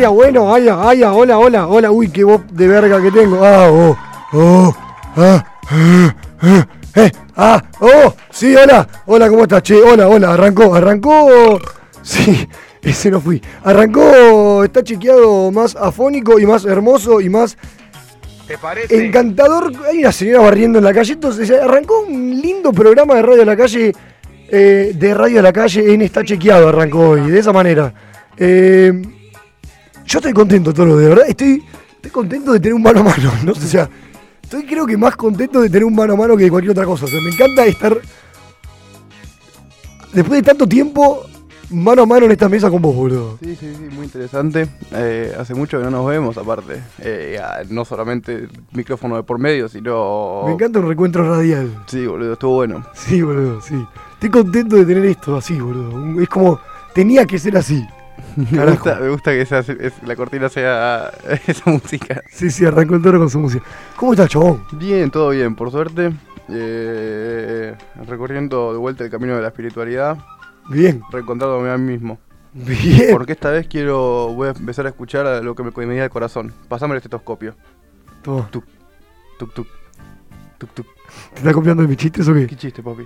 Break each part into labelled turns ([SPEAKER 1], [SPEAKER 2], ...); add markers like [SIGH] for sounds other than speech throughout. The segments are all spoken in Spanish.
[SPEAKER 1] Ah, bueno, ay, ah, ay, ah, hola, hola, hola, uy, qué voz de verga que tengo. Ah, oh, oh, ah, ah, ah, eh, ah, oh, sí, hola, hola, ¿cómo estás? Che, hola, hola, arrancó, arrancó, sí, [LAUGHS] ese no fui. Arrancó, está chequeado más afónico y más hermoso y más
[SPEAKER 2] ¿Te parece?
[SPEAKER 1] encantador. Hay una señora barriendo en la calle, entonces arrancó un lindo programa de radio de la calle, eh, de radio de la calle en Está Chequeado, arrancó hoy, de esa manera. Eh, yo estoy contento, Toro, de verdad. Estoy, estoy contento de tener un mano a mano. ¿no? O sea, estoy creo que más contento de tener un mano a mano que de cualquier otra cosa. O sea, me encanta estar. Después de tanto tiempo, mano a mano en esta mesa con vos, boludo.
[SPEAKER 2] Sí, sí, sí, muy interesante. Eh, hace mucho que no nos vemos, aparte. Eh, no solamente micrófono de por medio, sino.
[SPEAKER 1] Me encanta un recuentro radial.
[SPEAKER 2] Sí, boludo, estuvo bueno.
[SPEAKER 1] Sí, boludo, sí. Estoy contento de tener esto así, boludo. Es como, tenía que ser así. [LAUGHS]
[SPEAKER 2] Me gusta, me gusta que esa, es- la cortina sea [LAUGHS] esa música.
[SPEAKER 1] Sí, sí, arrancó el toro con su música. ¿Cómo estás, chabón?
[SPEAKER 2] Bien, todo bien, por suerte. Eh, recorriendo de vuelta el camino de la espiritualidad,
[SPEAKER 1] Bien,
[SPEAKER 2] reencontrándome a mí mismo.
[SPEAKER 1] bien.
[SPEAKER 2] Porque esta vez quiero, voy a empezar a escuchar a lo que me, me diga el corazón. Pasame el estetoscopio.
[SPEAKER 1] Toma.
[SPEAKER 2] Tuk, tuk, tuk, tuk, tuk.
[SPEAKER 1] ¿Te estás copiando de mis chistes o qué?
[SPEAKER 2] ¿Qué chiste, papi?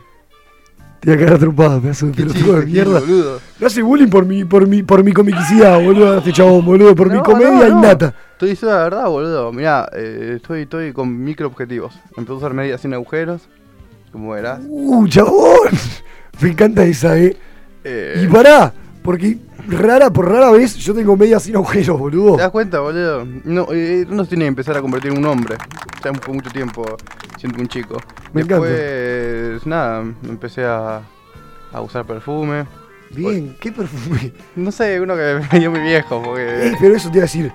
[SPEAKER 1] Te voy a cagar a trompadas, pedazo de
[SPEAKER 2] ¿Qué
[SPEAKER 1] pelotudo de mierda.
[SPEAKER 2] boludo?
[SPEAKER 1] Me hace bullying por mi, por mi, por mi comicidad, boludo, este chabón, boludo, por mi
[SPEAKER 2] No,
[SPEAKER 1] comedia
[SPEAKER 2] no, no.
[SPEAKER 1] innata.
[SPEAKER 2] Estoy diciendo la verdad, boludo. Mirá, eh, estoy, estoy con micro objetivos. Empecé a usar medias sin agujeros. Como verás.
[SPEAKER 1] Uh, chabón. [LAUGHS] Me encanta esa, eh.
[SPEAKER 2] Eh,
[SPEAKER 1] Y pará, porque rara por rara vez yo tengo medias sin agujeros, boludo.
[SPEAKER 2] ¿Te das cuenta, boludo? No, eh, uno se tiene que empezar a convertir en un hombre. Ya por mucho tiempo siendo un chico.
[SPEAKER 1] Me
[SPEAKER 2] Después, nada, empecé a, a usar perfume.
[SPEAKER 1] Bien, qué perfume.
[SPEAKER 2] No sé, uno que me dio mi viejo,
[SPEAKER 1] Ey,
[SPEAKER 2] porque...
[SPEAKER 1] pero eso te iba a decir.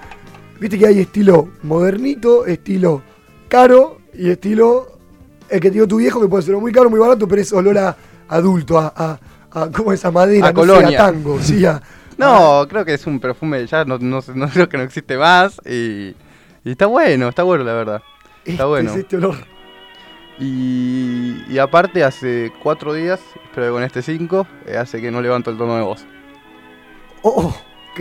[SPEAKER 1] Viste que hay estilo modernito, estilo caro y estilo el que te dio tu viejo, que puede ser muy caro, muy barato, pero es olor a adulto, a, a, a ¿cómo es? A madera,
[SPEAKER 2] A
[SPEAKER 1] no sé,
[SPEAKER 2] colonia.
[SPEAKER 1] a tango, sí, a- [LAUGHS]
[SPEAKER 2] No, creo que es un perfume ya, no, no, sé- no [LAUGHS] creo que no existe más. Y, y está bueno, está bueno la verdad.
[SPEAKER 1] este
[SPEAKER 2] Está bueno.
[SPEAKER 1] es este olor.
[SPEAKER 2] Y, y aparte hace cuatro días, espero que con este cinco, eh, hace que no levanto el tono de voz.
[SPEAKER 1] Oh, oh, ok.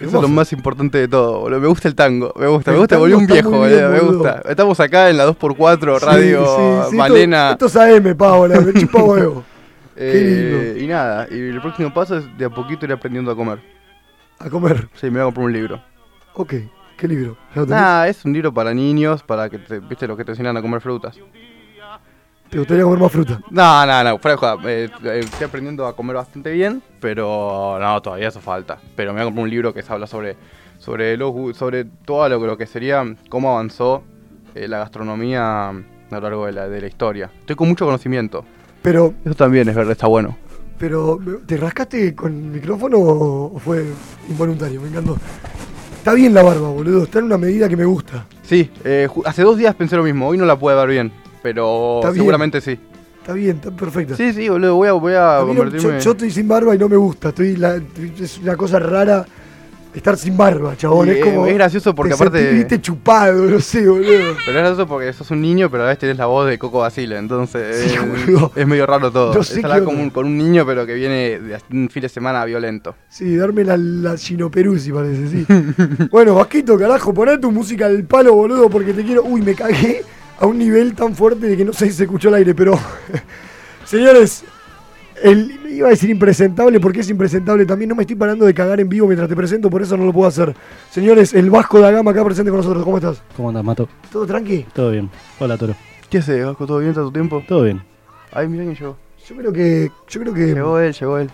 [SPEAKER 2] Eso es lo más importante de todo, boludo. Me gusta el tango, me gusta, me gusta, volví un viejo, boludo, me gusta. Estamos acá en la 2x4,
[SPEAKER 1] Sí,
[SPEAKER 2] radio
[SPEAKER 1] sí, sí,
[SPEAKER 2] Malena.
[SPEAKER 1] Esto, esto es AM, Paola, me [LAUGHS] chupa huevo.
[SPEAKER 2] Eh, y nada, y el próximo paso es de a poquito ir aprendiendo a comer.
[SPEAKER 1] A comer.
[SPEAKER 2] Sí, me voy a comprar un libro.
[SPEAKER 1] Ok, ¿qué libro?
[SPEAKER 2] Nah, es un libro para niños, para que te, viste, lo que te enseñan a comer frutas.
[SPEAKER 1] ¿Te gustaría comer más fruta?
[SPEAKER 2] No, no, no, fuera de joda. Eh, eh, estoy aprendiendo a comer bastante bien, pero no, todavía eso falta. Pero me voy a comprar un libro que se habla sobre, sobre, los sobre todo lo, que- lo que sería cómo avanzó eh, la gastronomía a lo largo de la, de la historia. Estoy con mucho conocimiento.
[SPEAKER 1] Pero,
[SPEAKER 2] Eso también es verdad, está bueno.
[SPEAKER 1] pero, ¿te rascaste con el micrófono o fue involuntario? Me encantó. Está bien la barba, boludo. Está en una medida que me gusta.
[SPEAKER 2] Sí, eh, hace dos días pensé lo mismo. Hoy no la pude ver bien, pero
[SPEAKER 1] Está bien.
[SPEAKER 2] seguramente sí.
[SPEAKER 1] Está bien, está perfecta.
[SPEAKER 2] Sí, sí, boludo, voy a, voy a,
[SPEAKER 1] A no-
[SPEAKER 2] convertirme...
[SPEAKER 1] yo, yo estoy sin barba y no me gusta. Estoy la- es una cosa rara estar sin barba, chabón. Es
[SPEAKER 2] eh,
[SPEAKER 1] como.
[SPEAKER 2] es gracioso porque
[SPEAKER 1] te
[SPEAKER 2] aparte-
[SPEAKER 1] sentís, viste, chupado, no sé, boludo. [LAUGHS]
[SPEAKER 2] Pero es eso porque sos un niño, pero a vez tenés la voz de Coco Basile, entonces
[SPEAKER 1] Sí,
[SPEAKER 2] es,
[SPEAKER 1] boludo.
[SPEAKER 2] es medio raro todo.
[SPEAKER 1] No
[SPEAKER 2] es
[SPEAKER 1] sé
[SPEAKER 2] hablar
[SPEAKER 1] qué
[SPEAKER 2] como un- con un niño, pero que viene de un fin de semana violento.
[SPEAKER 1] Sí, darme la, la Gino Peruzzi parece, sí. [LAUGHS] bueno, Vasquito, carajo, poné tu música al palo, boludo, porque te quiero. Uy, me cagué a un nivel tan fuerte de que no sé si se escuchó el aire, pero. [LAUGHS] Señores, el, iba a decir impresentable porque es impresentable también. No me estoy parando de cagar en vivo mientras te presento, por eso no lo puedo hacer. Señores, el Vasco da Gama acá presente con nosotros. ¿Cómo estás?
[SPEAKER 3] ¿Cómo andas, Mato?
[SPEAKER 1] ¿Todo tranqui?
[SPEAKER 3] Todo bien. Hola, Toro.
[SPEAKER 2] ¿Qué haces, Vasco? ¿Todo bien? ¿Está tu tiempo?
[SPEAKER 3] Todo bien.
[SPEAKER 2] Ay, mira quién llegó.
[SPEAKER 1] Yo creo que. Yo creo que.
[SPEAKER 2] Llegó él, llegó él.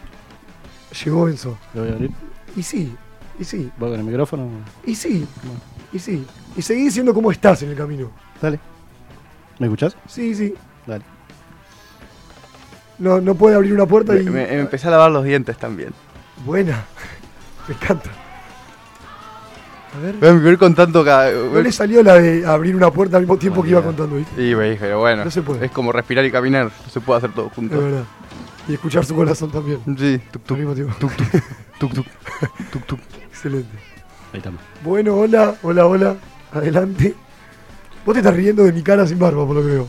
[SPEAKER 1] llegó Enzo.
[SPEAKER 3] ¿Lo voy a abrir?
[SPEAKER 1] Y sí, y sí,
[SPEAKER 3] ¿Voy con el micrófono?
[SPEAKER 1] y sí, y sí. Y seguí diciendo cómo estás en el camino.
[SPEAKER 3] Dale. ¿Me escuchás?
[SPEAKER 1] Sí, sí.
[SPEAKER 3] Dale.
[SPEAKER 1] No, no puede abrir una puerta
[SPEAKER 2] Me,
[SPEAKER 1] y.
[SPEAKER 2] me- me empecé a lavar los dientes también.
[SPEAKER 1] Buena. [LAUGHS] Me encanta. A ver.
[SPEAKER 2] Voy a vivir contando cada...
[SPEAKER 1] No le salió la de abrir una puerta al mismo tiempo que iba contando, ¿viste?
[SPEAKER 2] Sí, veis, pero bueno.
[SPEAKER 1] No se puede.
[SPEAKER 2] Es como respirar y caminar. No se puede hacer todo
[SPEAKER 1] Es
[SPEAKER 2] junto.
[SPEAKER 1] verdad. Y escuchar su corazón también.
[SPEAKER 2] Sí, tuk
[SPEAKER 1] Al
[SPEAKER 2] tuk,
[SPEAKER 1] mismo tiempo.
[SPEAKER 2] tuk tuk, tuk tuk, [LAUGHS] tuk tuk.
[SPEAKER 1] Excelente.
[SPEAKER 3] Ahí estamos.
[SPEAKER 1] Bueno, hola, hola, hola. Adelante. Vos te estás riendo de mi cara sin barba, por lo que veo.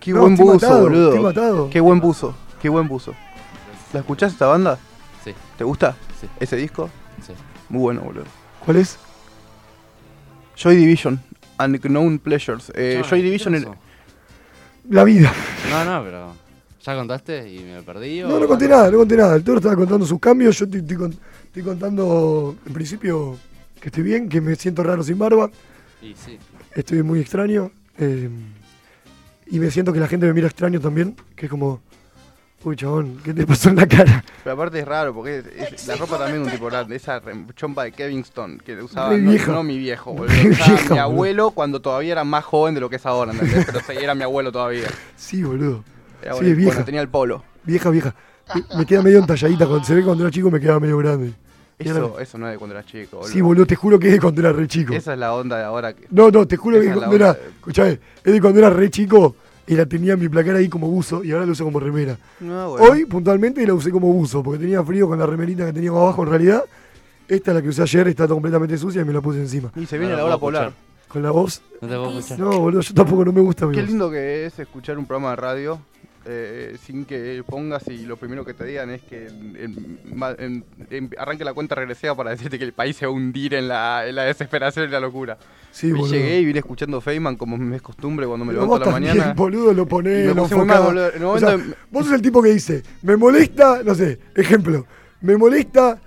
[SPEAKER 2] Qué
[SPEAKER 1] No,
[SPEAKER 2] buen
[SPEAKER 1] estoy
[SPEAKER 2] buzo,
[SPEAKER 1] matado,
[SPEAKER 2] boludo.
[SPEAKER 1] estoy matado.
[SPEAKER 2] Qué buen buzo, qué buen buzo. ¿La escuchás esta banda?
[SPEAKER 4] Sí,
[SPEAKER 2] ¿Te gusta?
[SPEAKER 4] sí,
[SPEAKER 2] ¿Ese disco?
[SPEAKER 4] sí.
[SPEAKER 2] Muy bueno, boludo.
[SPEAKER 1] ¿Cuál es?
[SPEAKER 2] Joy Division, Unknown Pleasures. Eh, Joy Division,
[SPEAKER 4] ¿qué
[SPEAKER 2] en-?
[SPEAKER 1] La vida.
[SPEAKER 4] No, no, pero. ¿Ya contaste y me perdí? o-
[SPEAKER 1] No, no conté nada, no conté nada. El toro estaba contando sus cambios. Yo estoy, estoy con- estoy contando, en principio, que estoy bien, que me siento raro sin barba.
[SPEAKER 4] Y sí.
[SPEAKER 1] Estoy muy extraño. eh, y me siento que la gente me mira extraño también. Que es como, uy, chabón, ¿qué te pasó en la cara?
[SPEAKER 2] Pero aparte es raro porque es- es- la ropa también es un tipo grande. Esa chompa de Kevingston que usaba no, no mi viejo, [LAUGHS] boludo. Usaba
[SPEAKER 1] vieja,
[SPEAKER 2] mi
[SPEAKER 1] boludo.
[SPEAKER 2] abuelo cuando todavía era más joven de lo que es ahora, ¿entendés? Pero sí, era mi abuelo todavía.
[SPEAKER 1] Sí, boludo.
[SPEAKER 2] Era
[SPEAKER 1] Sí,
[SPEAKER 2] bueno,
[SPEAKER 1] es vieja.
[SPEAKER 2] cuando tenía el polo.
[SPEAKER 1] Vieja, vieja. Me, me queda medio entalladita. Cuando se ve cuando era chico me quedaba medio grande.
[SPEAKER 2] Eso, eso no es de cuando era chico, boludo.
[SPEAKER 1] Sí, boludo, te juro que es de cuando era re chico.
[SPEAKER 2] Esa es la onda de ahora que.
[SPEAKER 1] No, no, te juro que
[SPEAKER 2] Esa
[SPEAKER 1] es
[SPEAKER 2] es la
[SPEAKER 1] cuando era.
[SPEAKER 2] de-
[SPEAKER 1] Escuchame, es de cuando era re chico y la tenía en mi placar ahí como buzo y ahora la uso como remera.
[SPEAKER 2] No, bueno.
[SPEAKER 1] Hoy, puntualmente, la usé como buzo porque tenía frío con la remerita que tenía abajo en realidad. Esta es la que usé ayer, está completamente sucia y me la puse encima.
[SPEAKER 2] Y se viene
[SPEAKER 4] No
[SPEAKER 2] la
[SPEAKER 4] puedo
[SPEAKER 2] polar.
[SPEAKER 4] escuchar.
[SPEAKER 1] Con la voz.
[SPEAKER 4] No te puedo escuchar.
[SPEAKER 1] No, boludo, yo tampoco no me gusta mi
[SPEAKER 2] Qué
[SPEAKER 1] voz.
[SPEAKER 2] lindo que es escuchar un programa de radio eh, sin que pongas y lo primero que te digan es que en- en- ma- en- en- arranque la cuenta regresiva para decirte que el país se va a hundir en la, desesperación y la locura.
[SPEAKER 1] Sí,
[SPEAKER 2] Y
[SPEAKER 1] boludo.
[SPEAKER 2] llegué y vine escuchando Feynman como me es costumbre cuando me levanto a la
[SPEAKER 1] también,
[SPEAKER 2] mañana. [LAUGHS]
[SPEAKER 1] boludo, lo ponés, lo
[SPEAKER 2] mal,
[SPEAKER 1] O sea,
[SPEAKER 2] momento-
[SPEAKER 1] vos sos el tipo que dice, me molesta, no sé, ejemplo, me molesta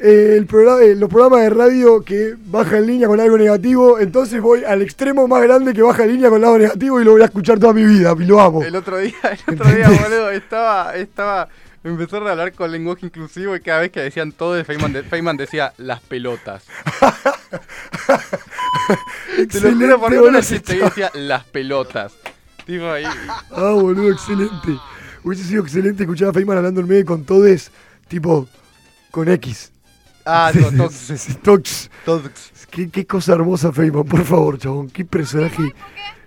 [SPEAKER 1] eh, el programa, eh, los programas de radio que baja en línea con algo negativo, entonces voy al extremo más grande que baja en línea con algo negativo y lo voy a escuchar toda mi vida, y lo amo.
[SPEAKER 2] El otro día, el otro día, boludo, estaba, estaba, empezaron a hablar con lenguaje inclusivo y cada vez que decían todo, Feynman, de- Feynman decía las pelotas. [LAUGHS] Te lo juro por y decía las pelotas. Tipo ahí.
[SPEAKER 1] Ah, boludo, excelente. Hubiese sido excelente escuchar a Feynman hablando en medio con todes, tipo, con X.
[SPEAKER 2] Ah, [LAUGHS]
[SPEAKER 1] Sí,
[SPEAKER 2] no, tox,
[SPEAKER 1] sí, sí, tox.
[SPEAKER 2] tox.
[SPEAKER 1] Qué, qué cosa hermosa, Feynman, por favor, chabón. Qué personaje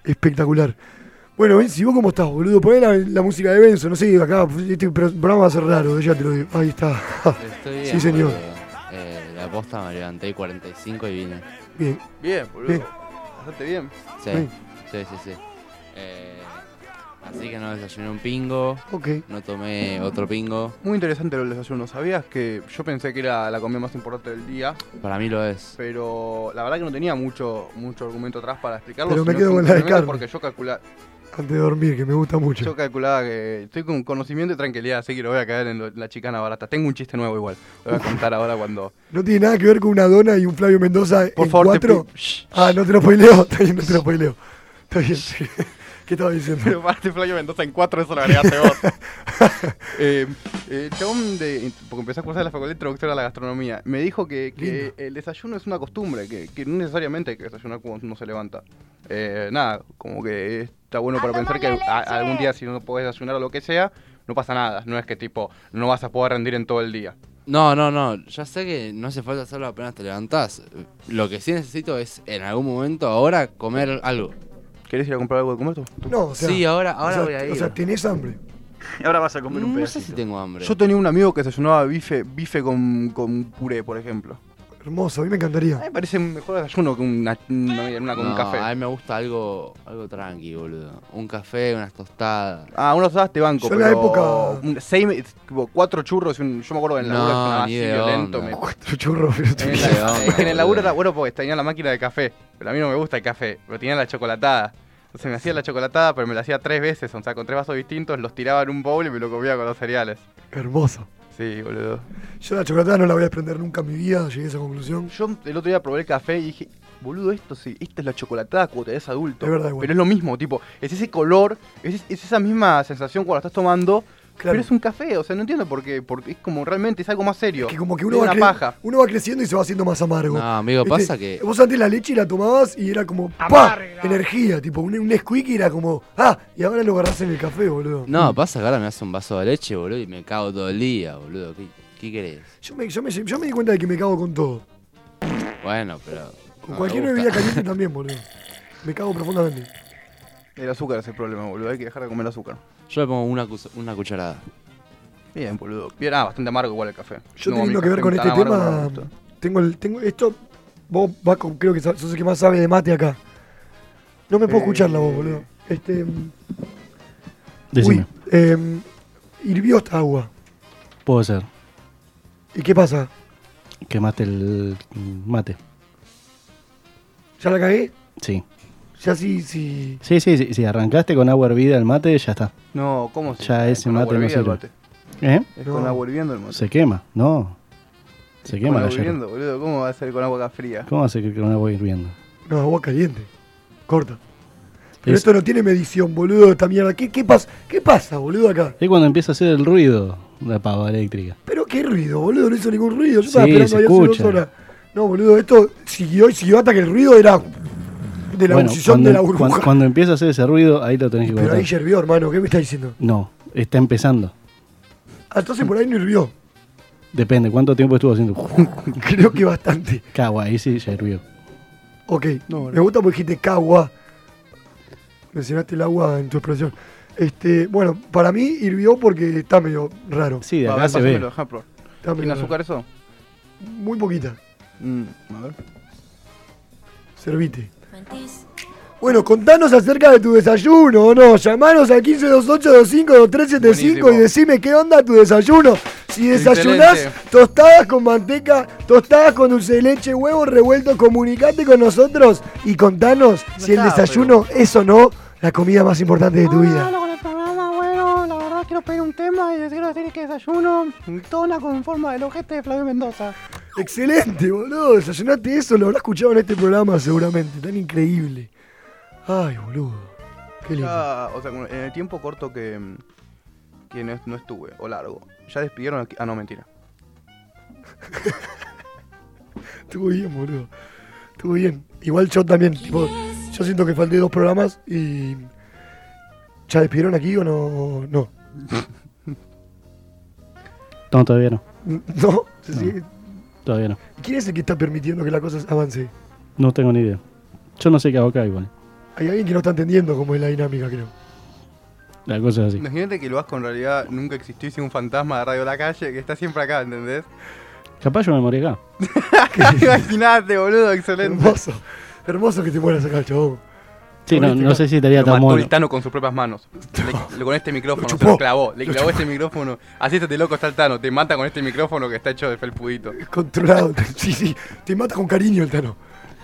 [SPEAKER 1] espectacular. Bueno, Benzi, ¿vos cómo estás, boludo? Poné la, la música de Benzo, no sé, acá, este programa va a ser raro, ya te lo digo. Ahí está.
[SPEAKER 4] Estoy [LAUGHS] bien.
[SPEAKER 1] Sí, señor.
[SPEAKER 4] Eh, la posta me levanté y 45 y vine.
[SPEAKER 1] Bien.
[SPEAKER 2] Bien, boludo.
[SPEAKER 1] Bien.
[SPEAKER 2] Bastante bien.
[SPEAKER 4] Sí,
[SPEAKER 1] Bien.
[SPEAKER 4] sí, sí, sí. Eh, así que no desayuné un pingo,
[SPEAKER 1] Ok.
[SPEAKER 4] no tomé otro pingo.
[SPEAKER 2] Muy interesante lo del desayuno. ¿Sabías que yo pensé que era la comida más importante del día?
[SPEAKER 4] Para mí lo es.
[SPEAKER 2] Pero la verdad que no tenía mucho, mucho argumento atrás para explicarlo.
[SPEAKER 1] Pero me quedo con la de carne.
[SPEAKER 2] Porque yo, calcula-
[SPEAKER 1] Antes de dormir, que me gusta mucho.
[SPEAKER 2] yo calculaba que estoy con conocimiento y tranquilidad, así que lo voy a caer en lo- la chicana barata. Tengo un chiste nuevo igual. Lo voy a contar ahora cuando. [LAUGHS]
[SPEAKER 1] No tiene nada que ver con una dona y un Flavio Mendoza
[SPEAKER 2] Por
[SPEAKER 1] en
[SPEAKER 2] favor, te
[SPEAKER 1] cuatro.
[SPEAKER 2] Shh,
[SPEAKER 1] Ah, no te lo spoileo. [LAUGHS] Está bien, no te lo spoileo. Está bien. ¿Qué estaba diciendo?
[SPEAKER 2] Pero parte Flavio Mendoza en cuatro, eso lo agregaste vos. eh, eh, chabón de. Porque empecé a cursar la facultad de introducción a la gastronomía. Me dijo que, que el desayuno es una costumbre, que, que no necesariamente hay que desayunar cuando uno se levanta. Eh, nada, como que está bueno para pensar que a- algún día si no podés desayunar o lo que sea, no pasa nada. No es que tipo, no vas a poder rendir en todo el día.
[SPEAKER 4] No, no, no. Ya sé que no hace falta hacerlo apenas te levantás. Lo que sí necesito es en algún momento ahora comer algo.
[SPEAKER 2] ¿Querés ir a comprar algo de comer tú?
[SPEAKER 1] No, o sea.
[SPEAKER 4] sí, ahora, ahora
[SPEAKER 1] o sea,
[SPEAKER 4] voy a ir.
[SPEAKER 1] O sea, tenés hambre.
[SPEAKER 5] Ahora vas a comer un
[SPEAKER 4] no sé si tengo hambre.
[SPEAKER 2] Yo tenía un amigo que desayunaba bife, bife con, con puré, por ejemplo.
[SPEAKER 1] Hermoso, a mí me
[SPEAKER 2] A mí
[SPEAKER 1] encantaría.
[SPEAKER 2] me parece un mejor desayuno que una, una, una con
[SPEAKER 4] no,
[SPEAKER 2] un café.
[SPEAKER 4] A mí me gusta algo, algo tranqui, boludo. Un café, unas tostadas.
[SPEAKER 2] Ah, unos dadas te banco,
[SPEAKER 1] Yo en
[SPEAKER 2] pero...
[SPEAKER 1] la época-
[SPEAKER 2] un- seis, tipo, cuatro churros y un... Yo me acuerdo en el
[SPEAKER 4] No,
[SPEAKER 2] laburo así
[SPEAKER 4] de
[SPEAKER 2] violento. me-
[SPEAKER 1] Cuatro churros, pero tú-
[SPEAKER 2] En la-
[SPEAKER 4] onda,
[SPEAKER 2] es que en el laburo era bueno porque tenía la máquina de café, pero a mí no me gusta el café, pero tenía la chocolatada. Entonces me hacía la chocolatada, pero me la hacía tres veces, o sea, con tres vasos distintos, los tiraba en un bowl y me lo comía con los cereales.
[SPEAKER 1] Hermoso.
[SPEAKER 2] Sí, boludo.
[SPEAKER 1] Yo la chocolatada no la voy a desprender nunca en mi vida, llegué a esa conclusión.
[SPEAKER 2] Yo el otro día probé el café y dije, boludo, esto sí, esta es la chocolatada cuando te ves adulto.
[SPEAKER 1] Es verdad, igual.
[SPEAKER 2] Pero es lo mismo, tipo, es ese color, es, es esa misma sensación cuando la estás tomando,
[SPEAKER 1] Claro.
[SPEAKER 2] pero es un café, o sea, no entiendo por qué, porque es como realmente es algo más serio.
[SPEAKER 1] Que como que
[SPEAKER 2] Es
[SPEAKER 1] uno va,
[SPEAKER 2] una
[SPEAKER 1] cre-
[SPEAKER 2] paja.
[SPEAKER 1] uno va creciendo y se va haciendo más amargo.
[SPEAKER 4] No, amigo, pasa que.
[SPEAKER 1] Vos antes la leche la tomabas y era como ¡pa! Energía, tipo un, un squeak y era como ¡ah! Y ahora lo agarrás en el café, boludo.
[SPEAKER 4] No, pasa que ahora me hace un vaso de leche, boludo, y me cago todo el día, boludo. ¿Qué, qué querés?
[SPEAKER 1] Yo me, yo, me, yo me di cuenta de que me cago con todo.
[SPEAKER 4] Bueno, pero.
[SPEAKER 1] Con
[SPEAKER 4] no
[SPEAKER 1] cualquier bebida caliente también, boludo. Me cago profundamente.
[SPEAKER 2] El azúcar es el problema, boludo, hay que dejar de comer azúcar.
[SPEAKER 4] Yo le pongo una, una cucharada.
[SPEAKER 2] Bien, boludo. Bien, ah, bastante amargo igual el café.
[SPEAKER 1] Yo
[SPEAKER 2] No,
[SPEAKER 1] teniendo que ver con este tema, tengo el, tengo esto, vos, Vasco, creo que sos el que más sabe de mate acá. No me puedo
[SPEAKER 2] Eh,
[SPEAKER 1] escuchar la voz, boludo. Este.
[SPEAKER 3] Decime.
[SPEAKER 1] Uy, eh, hirvió esta agua.
[SPEAKER 3] Puedo ser.
[SPEAKER 1] ¿Y qué pasa?
[SPEAKER 3] Quemaste el mate.
[SPEAKER 1] ¿Ya la cagué?
[SPEAKER 3] Sí.
[SPEAKER 1] Ya sí, sí.
[SPEAKER 3] Sí, sí, sí. Si arrancaste con agua hervida el mate, ya está.
[SPEAKER 2] No, ¿cómo se
[SPEAKER 3] Ya ese
[SPEAKER 2] con
[SPEAKER 3] mate
[SPEAKER 2] agua
[SPEAKER 3] no sirve.
[SPEAKER 2] mate.
[SPEAKER 3] ¿Eh?
[SPEAKER 2] Es
[SPEAKER 1] No.
[SPEAKER 2] con agua hirviendo el mate.
[SPEAKER 3] Se quema. No. Se
[SPEAKER 2] Con
[SPEAKER 3] quema la
[SPEAKER 2] hirviendo, boludo. ¿Cómo va a ser con agua acá fría?
[SPEAKER 3] ¿Cómo hace que con agua hirviendo?
[SPEAKER 1] No, agua caliente. Corta. Pero
[SPEAKER 3] Es-
[SPEAKER 1] esto no tiene medición, boludo, esta mierda. ¿Qué, qué, pasa? ¿Qué pasa, boludo, acá?
[SPEAKER 3] Es cuando empieza a hacer el ruido la pava eléctrica.
[SPEAKER 1] Pero qué ruido, boludo, no hizo ningún ruido. Yo
[SPEAKER 3] Sí,
[SPEAKER 1] estaba esperando ahí hace
[SPEAKER 3] escucha.
[SPEAKER 1] dos horas. No, boludo, esto siguió y siguió hasta que el ruido era de la
[SPEAKER 3] bueno,
[SPEAKER 1] posición
[SPEAKER 3] cuando,
[SPEAKER 1] de la burbuja.
[SPEAKER 3] cuando, cuando empieza a hacer ese ruido, ahí lo tenés que
[SPEAKER 1] Pero
[SPEAKER 3] cortar.
[SPEAKER 1] ahí ya hirvió, hermano, ¿qué me está diciendo?
[SPEAKER 3] No, está empezando.
[SPEAKER 1] Ah, entonces por ahí no hirvió.
[SPEAKER 3] Depende, ¿cuánto tiempo estuvo haciendo? [LAUGHS]
[SPEAKER 1] Creo que bastante.
[SPEAKER 3] Cagua, ahí sí ya hirvió.
[SPEAKER 1] Ok,
[SPEAKER 2] No,
[SPEAKER 1] me gusta porque dijiste cagua. Mencionaste el agua en tu expresión. Este, bueno, para mí hirvió porque está medio raro.
[SPEAKER 3] Sí, de acá
[SPEAKER 2] ver,
[SPEAKER 3] se ve.
[SPEAKER 2] pásamelo, dejá probar.
[SPEAKER 1] Está medio
[SPEAKER 2] ¿Tiene
[SPEAKER 1] raro.
[SPEAKER 2] azúcar eso?
[SPEAKER 1] Muy poquita.
[SPEAKER 2] Mm, a ver.
[SPEAKER 1] Servite. Bueno, contanos acerca de tu desayuno, ¿o no? Llamanos al 1528252375 y decime qué onda tu desayuno. Si desayunás
[SPEAKER 2] Excelente.
[SPEAKER 1] tostadas con manteca, tostadas con dulce de leche, huevos revueltos, comunicate con nosotros y contanos
[SPEAKER 2] No
[SPEAKER 1] si el desayuno es o no la comida más importante de tu
[SPEAKER 5] Ah,
[SPEAKER 1] vida.
[SPEAKER 5] Con el programa, bueno, la verdad quiero pedir un tema y quiero decir que desayuno tona con forma del ojete de Flavio Mendoza.
[SPEAKER 1] Excelente, boludo. Desayunaste eso, lo habrás escuchado en este programa seguramente. Tan increíble. Ay, boludo. Qué lindo.
[SPEAKER 2] Ya, o sea, en el tiempo corto que, que no, no estuve, o largo, ya despidieron aquí. Ah, no, mentira. [LAUGHS]
[SPEAKER 1] Estuvo bien, boludo. Estuvo bien. Igual yo también, tipo, yo siento que falté dos programas y. ¿Ya despidieron aquí o no? No. [LAUGHS]
[SPEAKER 3] No, todavía no. [LAUGHS]
[SPEAKER 1] ¿No? ¿Se sigue?
[SPEAKER 3] Todavía no.
[SPEAKER 1] ¿Quién es el que está permitiendo que la cosa avance?
[SPEAKER 3] No tengo ni idea. Yo no sé qué hago acá igual.
[SPEAKER 1] Hay alguien que no está entendiendo cómo es la dinámica, creo.
[SPEAKER 3] La cosa es así.
[SPEAKER 2] Imagínate que el Vasco en realidad nunca existió y sea un fantasma de Radio La Calle que está siempre acá, ¿entendés?
[SPEAKER 3] Capaz yo me morí acá. [LAUGHS]
[SPEAKER 2] Imagínate, boludo, excelente.
[SPEAKER 1] Hermoso. Hermoso que te mueras acá, chabón.
[SPEAKER 3] Sí, no, no sé si estaría
[SPEAKER 2] Lo
[SPEAKER 3] tan
[SPEAKER 2] mató
[SPEAKER 3] bueno.
[SPEAKER 2] el Tano con sus propias manos. Le- [LAUGHS] con este micrófono, se
[SPEAKER 1] chupó.
[SPEAKER 2] lo clavó. Le
[SPEAKER 1] Lo
[SPEAKER 2] clavó
[SPEAKER 1] chupó.
[SPEAKER 2] este micrófono. Así este loco está el Tano. Te mata con este micrófono que está hecho de felpudito.
[SPEAKER 1] Controlado. [LAUGHS] Sí, sí. Te mata con cariño el Tano.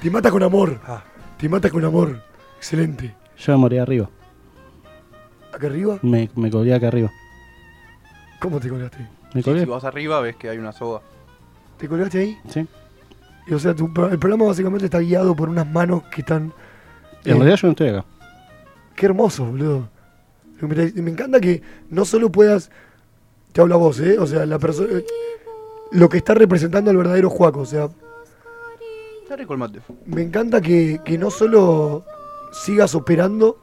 [SPEAKER 1] Te mata con amor. Te mata con amor. Excelente.
[SPEAKER 3] Yo me morí arriba.
[SPEAKER 1] ¿Acá arriba?
[SPEAKER 3] Me, me colgué acá arriba.
[SPEAKER 1] ¿Cómo te colgaste?
[SPEAKER 3] Me
[SPEAKER 2] Sí,
[SPEAKER 3] colgué.
[SPEAKER 2] si vas arriba ves que hay una soga.
[SPEAKER 1] ¿Te colgaste ahí?
[SPEAKER 3] Sí.
[SPEAKER 1] Y, o sea, tu pro- el programa básicamente está guiado por unas manos que están.
[SPEAKER 3] En
[SPEAKER 1] eh,
[SPEAKER 3] realidad yo no estoy acá.
[SPEAKER 1] Qué hermoso, boludo. Me, me encanta que no solo puedas. Te habla vos, ¿eh? O sea, la persona. Lo que está representando al verdadero Juaco. O sea,
[SPEAKER 2] Está rico el mate.
[SPEAKER 1] me encanta que, que no solo sigas operando.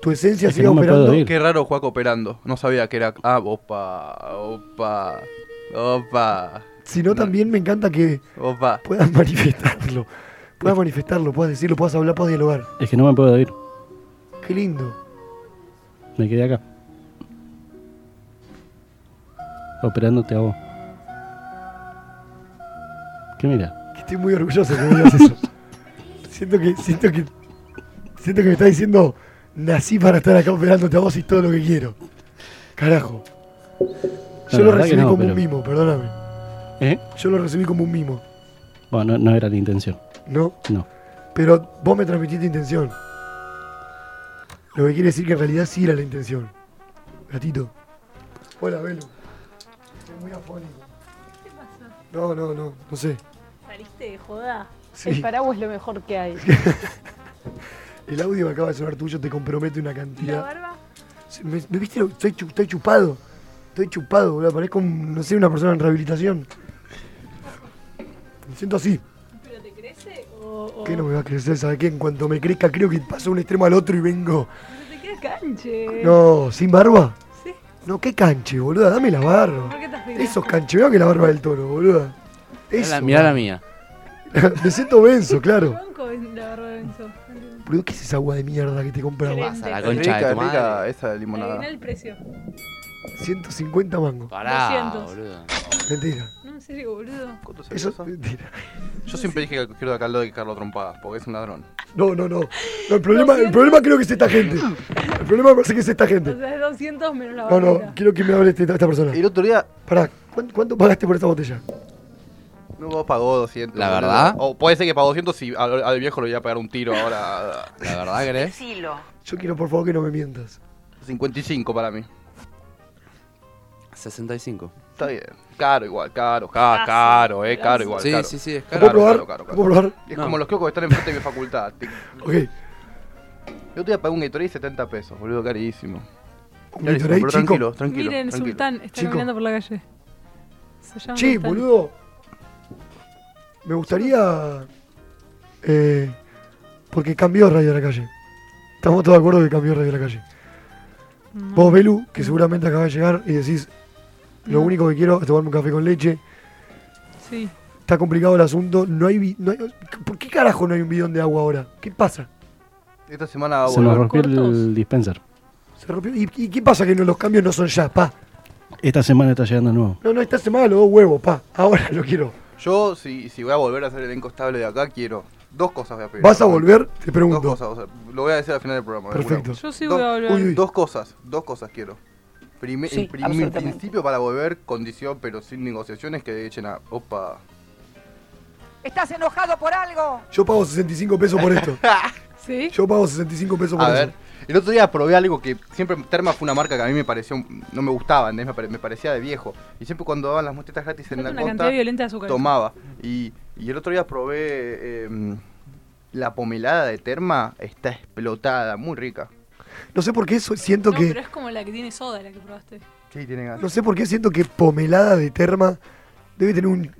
[SPEAKER 1] Tu esencia
[SPEAKER 3] Es que
[SPEAKER 1] siga
[SPEAKER 3] no
[SPEAKER 1] operando.
[SPEAKER 2] Qué raro Juaco operando. No sabía que era. Ah, opa, opa, opa,
[SPEAKER 1] Sino también me encanta que
[SPEAKER 2] opa.
[SPEAKER 1] puedas [LAUGHS] manifestarlo. Puedas manifestarlo, puedas decirlo, puedas hablar, puedas dialogar.
[SPEAKER 3] Es que no me puedo ir.
[SPEAKER 1] Qué lindo.
[SPEAKER 3] Me quedé acá. Operándote a vos. ¿Qué mira?
[SPEAKER 1] Que estoy muy orgulloso que me digas eso. [LAUGHS] siento que, siento que, siento que me está diciendo, nací para estar acá operándote a vos y todo lo que quiero. Carajo. Yo lo recibí
[SPEAKER 3] no,
[SPEAKER 1] como un mimo, perdóname.
[SPEAKER 3] ¿Eh?
[SPEAKER 1] Yo lo recibí como un mimo,
[SPEAKER 3] Bueno, no, no era la intención.
[SPEAKER 1] ¿No?
[SPEAKER 3] No.
[SPEAKER 1] Pero vos me transmitiste intención. Lo que quiere decir que en realidad sí era la intención. Gatito. Hola, Belu. Estoy muy afónico.
[SPEAKER 6] ¿Qué pasa?
[SPEAKER 1] No, no, no, no sé.
[SPEAKER 6] ¿Saliste de joda?
[SPEAKER 1] Sí.
[SPEAKER 6] El paraguas es lo mejor que hay. [LAUGHS]
[SPEAKER 1] El audio que acaba de sonar tuyo te compromete una
[SPEAKER 6] ¿Y la
[SPEAKER 1] cantidad.
[SPEAKER 6] barba?
[SPEAKER 1] ¿Me, me viste? Estoy, chu- estoy chupado. Estoy chupado, boludo. Parezco, un- no sé, una persona en rehabilitación. Me siento así.
[SPEAKER 6] ¿Pero te crece o...? o-
[SPEAKER 1] ¿Qué no me va a crecer? ¿Sabes qué? En cuanto me crezca, creo que paso de un extremo al otro y vengo.
[SPEAKER 6] Pero te queda canche.
[SPEAKER 1] No, ¿sin barba?
[SPEAKER 6] ¿Sí?
[SPEAKER 1] No, qué canche, boluda. Dame la barba.
[SPEAKER 6] ¿Por qué te?
[SPEAKER 1] Eso es canche. Veo que la barba del toro, boluda.
[SPEAKER 4] Mirá
[SPEAKER 1] Eso.
[SPEAKER 4] la, mirá la mía. [LAUGHS]
[SPEAKER 1] me siento benzo, claro.
[SPEAKER 6] Banco en la barba de Benzo.
[SPEAKER 1] Boludo, ¿qué es esa agua de mierda que te?
[SPEAKER 6] Excelente.
[SPEAKER 4] Pasa la concha
[SPEAKER 2] rica,
[SPEAKER 4] de tu
[SPEAKER 2] rica
[SPEAKER 4] madre.
[SPEAKER 6] Adivina
[SPEAKER 2] limonada.
[SPEAKER 6] el precio.
[SPEAKER 1] 150 mangos.
[SPEAKER 4] Pará,
[SPEAKER 6] 200.
[SPEAKER 4] boludo.
[SPEAKER 1] Mentira.
[SPEAKER 6] No, en serio, boludo.
[SPEAKER 2] ¿Cuánto salió
[SPEAKER 1] Eso
[SPEAKER 2] eso?
[SPEAKER 1] mentira.
[SPEAKER 2] Yo siempre dije que quiero Caldo de Carlos Trompadas, porque es un ladrón.
[SPEAKER 1] No, no, no. No, el, problema, el problema creo que es esta gente. El problema me parece que es esta
[SPEAKER 6] O
[SPEAKER 1] gente.
[SPEAKER 6] sea, es 200 menos la
[SPEAKER 1] No, no,
[SPEAKER 6] barrera.
[SPEAKER 1] quiero que me hable esta, esta persona.
[SPEAKER 2] El otro día,
[SPEAKER 1] Pará, ¿cuánto, cuánto pagaste por esta botella?
[SPEAKER 2] no pagó 200.
[SPEAKER 4] ¿La
[SPEAKER 2] boludo.
[SPEAKER 4] verdad?
[SPEAKER 2] O puede ser que pagó 200 si al, al viejo le voy a pegar un tiro ahora.
[SPEAKER 4] La verdad, ¿crees?
[SPEAKER 1] Yo quiero por favor que no me mientas.
[SPEAKER 2] 55 para mí.
[SPEAKER 4] 65.
[SPEAKER 2] Está bien. Caro igual, caro, ca- caro, eh, caro igual.
[SPEAKER 4] Sí,
[SPEAKER 2] caro.
[SPEAKER 4] sí, sí, es
[SPEAKER 1] ¿Lo
[SPEAKER 4] caro.
[SPEAKER 1] puedo probar?
[SPEAKER 2] caro, caro,
[SPEAKER 1] ¿Lo puedo probar?
[SPEAKER 2] Es
[SPEAKER 4] No.
[SPEAKER 2] como los kioscos que están enfrente de mi facultad.
[SPEAKER 1] Ok.
[SPEAKER 2] Yo te voy a pagar un Gatorade 70 pesos, boludo, carísimo.
[SPEAKER 1] Un
[SPEAKER 2] Carísimo,
[SPEAKER 1] Gatorade,
[SPEAKER 2] pero
[SPEAKER 1] chico.
[SPEAKER 2] tranquilo, tranquilo.
[SPEAKER 6] Miren,
[SPEAKER 2] tranquilo.
[SPEAKER 6] Sultán está
[SPEAKER 1] Chico.
[SPEAKER 6] caminando por la calle. Se llama
[SPEAKER 1] Che,
[SPEAKER 6] Sultán.
[SPEAKER 1] boludo. Me gustaría. Eh, porque cambió Radio de la Calle. Estamos todos de acuerdo que cambió Radio de la Calle.
[SPEAKER 6] No.
[SPEAKER 1] Vos, Belu, que seguramente acabas de llegar y decís: Lo
[SPEAKER 6] No.
[SPEAKER 1] único que quiero es tomarme un café con leche.
[SPEAKER 6] Sí.
[SPEAKER 1] Está complicado el asunto. No hay, no hay- ¿Por qué carajo no hay un bidón de agua ahora? ¿Qué pasa?
[SPEAKER 2] Esta semana va a
[SPEAKER 3] Se nos rompió
[SPEAKER 6] cortos.
[SPEAKER 3] el dispenser.
[SPEAKER 1] ¿Se rompió? ¿Y, y qué pasa que no, los cambios no son ya, pa?
[SPEAKER 3] Esta semana está llegando nuevo.
[SPEAKER 1] No, no, esta semana los dos huevos, pa. Ahora lo quiero.
[SPEAKER 2] Yo, si, si voy a volver a hacer elenco estable de acá, quiero dos cosas voy a pedir.
[SPEAKER 1] ¿Vas a volver? Te
[SPEAKER 2] Dos
[SPEAKER 1] pregunto.
[SPEAKER 2] cosas, o sea, lo voy a decir al final del programa.
[SPEAKER 1] Perfecto.
[SPEAKER 6] Yo sí
[SPEAKER 2] Dos-
[SPEAKER 6] voy a volver.
[SPEAKER 1] Uy, uy.
[SPEAKER 2] Dos cosas, dos cosas quiero. Prime-
[SPEAKER 7] Sí,
[SPEAKER 2] en prim-
[SPEAKER 7] absolutamente.
[SPEAKER 2] principio para volver, condición pero sin negociaciones que echen a... Opa.
[SPEAKER 7] ¿Estás enojado por algo?
[SPEAKER 1] Yo pago 65 pesos por esto. [LAUGHS]
[SPEAKER 6] ¿Sí?
[SPEAKER 1] Yo pago 65 pesos por
[SPEAKER 2] A
[SPEAKER 1] eso.
[SPEAKER 2] ver, el otro día probé algo que siempre Terma fue una marca que a mí me pareció, no me gustaba, me, pare- me parecía de viejo. Y siempre cuando daban las muestretas gratis en la
[SPEAKER 6] una violenta de
[SPEAKER 2] tomaba. Y, y el otro día probé eh, la pomelada de Terma, está explotada, muy rica.
[SPEAKER 1] No sé por qué eso siento
[SPEAKER 6] No,
[SPEAKER 1] que.
[SPEAKER 6] pero es como la que tiene soda la que probaste.
[SPEAKER 2] Sí, tiene gas.
[SPEAKER 1] No sé por qué siento que Pomelada de Terma debe tener un,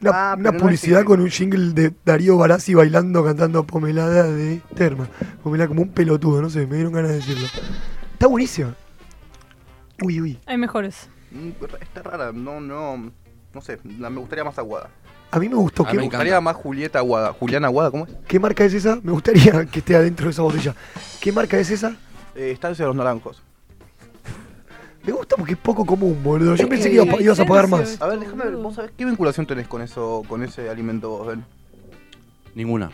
[SPEAKER 1] una,
[SPEAKER 2] Ah,
[SPEAKER 1] una
[SPEAKER 2] no
[SPEAKER 1] publicidad
[SPEAKER 2] que-
[SPEAKER 1] con un jingle de Darío Barassi bailando, cantando Pomelada de Terma. Pomelada como un pelotudo, no sé, me dieron ganas de decirlo. Está buenísima. Uy, uy.
[SPEAKER 6] Hay mejores.
[SPEAKER 2] Mm, Está rara, no, no, no sé, la- me gustaría más aguada.
[SPEAKER 1] A mí me gustó.
[SPEAKER 4] A
[SPEAKER 1] ¿Qué,
[SPEAKER 4] mí
[SPEAKER 2] Me gustaría más Julieta Aguada. Juliana Aguada, ¿cómo es?
[SPEAKER 1] qué marca es esa? Me gustaría [LAUGHS] que esté adentro de esa botella. ¿Qué marca es esa?
[SPEAKER 2] Eh, está ese de los naranjos.
[SPEAKER 1] Me gusta porque es poco común, boludo. Yo pensé
[SPEAKER 2] que
[SPEAKER 1] iba a- ibas a pagar más.
[SPEAKER 2] A ver, déjame ver, vos sabés qué vinculación tenés con eso, con ese alimento vos, Ben.
[SPEAKER 4] Ninguna.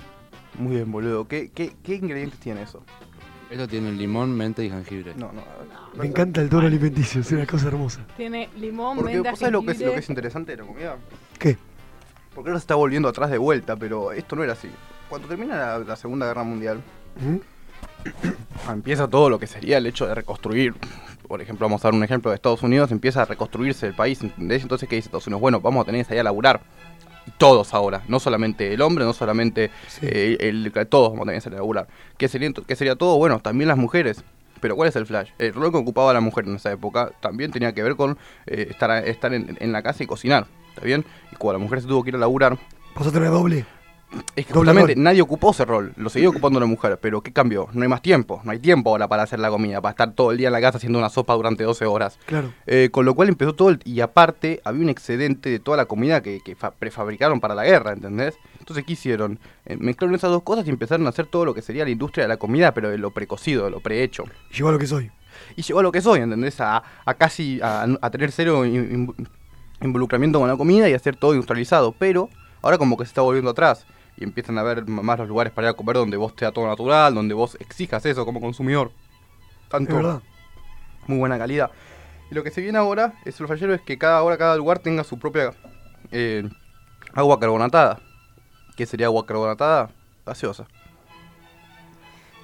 [SPEAKER 2] Muy bien, boludo. ¿Qué, qué, qué ingredientes tiene eso?
[SPEAKER 4] Esto tiene limón, menta y jengibre.
[SPEAKER 2] No, no, a ver.
[SPEAKER 1] Me encanta el tono alimenticio, es una cosa hermosa.
[SPEAKER 6] Tiene limón,
[SPEAKER 2] Porque
[SPEAKER 6] menta,
[SPEAKER 2] vos sabés lo que, es, lo
[SPEAKER 6] jengibre.
[SPEAKER 2] que es interesante de la comida.
[SPEAKER 1] ¿Qué?
[SPEAKER 2] Porque ahora se está volviendo atrás de vuelta, pero esto no era así. Cuando termina la, la Segunda Guerra Mundial,
[SPEAKER 1] ¿Mm? [CLEARS THROAT]
[SPEAKER 2] empieza todo lo que sería el hecho de reconstruir. Por ejemplo, vamos a dar un ejemplo de Estados Unidos, empieza a reconstruirse el país, ¿entendés? Entonces, ¿qué dice Estados Unidos? Bueno, vamos a tener que salir a laburar. Todos ahora, no solamente el hombre, no solamente
[SPEAKER 1] Sí.
[SPEAKER 2] eh, el, todos vamos a tener que salir a laburar. ¿Qué sería, ento- ¿Qué sería todo? Bueno, también las mujeres. Pero ¿cuál es el flash? El rol que ocupaba la mujer en esa época también tenía que ver con eh, estar, en, en la casa y cocinar. ¿Está bien? Y cuando la mujer se tuvo que ir a laburar,
[SPEAKER 1] ¿Vas a tener doble?
[SPEAKER 2] Es que justamente nadie ocupó ese rol, lo seguía ocupando la mujer, pero ¿qué cambió? No hay más tiempo, no hay tiempo ahora para hacer la comida, para estar todo el día en la casa haciendo una sopa durante 12 horas.
[SPEAKER 1] Claro.
[SPEAKER 2] Eh, con lo cual empezó todo el... Y aparte, había un excedente de toda la comida que, que fa- prefabricaron para la guerra, ¿entendés? Entonces, ¿qué hicieron? Eh, mezclaron esas dos cosas y empezaron a hacer todo lo que sería la industria de la comida, pero de lo precocido, de lo prehecho.
[SPEAKER 1] Llegó a lo que soy.
[SPEAKER 2] Y llegó a lo que soy, ¿entendés? A, a casi a, a tener cero in- in- involucramiento con la comida y hacer todo industrializado. Pero ahora como que se está volviendo atrás. Y empiezan a haber m- más los lugares para ir a comer donde vos te da todo natural, donde vos exijas eso como consumidor. Tanto
[SPEAKER 1] verdad.
[SPEAKER 2] muy buena calidad. Y lo que se viene ahora es el fallero es que cada hora cada lugar tenga su propia eh, agua carbonatada. ¿Qué sería agua carbonatada? Gaseosa.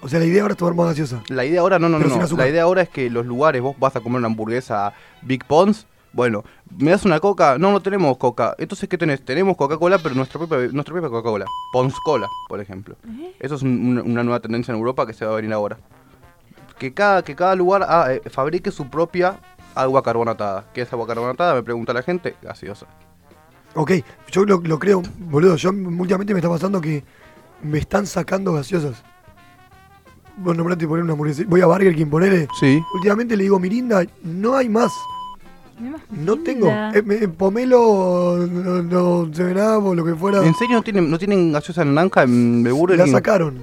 [SPEAKER 1] O sea, la idea ahora es tomar más gaseosa.
[SPEAKER 2] La idea ahora, no, no,
[SPEAKER 1] Pero
[SPEAKER 2] no, no. La idea ahora es que los lugares, vos vas a comer una hamburguesa Big Pons. Bueno, ¿me das una coca? No, no tenemos coca. Entonces, ¿qué tenés? Tenemos Coca-Cola, pero nuestra propia, nuestra propia Coca-Cola. Pons Cola, por ejemplo. Eso es un- una, una nueva tendencia en Europa que se va a venir ahora. Que cada, que cada lugar ah, eh, fabrique su propia agua carbonatada. ¿Qué es agua carbonatada? Me pregunta la gente. Gaseosa.
[SPEAKER 1] Ok, yo lo, lo creo, boludo. Yo últimamente me está pasando que me están sacando gaseosas. Vos nombraste poner una hamburguesa. Voy a Burger King, ponele.
[SPEAKER 2] Sí.
[SPEAKER 1] Últimamente le digo, Mirinda, no hay más. No tengo.
[SPEAKER 6] linda.
[SPEAKER 1] Eh, me- pomelo, no, no, o lo que fuera.
[SPEAKER 2] ¿En serio no tienen, no tienen gaseosa en naranja en el Burger
[SPEAKER 1] La sacaron.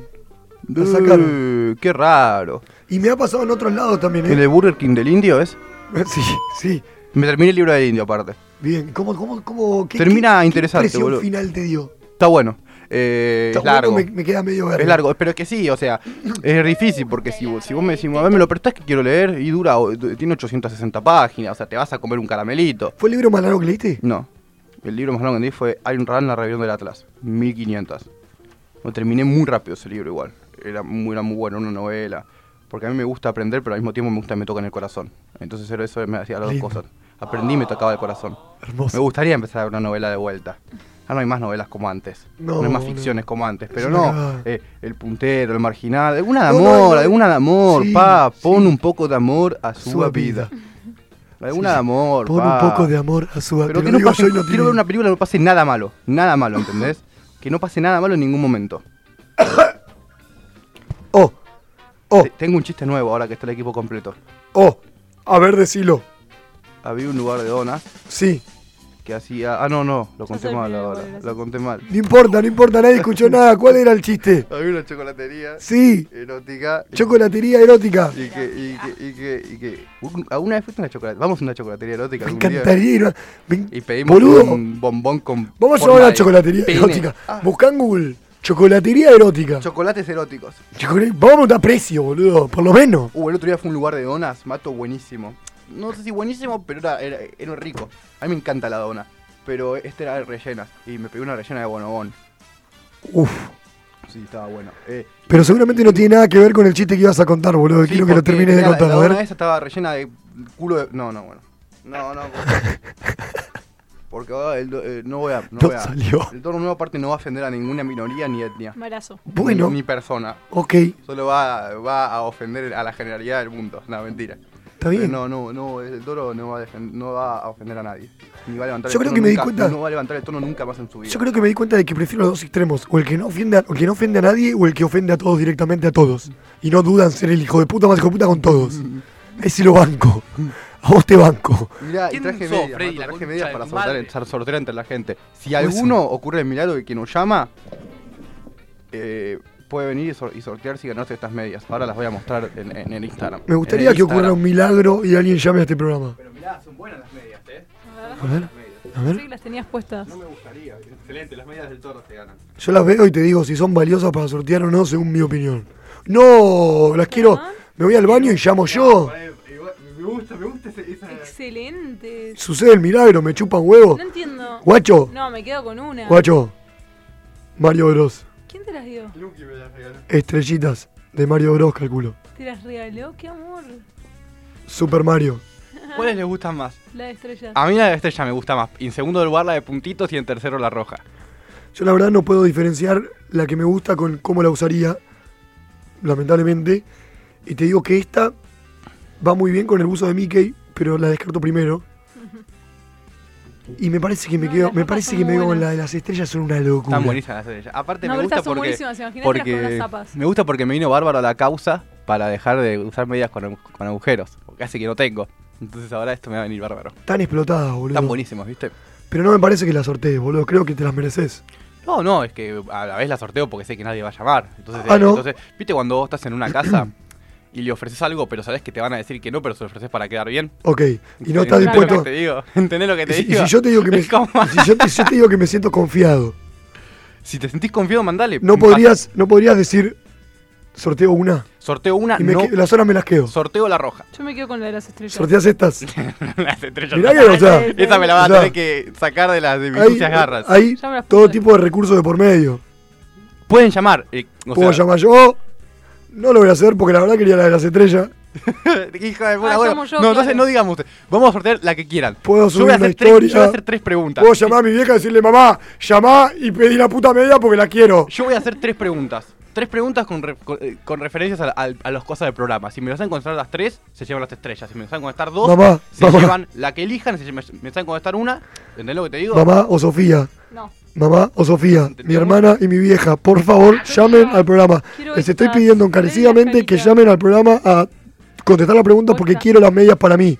[SPEAKER 1] la
[SPEAKER 2] Uh,
[SPEAKER 1] sacaron.
[SPEAKER 2] Qué raro.
[SPEAKER 1] Y me ha pasado en otros lados también,
[SPEAKER 2] ¿En
[SPEAKER 1] ¿eh?
[SPEAKER 2] el Burger King del Indio es? [LAUGHS]
[SPEAKER 1] Sí, sí.
[SPEAKER 2] Me terminé el libro del Indio aparte.
[SPEAKER 1] Bien. ¿Cómo, cómo, cómo, qué,
[SPEAKER 2] Termina
[SPEAKER 1] qué- qué
[SPEAKER 2] interesante,
[SPEAKER 1] impresión
[SPEAKER 2] boludo.
[SPEAKER 1] final te dio?
[SPEAKER 2] Está bueno. Eh, es largo.
[SPEAKER 1] me, me queda medio verde.
[SPEAKER 2] Es largo, pero es que sí, o sea, es difícil porque si, vos- si vos me decís, a ver, me lo prestás que quiero leer y dura, tiene 860 páginas, o sea, te vas a comer un caramelito.
[SPEAKER 1] ¿Fue el libro más largo que leíste?
[SPEAKER 2] No, el libro más largo que leí fue Iron Run, la rebelión del Atlas, 1500. Lo terminé muy rápido ese libro igual, era muy, era muy bueno, una novela, porque a mí me gusta aprender, pero al mismo tiempo me gusta que me toca en el corazón. Entonces era eso me hacía las dos
[SPEAKER 1] Lindo.
[SPEAKER 2] cosas. Aprendí y me tocaba el corazón. Me
[SPEAKER 1] Hermoso.
[SPEAKER 2] gustaría empezar una novela de vuelta. Ya no hay más novelas como antes.
[SPEAKER 1] No,
[SPEAKER 2] No, hay más
[SPEAKER 1] no.
[SPEAKER 2] ficciones como antes. Pero
[SPEAKER 1] Es
[SPEAKER 2] no, eh, el puntero, el marginal. Alguna de amor,
[SPEAKER 1] no.
[SPEAKER 2] alguna de amor,
[SPEAKER 1] Sí,
[SPEAKER 2] pa. Pon
[SPEAKER 1] sí.
[SPEAKER 2] un poco de amor a su,
[SPEAKER 1] Su
[SPEAKER 2] vida.
[SPEAKER 1] vida. [LAUGHS]
[SPEAKER 2] Alguna
[SPEAKER 1] Sí,
[SPEAKER 2] de amor,
[SPEAKER 1] Pon
[SPEAKER 2] pa.
[SPEAKER 1] un poco de amor a su
[SPEAKER 2] Pero
[SPEAKER 1] te
[SPEAKER 2] que no pase, quiero
[SPEAKER 1] tiene-
[SPEAKER 2] ver una película que no pase nada malo. Nada malo, ¿entendés? Que no pase nada malo en ningún momento. [COUGHS]
[SPEAKER 1] Oh, oh,
[SPEAKER 2] Te- Tengo un chiste nuevo ahora que está el equipo completo.
[SPEAKER 1] oh. A ver, decilo.
[SPEAKER 2] Había un lugar de donas
[SPEAKER 1] Sí.
[SPEAKER 2] Que hacía. Ah, no, no, lo conté mal ahora. Lo conté mal.
[SPEAKER 1] No importa, no importa, nadie escuchó [LAUGHS] nada. ¿Cuál era el chiste?
[SPEAKER 2] Había una chocolatería
[SPEAKER 1] Sí,
[SPEAKER 2] erótica.
[SPEAKER 1] chocolatería erótica.
[SPEAKER 2] Y que, y que, y que, y que. un- ¿Alguna vez fuiste a una chocolatería? Vamos a una chocolatería erótica
[SPEAKER 1] Me encantaría ir a- me-
[SPEAKER 2] Y pedimos
[SPEAKER 1] Boludo.
[SPEAKER 2] un bombón con.
[SPEAKER 1] Vamos a
[SPEAKER 2] forma
[SPEAKER 1] llamar a
[SPEAKER 2] de
[SPEAKER 1] la chocolatería
[SPEAKER 2] pene.
[SPEAKER 1] erótica.
[SPEAKER 2] Ah,
[SPEAKER 1] Buscá en Google. Chocolatería erótica.
[SPEAKER 2] chocolates eróticos.
[SPEAKER 1] Chocolate- Vamos a precio, boludo. Por lo menos.
[SPEAKER 2] Uh, el otro día fue un lugar de donas, mato buenísimo. No sé si buenísimo, pero era, era, era rico. A mí me encanta la dona. Pero este era de rellenas. Y me pegué una rellena de bonobón.
[SPEAKER 1] Uf.
[SPEAKER 2] Sí, estaba bueno. Eh,
[SPEAKER 1] Pero seguramente no tiene nada que ver con el chiste que ibas a contar, boludo.
[SPEAKER 2] sí,
[SPEAKER 1] Quiero que lo termines de contar.
[SPEAKER 2] La,
[SPEAKER 1] A
[SPEAKER 2] dona
[SPEAKER 1] ver.
[SPEAKER 2] esa estaba rellena de culo de. No, no, bueno. No, no. [LAUGHS] Porque ahora eh, no voy a. No,
[SPEAKER 1] No
[SPEAKER 2] voy a-
[SPEAKER 1] salió.
[SPEAKER 2] El tono nuevo, aparte, no va a ofender a ninguna minoría ni etnia.
[SPEAKER 6] Marazo.
[SPEAKER 1] Bueno,
[SPEAKER 2] Ni, ni persona.
[SPEAKER 1] ok.
[SPEAKER 2] Solo va, va a ofender a la generalidad del mundo. No, mentira.
[SPEAKER 1] Está
[SPEAKER 2] Pero no, no, no, el toro no va a, defen- no va a ofender a nadie. Ni va a levantar
[SPEAKER 1] Yo
[SPEAKER 2] el
[SPEAKER 1] creo
[SPEAKER 2] tono
[SPEAKER 1] que me di cuenta-
[SPEAKER 2] No va a levantar el tono nunca más en su vida.
[SPEAKER 1] Yo creo que me di cuenta de que prefiero los dos extremos. O el que no ofende a, o el que no ofende a nadie o el que ofende a todos directamente a todos. Y no dudan ser el hijo de puta más hijo de puta con todos. [LAUGHS] Ese lo banco. A vos te banco.
[SPEAKER 2] Mirá, y
[SPEAKER 4] ¿Quién
[SPEAKER 2] traje
[SPEAKER 4] sos,
[SPEAKER 2] medias,
[SPEAKER 4] Freddy,
[SPEAKER 2] Mato,
[SPEAKER 4] la
[SPEAKER 2] traje medias para sortear, sortear entre la gente. Si alguno ocurre el milagro de que nos llama, eh, puede venir y, sor- y sortear si ganarse estas medias. Ahora las voy a mostrar en, en el Instagram.
[SPEAKER 1] Me gustaría que ocurra un milagro y alguien llame a este programa.
[SPEAKER 2] Pero mirá, son buenas las medias, ¿eh?
[SPEAKER 1] A ver, a
[SPEAKER 6] Sí,
[SPEAKER 1] ver.
[SPEAKER 6] las tenías puestas.
[SPEAKER 2] No me gustaría. Excelente, las medias del toro se ganan.
[SPEAKER 1] Yo las veo y te digo si son valiosas para sortear o no, según mi opinión. No, las quiero.
[SPEAKER 6] Ah.
[SPEAKER 1] Me voy al baño y llamo yo.
[SPEAKER 2] Me gusta, me gusta esa...
[SPEAKER 6] Excelente.
[SPEAKER 1] Sucede el milagro, me chupan huevo.
[SPEAKER 6] No entiendo.
[SPEAKER 1] Guacho,
[SPEAKER 6] No, me quedo con una.
[SPEAKER 1] guacho. Mario Bros.
[SPEAKER 6] ¿Quién te las dio?
[SPEAKER 2] Lucky me las regaló.
[SPEAKER 1] Estrellitas de Mario Bros, calculo.
[SPEAKER 6] ¿Te las regaló? ¡Qué amor!
[SPEAKER 1] Super Mario.
[SPEAKER 2] ¿Cuáles les gustan más?
[SPEAKER 6] La de estrellas.
[SPEAKER 2] A mí la de estrella me gusta más. Y en segundo lugar la de puntitos y en tercero la roja.
[SPEAKER 1] Yo la verdad no puedo diferenciar la que me gusta con cómo la usaría, lamentablemente. Y te digo que esta va muy bien con el buzo de Mickey, pero la descarto primero. Y me parece que me
[SPEAKER 6] No,
[SPEAKER 1] quedo, me parece que me quedo con la de las estrellas son una locura.
[SPEAKER 2] Están buenísimas las estrellas. Aparte
[SPEAKER 6] No,
[SPEAKER 2] me gusta
[SPEAKER 6] estas son
[SPEAKER 2] porque...
[SPEAKER 6] buenísimas, unas
[SPEAKER 2] Porque
[SPEAKER 6] zapas.
[SPEAKER 2] me gusta porque me vino bárbaro a la causa para dejar de usar medias con, con agujeros. Porque hace que no tengo. Entonces ahora esto me va a venir bárbaro.
[SPEAKER 1] Tan explotadas, boludo.
[SPEAKER 2] Están buenísimos, ¿viste?
[SPEAKER 1] Pero no me parece que las sortees, boludo. Creo que te las mereces.
[SPEAKER 2] No, no, es que a la vez la sorteo porque sé que nadie va a llamar. Entonces,
[SPEAKER 1] Ah,
[SPEAKER 2] eh,
[SPEAKER 1] ¿no?
[SPEAKER 2] entonces ¿viste cuando vos estás en una casa [CLEARS THROAT] y le ofreces algo, pero sabes que te van a decir que no, pero se lo ofreces para quedar bien?
[SPEAKER 1] Ok. Y no estás
[SPEAKER 2] ¿Entendés
[SPEAKER 1] dispuesto.
[SPEAKER 2] lo que te digo? [LAUGHS] ¿Entendés lo que
[SPEAKER 1] Y
[SPEAKER 2] te
[SPEAKER 1] y
[SPEAKER 2] digo?
[SPEAKER 1] si yo te digo que [LAUGHS] me,
[SPEAKER 2] Es como-
[SPEAKER 1] y si yo te, si yo te digo que me siento confiado,
[SPEAKER 2] Si te sentís confiado, mandale.
[SPEAKER 1] no podrías, no podrías decir sorteo una
[SPEAKER 2] Sorteo una,
[SPEAKER 1] y me
[SPEAKER 2] no.
[SPEAKER 1] las horas me las quedo.
[SPEAKER 2] Sorteo la roja.
[SPEAKER 6] Yo me quedo con la de las estrellas.
[SPEAKER 1] Sorteas estas. [LAUGHS]
[SPEAKER 2] Las estrellas.
[SPEAKER 1] Mirá que, o sea,
[SPEAKER 2] Esa me la vas
[SPEAKER 1] O
[SPEAKER 2] a tener que sacar de las de mis
[SPEAKER 1] hay,
[SPEAKER 2] sucias garras.
[SPEAKER 1] hay todo tipo de recursos de por medio.
[SPEAKER 2] Pueden llamar. eh, o
[SPEAKER 1] Puedo
[SPEAKER 2] sea,
[SPEAKER 1] llamar yo. No lo voy a hacer porque la verdad quería la de las estrellas. [LAUGHS]
[SPEAKER 2] Hija de puta,
[SPEAKER 6] Ah,
[SPEAKER 2] bueno.
[SPEAKER 6] llamo yo,
[SPEAKER 2] no, entonces
[SPEAKER 6] claro.
[SPEAKER 2] no digamos usted. Vamos a sortear la que quieran.
[SPEAKER 1] Puedo
[SPEAKER 2] Yo voy, a
[SPEAKER 1] subir una
[SPEAKER 2] hacer tres, yo voy a hacer tres preguntas.
[SPEAKER 1] Puedo llamar a mi vieja y decirle, mamá, llamá y pedí la puta media porque la quiero.
[SPEAKER 2] Yo voy a hacer tres preguntas. Tres preguntas con, re- con, eh, con referencias a, a- a las cosas del programa. Si me las saben contestar las tres, se llevan las estrellas. Si me las saben contestar dos,
[SPEAKER 1] Mamá,
[SPEAKER 2] se
[SPEAKER 1] mamá.
[SPEAKER 2] llevan la que elijan. Si me, me saben contestar una, ¿entendés lo que te digo?
[SPEAKER 1] Mamá o Sofía.
[SPEAKER 6] No.
[SPEAKER 1] Mamá o Sofía, mi hermana y mi vieja, por favor, llamen al programa. Les estoy pidiendo encarecidamente que llamen al programa a contestar la pregunta porque quiero las medias para mí.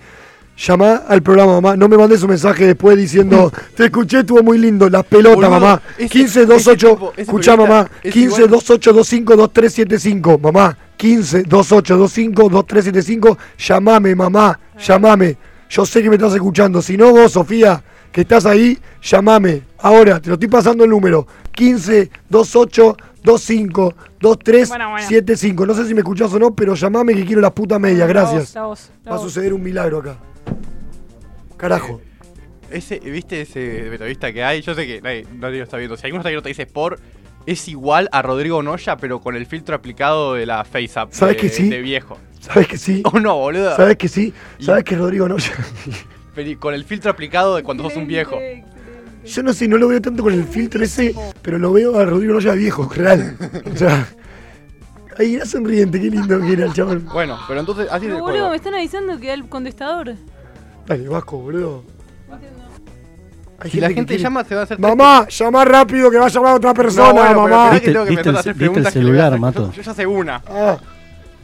[SPEAKER 1] Llama al programa, mamá. No me mandes un mensaje después diciendo, te escuché, estuvo muy lindo. Las pelotas, mamá.
[SPEAKER 2] ese-
[SPEAKER 1] 15
[SPEAKER 2] ese
[SPEAKER 1] 28,
[SPEAKER 2] tipo- ese
[SPEAKER 1] escuchá,
[SPEAKER 2] periodista
[SPEAKER 1] mamá.
[SPEAKER 2] es
[SPEAKER 1] 15
[SPEAKER 2] igual-
[SPEAKER 1] 28 25 2375, mamá. 15 28 25 2375, llamame, mamá. Llamame. Yo sé que me estás escuchando. Si no, vos, Sofía, que estás ahí, llamame. Ahora, te lo estoy pasando el número. 15 28 25 23
[SPEAKER 6] Bueno, bueno.
[SPEAKER 1] 75. No sé si me escuchás o no, pero llamame que quiero la puta media.
[SPEAKER 6] La voz,
[SPEAKER 1] Gracias.
[SPEAKER 6] la voz, la
[SPEAKER 1] Va a suceder un milagro acá. Carajo.
[SPEAKER 2] Ese, ¿Viste ese periodista que hay? Yo sé que nadie, nadie lo está viendo. Si alguno está viendo te dice Sport, es igual a Rodrigo Noya, pero con el filtro aplicado de la FaceApp.
[SPEAKER 1] ¿Sabes
[SPEAKER 2] de,
[SPEAKER 1] que sí?
[SPEAKER 2] De viejo.
[SPEAKER 1] ¿Sabes que sí? [LAUGHS]
[SPEAKER 2] ¿O no, boludo?
[SPEAKER 1] ¿Sabes que sí?
[SPEAKER 2] Y-
[SPEAKER 1] ¿Sabes que Rodrigo no? [LAUGHS]
[SPEAKER 2] Con el filtro aplicado de cuando sos un viejo.
[SPEAKER 1] Yo no sé, no lo veo tanto con el filtro ese, pero lo veo a Rodrigo Noya viejo, [LAUGHS] real. O sea, ahí era sonriente, qué lindo que era el chaval.
[SPEAKER 2] Bueno, pero entonces así de
[SPEAKER 6] Pero boludo, me están avisando que da el contestador.
[SPEAKER 1] Dale, Vasco, boludo. Hay
[SPEAKER 2] Si la gente
[SPEAKER 1] quiere-
[SPEAKER 2] llama, se va a hacer.
[SPEAKER 1] Mamá, llama rápido que va a llamar a otra persona,
[SPEAKER 2] No, bueno, pero
[SPEAKER 1] mamá.
[SPEAKER 2] esperá que tengo que
[SPEAKER 3] Viste-
[SPEAKER 2] empezar a
[SPEAKER 3] viste
[SPEAKER 2] hacer
[SPEAKER 3] el- viste el
[SPEAKER 2] preguntas que le voy a
[SPEAKER 3] celular,
[SPEAKER 2] hacer.
[SPEAKER 3] Mato.
[SPEAKER 2] Yo, yo ya sé una.
[SPEAKER 1] Ah,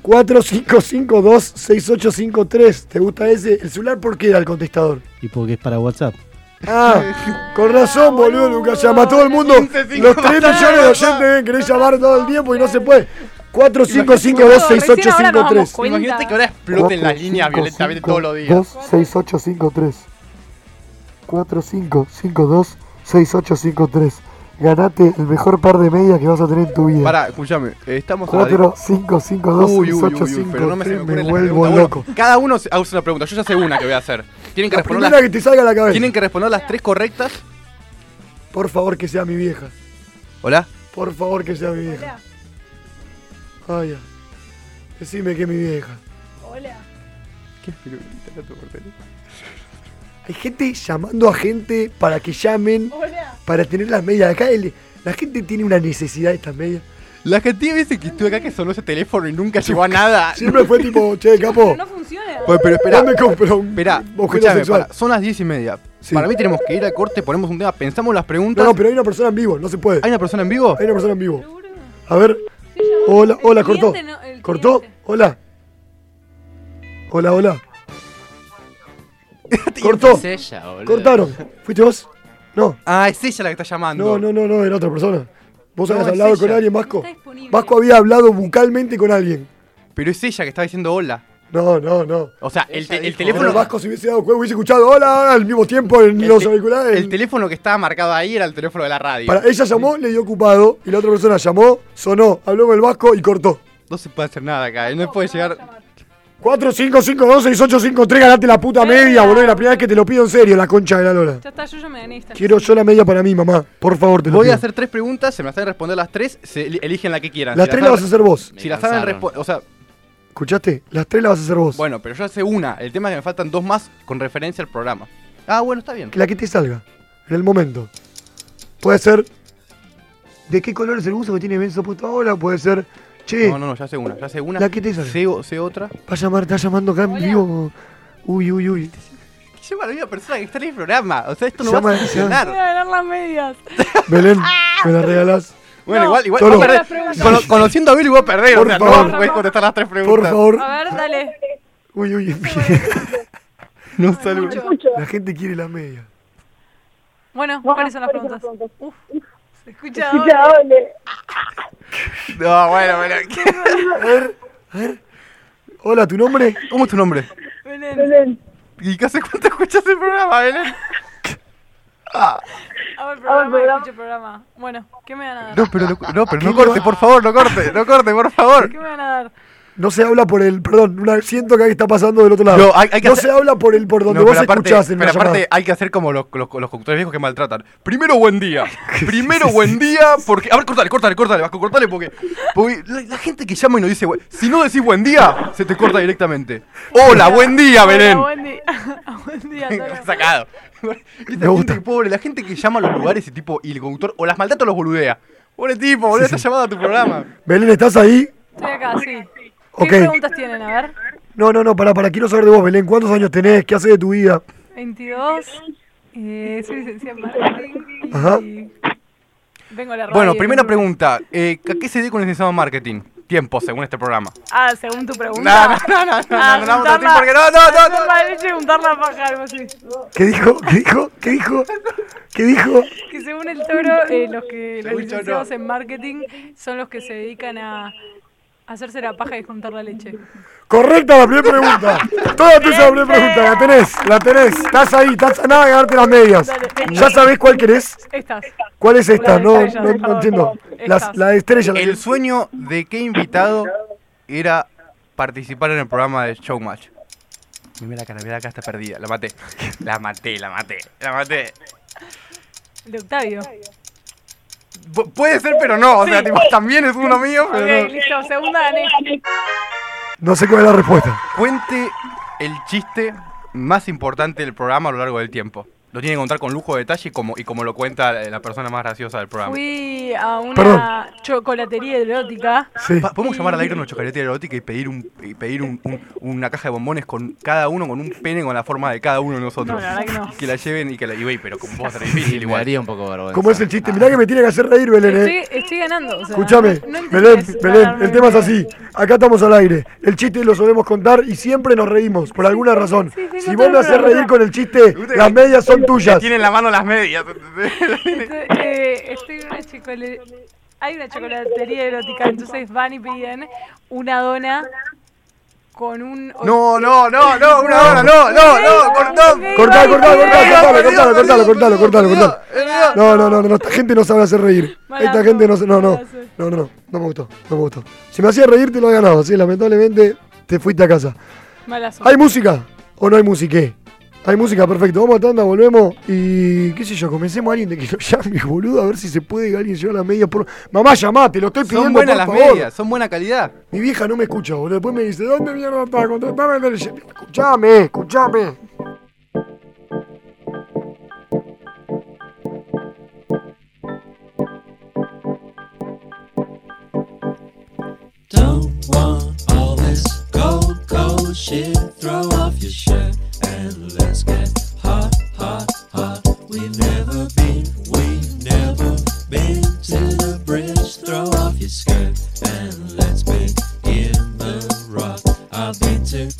[SPEAKER 1] 4552-6853. ¿Te gusta ese? ¿El celular por qué era el contestador?
[SPEAKER 3] Y porque es para WhatsApp.
[SPEAKER 1] Ah, [LAUGHS] con razón, boludo, nunca llama a todo el mundo.
[SPEAKER 2] 15, cinco,
[SPEAKER 1] Los 3
[SPEAKER 2] basta,
[SPEAKER 1] millones de oyentes deben querer llamar todo el tiempo y no se puede.
[SPEAKER 6] Recién ahora nos damos
[SPEAKER 1] 4552-6853.
[SPEAKER 6] cuenta.
[SPEAKER 2] Imagínate que ahora exploten las líneas violentamente todos los días.
[SPEAKER 1] 6853 4552-6853 Ganate el mejor par de medias que vas a tener en tu vida.
[SPEAKER 2] Pará, escúchame, estamos a la-
[SPEAKER 1] 4552
[SPEAKER 2] Uy, uy, uy, uy, pero no me, se me
[SPEAKER 1] me
[SPEAKER 2] ocurren las
[SPEAKER 1] vuelvo.
[SPEAKER 2] Bueno,
[SPEAKER 1] loco.
[SPEAKER 2] cada uno se- hace una pregunta. Yo ya sé una que voy a hacer. Tienen que
[SPEAKER 1] La
[SPEAKER 2] responder las,
[SPEAKER 1] que te salga a la cabeza.
[SPEAKER 2] tienen que responder las tres correctas.
[SPEAKER 1] Por favor que sea mi vieja.
[SPEAKER 2] Hola.
[SPEAKER 1] Por favor que sea mi vieja.
[SPEAKER 6] Hola.
[SPEAKER 1] Ay. Decime que es mi vieja.
[SPEAKER 6] Hola.
[SPEAKER 1] Hay gente llamando a gente para que llamen,
[SPEAKER 6] Hola.
[SPEAKER 1] para tener las medias. Acá el- la gente tiene una necesidad de estas medias.
[SPEAKER 2] La de veces que estuve acá que sonó ese teléfono y nunca llegó a nada. [LAUGHS]
[SPEAKER 1] Siempre fue tipo, che, capo,
[SPEAKER 6] Pero no funciona.
[SPEAKER 2] Pues, pero espera,
[SPEAKER 1] ¿dónde compro un
[SPEAKER 2] espera,
[SPEAKER 1] sexual?
[SPEAKER 2] para, son las diez y media.
[SPEAKER 1] Sí.
[SPEAKER 2] Para mí tenemos que ir al corte, ponemos un tema, pensamos las
[SPEAKER 1] No,
[SPEAKER 2] preguntas.
[SPEAKER 1] no, pero hay una persona en vivo, no se puede.
[SPEAKER 2] ¿Hay una persona en vivo?
[SPEAKER 1] Hay una persona en vivo.
[SPEAKER 6] ¿Seguro?
[SPEAKER 1] A ver,
[SPEAKER 6] Sí,
[SPEAKER 1] hola, hola, cortó.
[SPEAKER 6] no-
[SPEAKER 1] ¿Cortó? Hola. Hola, hola. [LAUGHS] Cortó.
[SPEAKER 4] Es ella, boludo.
[SPEAKER 1] Cortaron. ¿Fuiste vos? No.
[SPEAKER 2] Ah, es ella la que está llamando.
[SPEAKER 1] No, no, no, no, era otra persona. ¿Vos
[SPEAKER 2] No,
[SPEAKER 1] habías
[SPEAKER 2] es
[SPEAKER 1] hablado con
[SPEAKER 2] ella.
[SPEAKER 1] alguien, Vasco? Vasco había hablado bucalmente con alguien.
[SPEAKER 2] Pero es ella que está diciendo hola.
[SPEAKER 1] No, no, no.
[SPEAKER 2] O sea, el, te- el
[SPEAKER 1] Pero
[SPEAKER 2] teléfono.
[SPEAKER 1] Vasco se hubiese dado cuenta, hubiese escuchado hola, hola al mismo tiempo en
[SPEAKER 2] el
[SPEAKER 1] los
[SPEAKER 2] te-
[SPEAKER 1] auriculares.
[SPEAKER 2] El teléfono que estaba marcado ahí era el teléfono de la radio.
[SPEAKER 1] Para, ella llamó, le dio ocupado, y la otra persona llamó, sonó, habló con el Vasco y cortó.
[SPEAKER 2] No se puede hacer nada acá, ¿eh? no puede llegar.
[SPEAKER 1] 4552-6853, ganate la puta media, boludo. La primera vez que te lo pido en serio, la concha de la lora.
[SPEAKER 6] Ya está, yo ya me gané esta.
[SPEAKER 1] Quiero yo la media para mí, mamá. Por favor, te lo
[SPEAKER 2] Voy
[SPEAKER 1] pido.
[SPEAKER 2] a hacer tres preguntas, se me hacen responder las tres, se eligen la que quieran.
[SPEAKER 1] Las
[SPEAKER 2] Si
[SPEAKER 1] tres las vas a
[SPEAKER 2] saben-
[SPEAKER 1] hacer vos.
[SPEAKER 4] Me
[SPEAKER 2] Si las saben responder. O sea,
[SPEAKER 1] ¿Escuchaste? Las tres las vas a hacer vos.
[SPEAKER 2] bueno, pero yo hace una. El tema es que me faltan dos más con referencia al programa. Ah, bueno, está bien.
[SPEAKER 1] Que la que te salga. En el momento. Puede ser. ¿De qué color es el buzo que tiene Benzo puesto ahora? Puede ser. Che,
[SPEAKER 2] No, no, no, ya sé una, ya sé una.
[SPEAKER 1] la que te.
[SPEAKER 2] Sé, otra.
[SPEAKER 1] Va a llamar, está llamando acá en vivo. Uy, uy, uy.
[SPEAKER 2] Que lleva la misma persona que está en el programa. O sea, esto no
[SPEAKER 1] Llama-
[SPEAKER 2] va a
[SPEAKER 6] Voy a
[SPEAKER 2] funcionar.
[SPEAKER 6] ganar las medias. [LAUGHS]
[SPEAKER 1] Belén, me la regalás.
[SPEAKER 2] Bueno,
[SPEAKER 6] No.
[SPEAKER 2] igual, igual.
[SPEAKER 1] Solo-
[SPEAKER 2] va a perder.
[SPEAKER 6] Las preguntas.
[SPEAKER 2] Cono- conociendo a Billy voy a perder.
[SPEAKER 1] Por
[SPEAKER 2] o sea,
[SPEAKER 1] favor.
[SPEAKER 2] no puedes contestar las tres
[SPEAKER 1] Por
[SPEAKER 2] preguntas.
[SPEAKER 1] favor.
[SPEAKER 6] A ver, dale.
[SPEAKER 1] Uy, uy.
[SPEAKER 2] No salgo.
[SPEAKER 1] La gente quiere la media.
[SPEAKER 6] Bueno, ¿cuáles son las preguntas? Uf, escucha.
[SPEAKER 2] No, bueno, bueno. [LAUGHS]
[SPEAKER 1] A ver, a ver. Hola, ¿tu nombre?
[SPEAKER 2] ¿Cómo es tu nombre?
[SPEAKER 6] Belén.
[SPEAKER 2] ¿Y qué hace cuánto escuchas el programa, Belén?
[SPEAKER 6] Hago el programa, escucho el programa. Bueno, ¿qué me van a dar?
[SPEAKER 2] No, pero no, no, pero no
[SPEAKER 1] ¿Qué
[SPEAKER 2] corte, por favor, no corte, no corte, por favor.
[SPEAKER 6] ¿Qué me van a dar?
[SPEAKER 1] No se habla por el. Perdón, una, siento que ahí está pasando del otro lado.
[SPEAKER 2] No, hay- hay que
[SPEAKER 1] no
[SPEAKER 2] hacer-
[SPEAKER 1] se habla por el por donde
[SPEAKER 2] No,
[SPEAKER 1] vos
[SPEAKER 2] aparte,
[SPEAKER 1] escuchás en
[SPEAKER 2] pero
[SPEAKER 1] la
[SPEAKER 2] aparte
[SPEAKER 1] llamada.
[SPEAKER 2] hay que hacer como los, los, los conductores viejos que maltratan. Primero buen día. [LAUGHS] Primero buen día porque... A ver, cortale, cortale, cortale, Vasco, cortale porque... Porque la, la gente que llama y nos dice... buen- Si no decís buen día, se te corta directamente. Hola, buen día, Belén.
[SPEAKER 6] Hola, buen día. [LAUGHS] buen día.
[SPEAKER 2] Sacado. Esta gente pobre, la gente que llama a los lugares y tipo... Y el conductor o las maltrata o los boludea. Pobre tipo, boludo, está llamado a tu programa.
[SPEAKER 1] Belén, ¿estás ahí?
[SPEAKER 6] Estoy acá, sí. ¿Qué preguntas tienen? A ver.
[SPEAKER 1] No, no, no, para, para, quiero saber de vos, Belén. ¿Cuántos años tenés? ¿Qué haces de tu vida?
[SPEAKER 6] 22. Eh, soy licenciada en marketing. Y
[SPEAKER 1] Ajá.
[SPEAKER 6] Vengo a la radio.
[SPEAKER 2] Bueno, primera pregunta. Eh, ¿A qué se dedica un licenciado en marketing? Tiempo, según este programa.
[SPEAKER 6] Ah, según tu pregunta.
[SPEAKER 2] No, no, no, no, no,
[SPEAKER 6] Ah,
[SPEAKER 2] no, no, no, porque no, no, no, no.
[SPEAKER 6] la leche y juntar la paja, algo así.
[SPEAKER 1] ¿Qué dijo? ¿Qué dijo? ¿Qué dijo? ¿Qué dijo?
[SPEAKER 6] Que según el toro, eh, los que los licenciados
[SPEAKER 2] no.
[SPEAKER 6] en marketing son los que se dedican a Hacerse la paja y juntar la leche.
[SPEAKER 1] Correcta la primera pregunta. Toda tu esa primera pregunta. La tenés, la tenés. Estás ahí, estás a nada de ganarte las medias.
[SPEAKER 6] Dale,
[SPEAKER 1] ¿Ya sabés cuál querés?
[SPEAKER 6] Estas.
[SPEAKER 1] ¿Cuál es esta?
[SPEAKER 6] La
[SPEAKER 1] No, no, no entiendo. Las- la de estrella. la
[SPEAKER 2] El
[SPEAKER 1] que-
[SPEAKER 2] sueño de qué invitado era participar en el programa de Showmatch. Mira la cara, mira la cara está perdida. La maté. La maté, la maté, la maté.
[SPEAKER 6] De Octavio.
[SPEAKER 2] Pu- puede ser, pero no. O sea,
[SPEAKER 6] Sí.
[SPEAKER 2] tipo, también es uno mío, pero no.
[SPEAKER 6] listo. Segunda gané.
[SPEAKER 1] No sé cuál es la respuesta.
[SPEAKER 2] Cuente el chiste más importante del programa a lo largo del tiempo. Lo tiene que contar con lujo de detalle y como, y como lo cuenta la persona más graciosa del programa.
[SPEAKER 6] Fui a una
[SPEAKER 1] Perdón.
[SPEAKER 6] chocolatería erótica.
[SPEAKER 1] Sí.
[SPEAKER 2] ¿Podemos llamar al aire a una chocolate erótica y pedir, un, y pedir un- un- una caja de bombones con cada uno con un pene con la forma de cada uno de nosotros?
[SPEAKER 6] No, la verdad que no.
[SPEAKER 2] Que la lleven y que la. Y, güey, pero como
[SPEAKER 4] Sí,
[SPEAKER 2] difícil
[SPEAKER 4] me
[SPEAKER 2] igual.
[SPEAKER 4] daría un poco de vergüenza.
[SPEAKER 1] ¿Cómo es el chiste? Mirá que me tiene que hacer reír, Belén. ¿eh?
[SPEAKER 6] Estoy, estoy ganando. o sea,
[SPEAKER 1] Escúchame,
[SPEAKER 6] no- no
[SPEAKER 1] Belén, Belén, el tema es así. Acá estamos al aire. El chiste lo solemos contar y siempre nos reímos, por alguna razón.
[SPEAKER 6] sí,
[SPEAKER 1] Si vos me haces reír con el chiste, las medias son tuyas.
[SPEAKER 2] Tiene en la mano las medias.
[SPEAKER 6] Estoy, eh, estoy en una chocolatería. Hay una chocolatería erótica, entonces van y piden una dona con un.
[SPEAKER 2] No, no, no, no, una hora, no, no, no,
[SPEAKER 1] cortá, cortalo, cortalo, cortalo, cortalo, cortalo, cortalo.
[SPEAKER 2] perdió.
[SPEAKER 1] No, no, no, no, esta gente no sabe hacer reír. Esta gente no, se- no, no, no, no, no, no me gustó, no me gustó. Si me hacía reír te lo he ganado, sí, lamentablemente te fuiste a casa.
[SPEAKER 6] Malazo.
[SPEAKER 1] ¿Hay música o no hay musiqué? Hay música, perfecto. Vamos a tanda, volvemos y qué sé yo, comencemos a alguien de que lo llame, [LAUGHS] boludo, a ver si se puede que alguien lleve las medias por... Mamá, llamá, te lo estoy pidiendo,
[SPEAKER 2] Son buenas
[SPEAKER 1] por
[SPEAKER 2] las
[SPEAKER 1] favor.
[SPEAKER 2] medias, son buena calidad.
[SPEAKER 1] Mi vieja no me escucha, boludo. Después me dice, ¿dónde mierda está? El- Escuchame, escuchame.
[SPEAKER 8] Don't want all this cold, cold shit. Throw off your shirt and let's get hot, hot, hot. We've never been, we've never been to the bridge. Throw off your skirt and let's begin the rock. I've been to,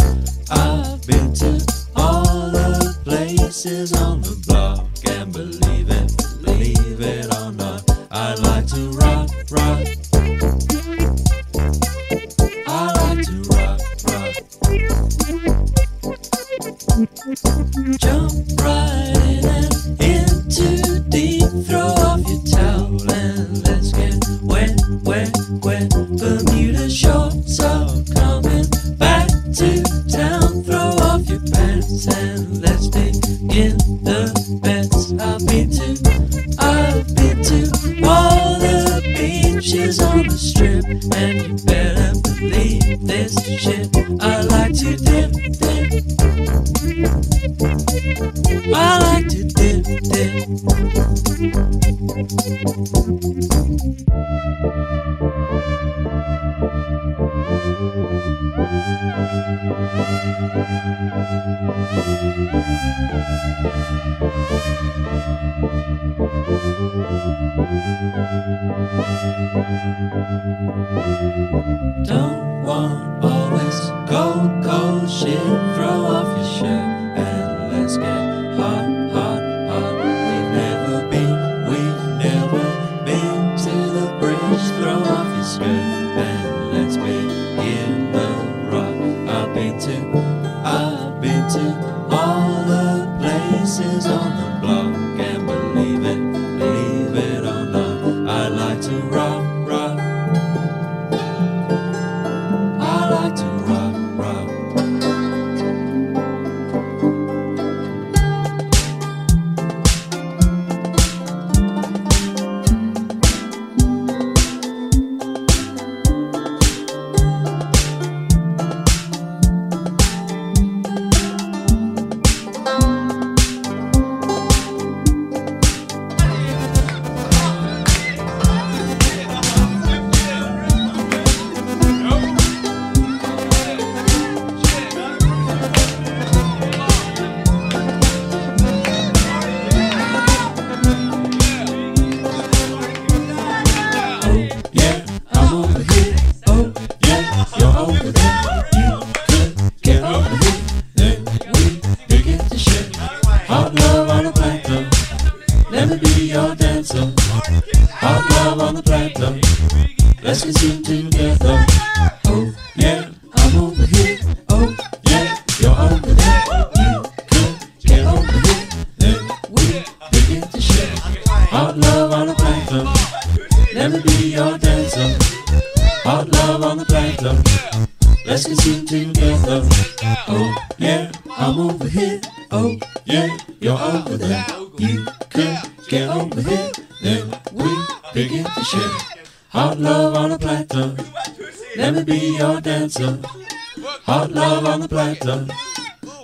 [SPEAKER 8] I've been to all the places on Jump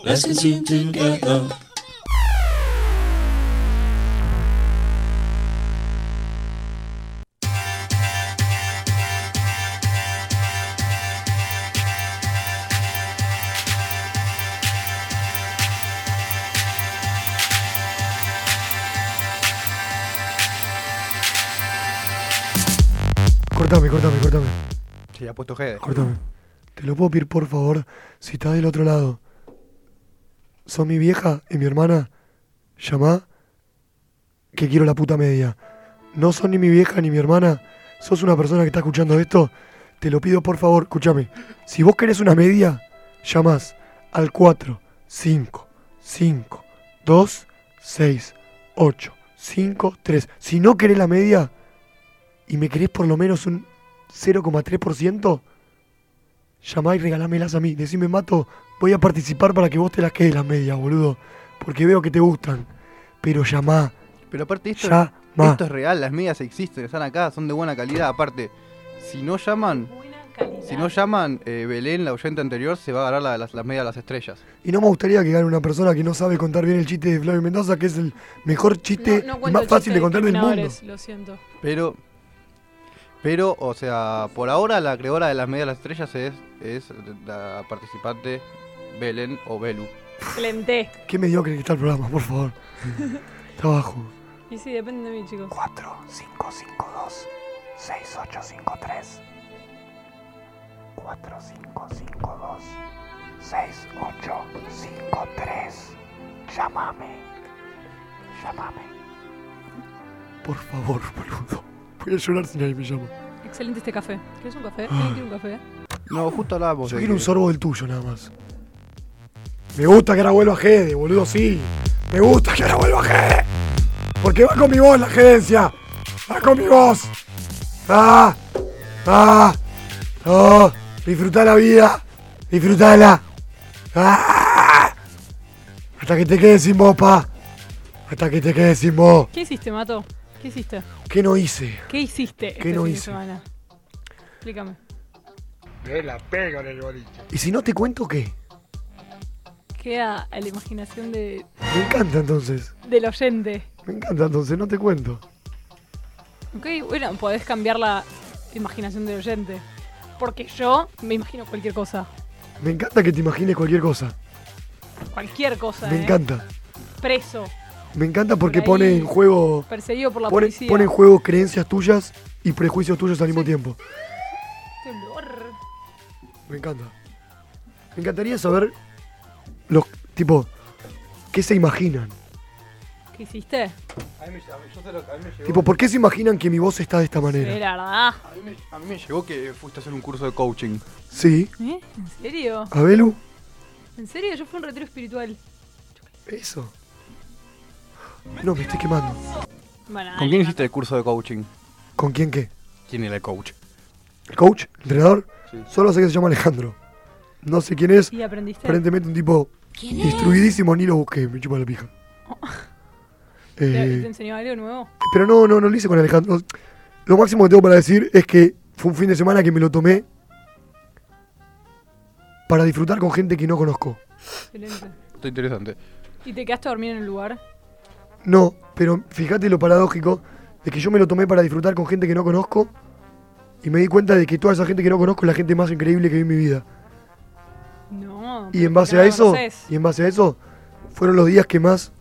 [SPEAKER 8] Let's continue together.
[SPEAKER 1] Estás del otro lado. Son mi vieja y mi hermana. Llamá que quiero la puta media. No son ni mi vieja ni mi hermana. Sos una persona que está escuchando esto. Te lo pido, por favor, escúchame. Si vos querés una media, llamás al 4, 5, 5, 2, 6, 8, 5, 3. Si no querés la media y me querés por lo menos un 0,3%, llamá y regalámelas a mí. Decime, Mato, voy a participar para que vos te las quedes las medias, boludo. Porque veo que te gustan. Pero llamá,
[SPEAKER 2] Pero aparte esto,
[SPEAKER 1] llamá.
[SPEAKER 2] esto es real, las medias existen, están acá, son de buena calidad. Aparte, si no llaman, si no llaman, eh, Belén, la oyente anterior, se va a ganar la- las, las medias de las estrellas.
[SPEAKER 1] Y no me gustaría que gane una persona que no sabe contar bien el chiste de Flavio Mendoza, que es el mejor chiste
[SPEAKER 6] No- no
[SPEAKER 1] y
[SPEAKER 6] cuento
[SPEAKER 1] más fácil de contar del mundo.
[SPEAKER 6] Lo siento.
[SPEAKER 2] Pero, pero, o sea, por ahora la creadora de las medias de las estrellas es, es la participante Belén o Belu.
[SPEAKER 6] Excelente.
[SPEAKER 1] Qué mediocre que está el programa, por favor. [LAUGHS] Está abajo.
[SPEAKER 6] Y sí, depende de mí, chicos.
[SPEAKER 7] 4, 5, 5, 2, 6, 8, 5, 3. 4, 5, 5, 2, 6, 8, 5, 3. Llámame. Llámame.
[SPEAKER 1] Por favor, boludo. Voy a llorar si nadie me llama.
[SPEAKER 6] Excelente este café. ¿Quieres un café?
[SPEAKER 1] Ah.
[SPEAKER 6] ¿Alguien quiere un café?
[SPEAKER 2] No, justo hablábamos
[SPEAKER 1] Yo
[SPEAKER 2] de
[SPEAKER 1] quiero un
[SPEAKER 2] que-
[SPEAKER 1] sorbo del tuyo nada más. Me gusta que ahora vuelva Gede, boludo, sí. Me gusta que ahora vuelva Gede. Porque va con mi voz la gerencia. Va con mi voz. Ah, ah, oh, disfruta la vida. Disfrutala. Ah, hasta que te quedes sin voz, pa. Hasta que te quedes sin voz.
[SPEAKER 6] ¿Qué hiciste, Mato? ¿Qué hiciste?
[SPEAKER 1] ¿Qué no hice?
[SPEAKER 6] ¿Qué hiciste
[SPEAKER 1] ¿Qué
[SPEAKER 6] este
[SPEAKER 1] no
[SPEAKER 6] fin
[SPEAKER 1] hice?
[SPEAKER 6] de semana? Explícame.
[SPEAKER 1] ¿Y si no te cuento qué?
[SPEAKER 6] Queda a la imaginación de,
[SPEAKER 1] Me encanta entonces.
[SPEAKER 6] del oyente.
[SPEAKER 1] Me encanta entonces, no te cuento.
[SPEAKER 6] Ok, bueno, podés cambiar la imaginación del oyente. Porque yo me imagino cualquier cosa.
[SPEAKER 1] Me encanta que te imagines cualquier cosa.
[SPEAKER 6] Cualquier cosa,
[SPEAKER 1] Me
[SPEAKER 6] ¿eh?
[SPEAKER 1] encanta.
[SPEAKER 6] Preso,
[SPEAKER 1] Me encanta porque
[SPEAKER 6] Por
[SPEAKER 1] pone en juego
[SPEAKER 6] perseguido por la
[SPEAKER 1] pone,
[SPEAKER 6] policía.
[SPEAKER 1] pone en juego creencias tuyas y prejuicios tuyos al mismo tiempo.
[SPEAKER 6] Qué olor.
[SPEAKER 1] Me encanta. Me encantaría saber los tipo qué se imaginan.
[SPEAKER 6] ¿Qué hiciste?
[SPEAKER 2] A mí me, a mí- yo sé lo que a mí me llegó.
[SPEAKER 1] Tipo, ¿por qué se imaginan que mi voz está de esta
[SPEAKER 6] Sí,
[SPEAKER 1] manera?
[SPEAKER 6] la verdad.
[SPEAKER 2] A mí, me, a mí me llegó que fuiste a hacer un curso de coaching.
[SPEAKER 1] Sí.
[SPEAKER 6] ¿Eh? ¿En serio?
[SPEAKER 1] Abelu,
[SPEAKER 6] ¿En serio? Yo fui a un retiro espiritual.
[SPEAKER 1] eso. No, me estoy quemando.
[SPEAKER 6] Bueno,
[SPEAKER 2] ¿Con
[SPEAKER 6] dale,
[SPEAKER 2] quién hiciste el curso de coaching?
[SPEAKER 1] ¿Con quién qué?
[SPEAKER 2] ¿Quién era el coach?
[SPEAKER 1] ¿El coach? ¿El entrenador?
[SPEAKER 2] Sí.
[SPEAKER 1] Solo sé que se llama Alejandro. No sé quién es.
[SPEAKER 6] ¿Y aprendiste?
[SPEAKER 1] Aparentemente un tipo instruidísimo, ni lo busqué, me chupa la pija. [LAUGHS]
[SPEAKER 6] ¿Te,
[SPEAKER 1] Eh,
[SPEAKER 6] te enseñó algo nuevo?
[SPEAKER 1] pero no, no, no lo hice con Alejandro. Lo máximo que tengo para decir es que fue un fin de semana que me lo tomé para disfrutar con gente que no conozco.
[SPEAKER 6] Excelente.
[SPEAKER 2] Está interesante.
[SPEAKER 6] ¿Y te quedaste a dormir en el lugar?
[SPEAKER 1] No, pero fíjate lo paradójico de que yo me lo tomé para disfrutar con gente que no conozco y me di cuenta de que toda esa gente que no conozco es la gente más increíble que vi en mi vida.
[SPEAKER 6] No.
[SPEAKER 1] Y en base
[SPEAKER 6] no
[SPEAKER 1] a eso,
[SPEAKER 6] conoces.
[SPEAKER 1] y en base a eso, fueron los días que más,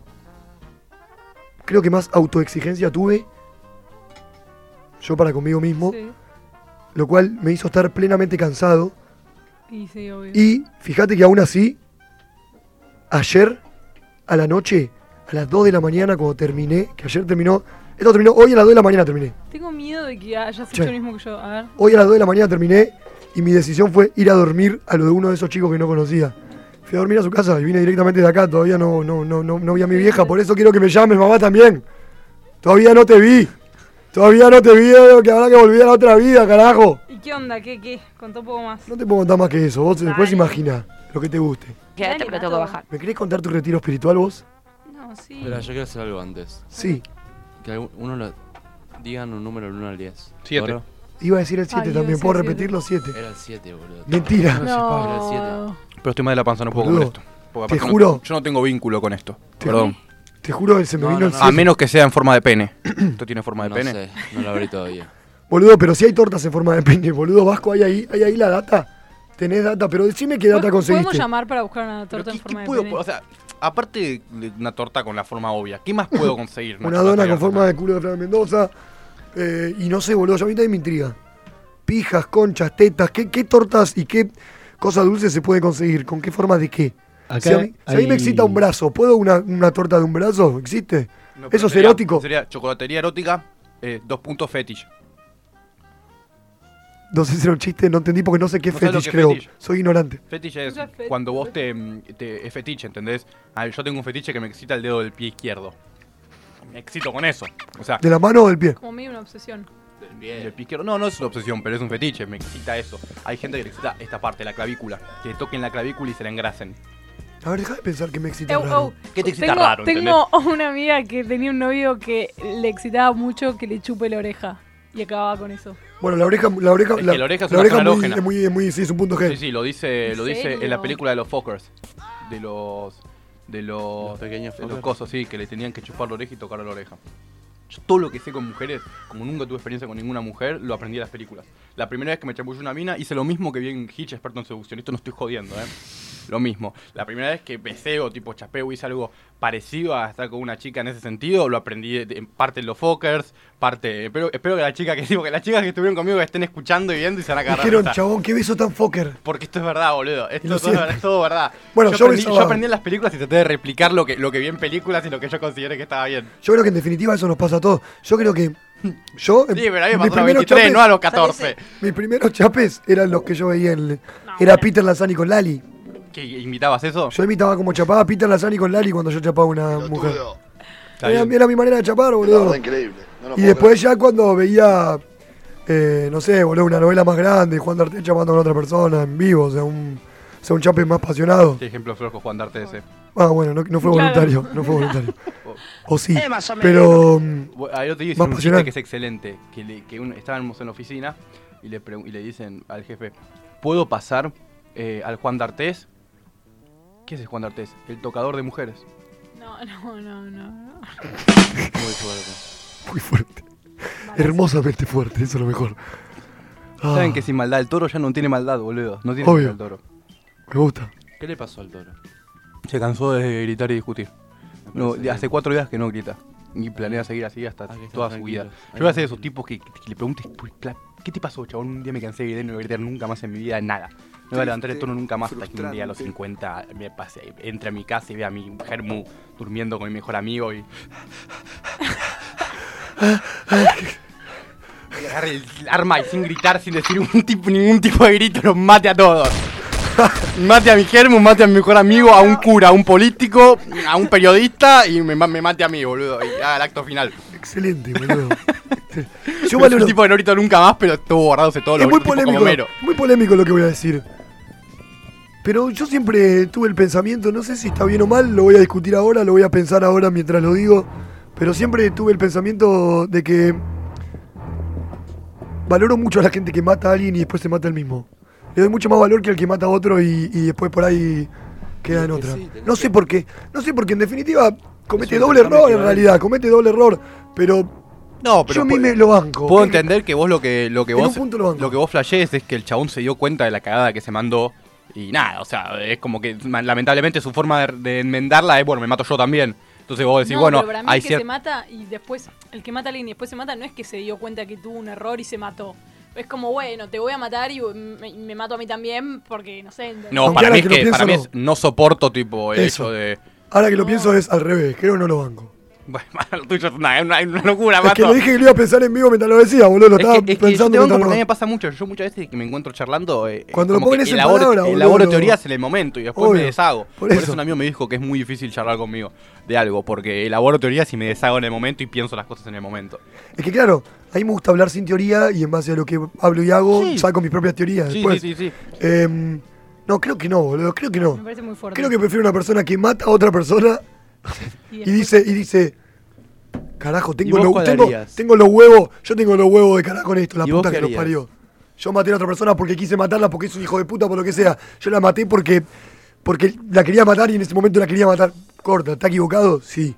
[SPEAKER 1] creo que más autoexigencia tuve, yo para conmigo mismo,
[SPEAKER 6] Sí.
[SPEAKER 1] lo cual me hizo estar plenamente cansado.
[SPEAKER 6] Y sí, obvio.
[SPEAKER 1] Y fíjate que aún así, ayer a la noche, a las 2 de la mañana, cuando terminé, que ayer terminó, esto terminó, hoy a las 2 de la mañana terminé.
[SPEAKER 6] Tengo miedo de que hayas hecho lo mismo que yo. A ver.
[SPEAKER 1] Hoy a las 2 de la mañana terminé y mi decisión fue ir a dormir a lo de uno de esos chicos que no conocía. Fui a dormir a su casa y vine directamente de acá, todavía no, no, no, no, no vi a mi vieja, por eso quiero que me llames, mamá también. Todavía no te vi. Todavía no te vi, que ahora que volví a la otra vida, carajo.
[SPEAKER 6] ¿Y qué onda? ¿Qué, qué? Contó un poco más.
[SPEAKER 1] No te puedo contar más que eso. Vos después imagina lo que te guste.
[SPEAKER 9] Quédate, pero tengo que bajar.
[SPEAKER 1] ¿Me querés contar tu retiro espiritual vos?
[SPEAKER 6] No, sí.
[SPEAKER 4] Espera, yo quiero hacer algo antes.
[SPEAKER 1] Sí.
[SPEAKER 4] Que uno lo... Digan un número del 1 al 10.
[SPEAKER 2] Siete.
[SPEAKER 4] ¿Toro?
[SPEAKER 1] Iba a decir el 7
[SPEAKER 6] Ay, iba a
[SPEAKER 1] también. ¿Puedo
[SPEAKER 6] siete.
[SPEAKER 1] repetirlo? 7.
[SPEAKER 4] Era el 7, boludo.
[SPEAKER 1] Mentira.
[SPEAKER 4] No, Era el 7.
[SPEAKER 6] No.
[SPEAKER 2] Pero estoy mal de la panza, no puedo
[SPEAKER 1] Boludo,
[SPEAKER 2] con esto. Porque
[SPEAKER 1] te
[SPEAKER 2] aparte no-
[SPEAKER 1] juro.
[SPEAKER 2] yo no tengo vínculo con esto.
[SPEAKER 1] Te
[SPEAKER 2] Perdón.
[SPEAKER 1] Te juro que se me
[SPEAKER 4] No,
[SPEAKER 1] vino
[SPEAKER 4] no,
[SPEAKER 1] el
[SPEAKER 4] no.
[SPEAKER 1] 7.
[SPEAKER 2] A menos que sea en forma de pene. [CLEARS THROAT] ¿Esto tiene forma de
[SPEAKER 4] No
[SPEAKER 2] pene?
[SPEAKER 4] sé, no lo abrí todavía. [LAUGHS]
[SPEAKER 1] Boludo, pero si hay tortas en forma de pene, boludo. Vasco, ¿hay ahí, hay ahí la data? Tenés data, pero decime qué data
[SPEAKER 6] ¿Podemos
[SPEAKER 1] conseguiste.
[SPEAKER 6] llamar para buscar una
[SPEAKER 2] Pero
[SPEAKER 6] torta
[SPEAKER 2] ¿qué-
[SPEAKER 6] en forma de pene?
[SPEAKER 2] O sea, aparte de una torta con la forma obvia, ¿qué más puedo [LAUGHS] conseguir?
[SPEAKER 1] Una dona con forma de culo de Fran Mendoza. eh, y no sé, boludo, yo a mí también me intriga. Pijas, conchas, tetas, ¿qué, qué tortas y qué cosas dulces se puede conseguir? ¿Con qué forma de qué?
[SPEAKER 3] Acá
[SPEAKER 1] si, a mí, si a mí me excita un brazo, ¿puedo una, una torta de un brazo? ¿Existe?
[SPEAKER 2] No,
[SPEAKER 1] ¿Eso es
[SPEAKER 2] sería-
[SPEAKER 1] erótico?
[SPEAKER 2] Sería chocolatería erótica, eh, dos puntos fetish.
[SPEAKER 1] No sé si era un chiste, no entendí porque no sé qué es
[SPEAKER 2] ¿No es
[SPEAKER 1] creo. Soy ignorante.
[SPEAKER 2] Fetish es cuando vos te, te- Es fetiche, ¿entendés? Ah, yo tengo un fetiche que me excita el dedo del pie izquierdo. Me excito con eso. O sea,
[SPEAKER 1] ¿De la mano o del pie?
[SPEAKER 6] Como medio una obsesión.
[SPEAKER 2] del pie izquierdo. No, no es una obsesión, pero es un fetiche. Me excita eso. Hay gente que le excita esta parte, la clavícula. Que toquen la clavícula y se la engrasen.
[SPEAKER 1] A ver, deja de pensar que me excita raro.
[SPEAKER 6] eu,
[SPEAKER 2] ¿Qué te excita
[SPEAKER 6] tengo,
[SPEAKER 2] raro,
[SPEAKER 6] tengo una amiga que tenía un novio que le excitaba mucho que le chupe la oreja. Y acababa con eso.
[SPEAKER 1] Bueno, la oreja, la oreja,
[SPEAKER 2] Es que la oreja es
[SPEAKER 1] oreja muy, es muy, es muy, sí, es un punto G.
[SPEAKER 2] Sí, sí, lo dice,
[SPEAKER 6] ¿En
[SPEAKER 2] lo dice en la película de los fuckers. De los. De los.
[SPEAKER 4] Los pequeños
[SPEAKER 2] de los cosos, sí, que le tenían que chupar la oreja y tocar la oreja. Yo todo lo que sé con mujeres, como nunca tuve experiencia con ninguna mujer, lo aprendí en las películas. La primera vez que me chapullé una mina, hice lo mismo que vi en Hitch, experto en seducción. Esto no estoy jodiendo, ¿eh? Lo mismo. La primera vez que besé o tipo chapeo hice algo parecido a estar con una chica en ese sentido, lo aprendí en parte en los fuckers, parte... Espero, espero que la chica que [LAUGHS] digo, que las chicas que estuvieron conmigo estén escuchando y viendo y se van a cagar de
[SPEAKER 1] Dijeron, chabón, qué beso tan fucker.
[SPEAKER 2] Porque esto es verdad, boludo. Esto es todo, es todo verdad.
[SPEAKER 1] Bueno,
[SPEAKER 2] yo,
[SPEAKER 1] yo
[SPEAKER 2] aprendí,
[SPEAKER 1] besaba-
[SPEAKER 2] yo aprendí en las películas y traté de replicar lo que, lo que vi en películas y lo que yo consideré que estaba bien.
[SPEAKER 1] Yo creo que en definitiva eso nos pasa a todos. Yo creo que [LAUGHS] yo...
[SPEAKER 2] Sí, pero a mí me
[SPEAKER 1] mis
[SPEAKER 2] pasó a los
[SPEAKER 1] primeros
[SPEAKER 2] 23,
[SPEAKER 1] chapes-
[SPEAKER 2] no a los 14.
[SPEAKER 1] Mis primeros chapes eran los que yo veía en...
[SPEAKER 6] No,
[SPEAKER 1] era
[SPEAKER 6] bueno.
[SPEAKER 1] Peter Lanzani con Lali.
[SPEAKER 2] ¿Qué, imitabas eso?
[SPEAKER 1] Yo imitaba como chapaba a Peter Lanzani con Lali cuando yo chapaba a una mujer. Era, era mi manera de chapar, boludo.
[SPEAKER 10] increíble. No
[SPEAKER 1] Y después ya cuando veía, eh, no sé, boludo, una novela más grande, Juan D'Arte chapando con otra persona en vivo, o sea, un, o sea, un chape más apasionado.
[SPEAKER 2] Qué ejemplo flojo, Juan Darte ese.
[SPEAKER 1] Ah, bueno, no, no fue
[SPEAKER 6] Claro.
[SPEAKER 1] voluntario, no fue voluntario. [LAUGHS] O sí,
[SPEAKER 9] Eh, más o menos.
[SPEAKER 1] pero...
[SPEAKER 2] Ahí te digo
[SPEAKER 1] Más
[SPEAKER 2] un chiste que es excelente. Que, le- que un- estábamos en la oficina y le, y le dicen al jefe, ¿puedo pasar eh, al Juan D'Artés? ¿Qué es Juan D'Artés? El tocador de mujeres.
[SPEAKER 6] No, no, no, no. no.
[SPEAKER 4] Muy fuerte.
[SPEAKER 1] Muy fuerte. Hermosamente fuerte, eso es lo mejor. Ah,
[SPEAKER 2] Saben que sin maldad, el toro ya no tiene maldad, boludo. No tiene
[SPEAKER 1] Obvio.
[SPEAKER 2] maldad el toro.
[SPEAKER 1] Me gusta.
[SPEAKER 4] ¿Qué le pasó al toro?
[SPEAKER 2] Se cansó de gritar y discutir. No, hace
[SPEAKER 4] bien.
[SPEAKER 2] cuatro días que no grita. Y planea seguir así hasta
[SPEAKER 4] Ah,
[SPEAKER 2] toda su vida. Yo voy a ser de esos tipos que, que le preguntes, "Pues, pla- ¿qué te pasó, chabón? Un día me cansé de gritar y no voy a gritar nunca más en mi vida, nada. No voy a levantar el tono nunca más hasta que un día a los 50 me pase, entre a mi casa y vea a mi germu durmiendo con mi mejor amigo y... [LAUGHS] y agarre el arma y sin gritar, sin decir un tipo, ningún tipo de grito, los mate a todos. [LAUGHS] Mate a mi germu, mate a mi mejor amigo, a un cura, a un político, a un periodista y me, ma- me mate a mí, boludo. Y haga el acto final.
[SPEAKER 1] Excelente, [LAUGHS] boludo. Yo valoro-
[SPEAKER 2] un tipo que no grito nunca más, pero estuvo guardándose todo
[SPEAKER 1] es
[SPEAKER 2] lo
[SPEAKER 1] muy
[SPEAKER 2] como
[SPEAKER 1] polémico,
[SPEAKER 2] Mero.
[SPEAKER 1] muy polémico lo que voy a decir. Pero yo siempre tuve el pensamiento, no sé si está bien o mal, lo voy a discutir ahora, lo voy a pensar ahora mientras lo digo, pero siempre tuve el pensamiento de que valoro mucho a la gente que mata a alguien y después se mata el mismo. Le doy mucho más valor que al que mata a otro y, y después por ahí queda en otra. No sé por qué, no sé porque en definitiva comete doble error en realidad, comete doble error, pero
[SPEAKER 2] No,
[SPEAKER 1] yo a mí me lo banco.
[SPEAKER 2] Puedo entender que vos lo que, lo que
[SPEAKER 1] En
[SPEAKER 2] vos
[SPEAKER 1] lo
[SPEAKER 2] lo que vos flashees es que el chabón se dio cuenta de la cagada que se mandó y nada, o sea, es como que lamentablemente su forma de, de enmendarla es bueno, me mato yo también. Entonces vos decís,
[SPEAKER 6] no,
[SPEAKER 2] bueno,
[SPEAKER 6] pero para mí
[SPEAKER 2] hay
[SPEAKER 6] el que se mata y después, el que mata a alguien y después se mata, no es que se dio cuenta que tuvo un error y se mató. Es como, bueno, te voy a matar y me, me mato a mí también porque, no sé. ¿entendés?
[SPEAKER 2] No, para mí, es
[SPEAKER 1] que lo
[SPEAKER 2] que,
[SPEAKER 1] pienso,
[SPEAKER 2] para mí
[SPEAKER 1] no.
[SPEAKER 2] es no soporto tipo el
[SPEAKER 1] Eso.
[SPEAKER 2] hecho de
[SPEAKER 1] Ahora que lo pienso es al revés, creo que no lo banco.
[SPEAKER 2] Bueno, [LAUGHS] lo tuyo es una, una- una locura,
[SPEAKER 1] Es que lo dije que lo iba a pensar en vivo mientras lo decía, boludo. Lo
[SPEAKER 2] Es
[SPEAKER 1] estaba
[SPEAKER 2] que, es que yo
[SPEAKER 1] pensando
[SPEAKER 2] te banco
[SPEAKER 1] mientras
[SPEAKER 2] porque a mí me pasa mucho. Yo muchas veces que me encuentro charlando. eh,
[SPEAKER 1] Cuando lo pones
[SPEAKER 2] que
[SPEAKER 1] en
[SPEAKER 2] elaboro,
[SPEAKER 1] palabra,
[SPEAKER 2] elaboro
[SPEAKER 1] boludo.
[SPEAKER 2] teorías en el momento y después
[SPEAKER 1] Obvio.
[SPEAKER 2] me deshago.
[SPEAKER 1] Por
[SPEAKER 2] Por, eso.
[SPEAKER 1] eso.
[SPEAKER 2] un amigo me dijo que es muy difícil charlar conmigo de algo. Porque elaboro teorías y me deshago en el momento y pienso las cosas en el momento.
[SPEAKER 1] Es que claro, a mí me gusta hablar sin teoría y en base a lo que hablo y hago,
[SPEAKER 2] Sí.
[SPEAKER 1] saco mis propias teorías.
[SPEAKER 2] Sí,
[SPEAKER 1] después.
[SPEAKER 2] sí, sí, sí.
[SPEAKER 1] Em, no, creo que no, boludo. Creo que no.
[SPEAKER 6] Me parece muy fuerte.
[SPEAKER 1] Creo que prefiero una persona que mata a otra persona [LAUGHS]
[SPEAKER 6] Y
[SPEAKER 1] dice, y dice, carajo, tengo,
[SPEAKER 4] cuál
[SPEAKER 1] tengo, tengo los huevos, yo tengo los huevos de carajo con esto, la
[SPEAKER 4] ¿Y vos
[SPEAKER 1] puta que los parió. Yo maté a otra persona porque quise matarla porque es un hijo de puta, por lo que sea. Yo la maté porque, porque la quería matar y en ese momento la quería matar. Corta, ¿está equivocado? Sí.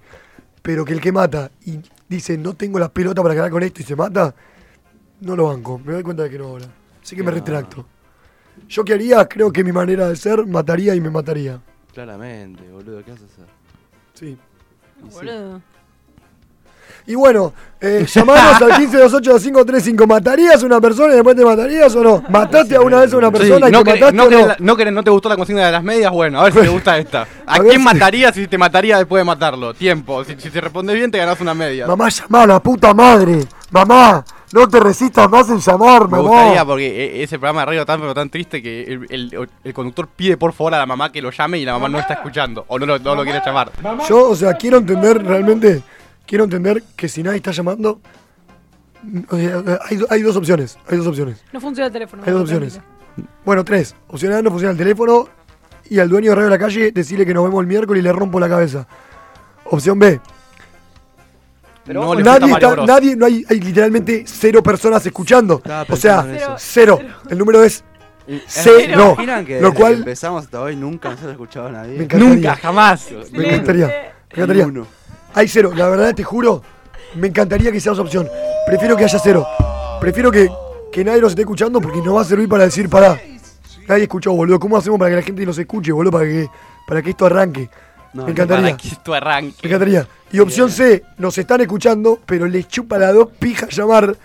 [SPEAKER 1] Pero que el que mata y dice, no tengo la pelota para quedar con esto y se mata, no lo banco. Me doy cuenta de que no ahora. Así que me retracto. Yo qué haría, creo que mi manera de ser, mataría y me mataría.
[SPEAKER 4] Claramente, boludo, ¿qué vas a hacer?
[SPEAKER 1] Sí. Y bueno, eh, llamanos [LAUGHS] al 15282535. ¿Matarías a una persona y después te matarías o no? ¿Mataste alguna vez a una
[SPEAKER 2] Sí,
[SPEAKER 1] persona y
[SPEAKER 2] no,
[SPEAKER 1] te
[SPEAKER 2] querés-
[SPEAKER 1] mataste
[SPEAKER 2] no,
[SPEAKER 1] o
[SPEAKER 2] querés
[SPEAKER 1] no?
[SPEAKER 2] la- no querés- no te gustó la consigna de las medias, bueno, a ver si te [LAUGHS] gusta esta. ¿A, quién
[SPEAKER 1] si-
[SPEAKER 2] matarías si te mataría después de matarlo? Tiempo. Si, si te respondes bien, te ganás una media.
[SPEAKER 1] Mamá, llamá a la puta madre. Mamá, no te resistas más en llamar,
[SPEAKER 2] Me gustaría porque e- ese programa de radio tan pero tan triste que el, el- el conductor pide por favor a la mamá que lo llame y la mamá no está escuchando o no lo, no lo quiere llamar.
[SPEAKER 1] Yo, o sea, quiero entender realmente, quiero entender que si nadie está llamando, o sea, hay, do- hay dos opciones, hay dos opciones.
[SPEAKER 6] No funciona el teléfono.
[SPEAKER 1] Hay dos opciones. Bueno, tres. Opción A, no funciona el teléfono y al dueño de Radio de la Calle decirle que nos vemos el miércoles y le rompo la cabeza. Opción B,
[SPEAKER 2] no le gusta
[SPEAKER 1] nadie está, nadie, no hay, hay literalmente cero personas escuchando. O sea,
[SPEAKER 4] eso.
[SPEAKER 1] cero. El número es
[SPEAKER 4] ¿Se
[SPEAKER 1] cero.
[SPEAKER 4] imaginan que
[SPEAKER 1] Lo
[SPEAKER 4] desde
[SPEAKER 1] cual-
[SPEAKER 4] que empezamos hasta hoy nunca nos ha escuchado a nadie?
[SPEAKER 1] Me.
[SPEAKER 2] Nunca, jamás.
[SPEAKER 1] Me encantaría. Me encantaría.
[SPEAKER 4] Uno.
[SPEAKER 1] Hay cero. La verdad, te juro, me encantaría que sea esa opción. Prefiero que haya cero. Prefiero que, que nadie nos esté escuchando porque nos va a servir para decir, pará. Nadie escuchó, boludo. ¿Cómo hacemos para que la gente nos escuche, boludo? Para que, para que esto arranque.
[SPEAKER 4] No,
[SPEAKER 1] me
[SPEAKER 4] no,
[SPEAKER 1] encantaría.
[SPEAKER 2] Para que esto arranque.
[SPEAKER 1] Me encantaría. Y opción C, nos están escuchando, pero les chupa la dos pijas llamar.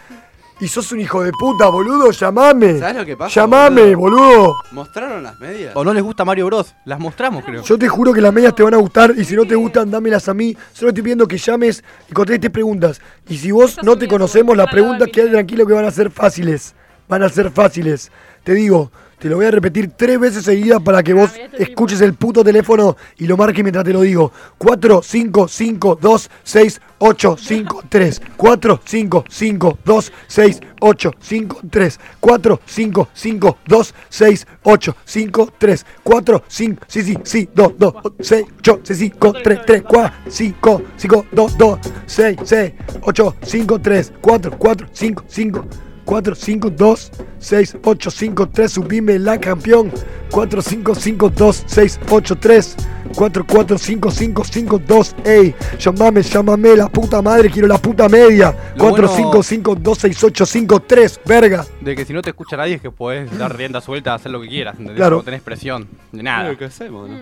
[SPEAKER 1] Y sos un hijo de puta, boludo, llamame.
[SPEAKER 4] ¿Sabes lo que pasa,
[SPEAKER 1] Llamame, boludo.
[SPEAKER 4] ¿Mostraron las medias?
[SPEAKER 2] O no les gusta Mario Bros. Las mostramos, creo.
[SPEAKER 1] Yo te juro que las medias te van a gustar y si no te gustan, dámelas a mí. Solo estoy pidiendo que llames y contestes preguntas. Y si vos no te conocemos, las preguntas quédate tranquilo que van a ser fáciles. Van a ser fáciles. Te digo, te lo voy a repetir tres veces seguidas para que vos escuches el puto teléfono y lo marques mientras te lo digo. 4, 5, 5, 2, 6, 8, 5, 3. 4, 5, 5, 2, 6, 8, 5, 3. 4, 5, 5, 2, 6, 8, 5, 3. 4, 5, sí, sí, sí, 2, 2, 6, 8, 6, 5, 3, 3, 4, 5, 5, 2, 2, 6, 6, 8, 5, 3, 4, 4, 5, 5. 4, 5, 2, 6, 8, 5, 3, subime la campeón. 4, 5, 5, 2, 6, 8, 3. 4, 4, 5, 5, 5, 2, ey. Llámame, llámame, la puta madre, quiero la puta media.
[SPEAKER 2] Lo
[SPEAKER 1] 4,
[SPEAKER 2] bueno-
[SPEAKER 1] 5, 5, 2, 6, 8, 5, 3, verga.
[SPEAKER 2] De que si no te escucha nadie es que puedes dar rienda suelta a hacer lo que quieras, ¿entendés?
[SPEAKER 1] Claro.
[SPEAKER 2] No tenés presión de nada.
[SPEAKER 4] ¿Qué hacemos, no?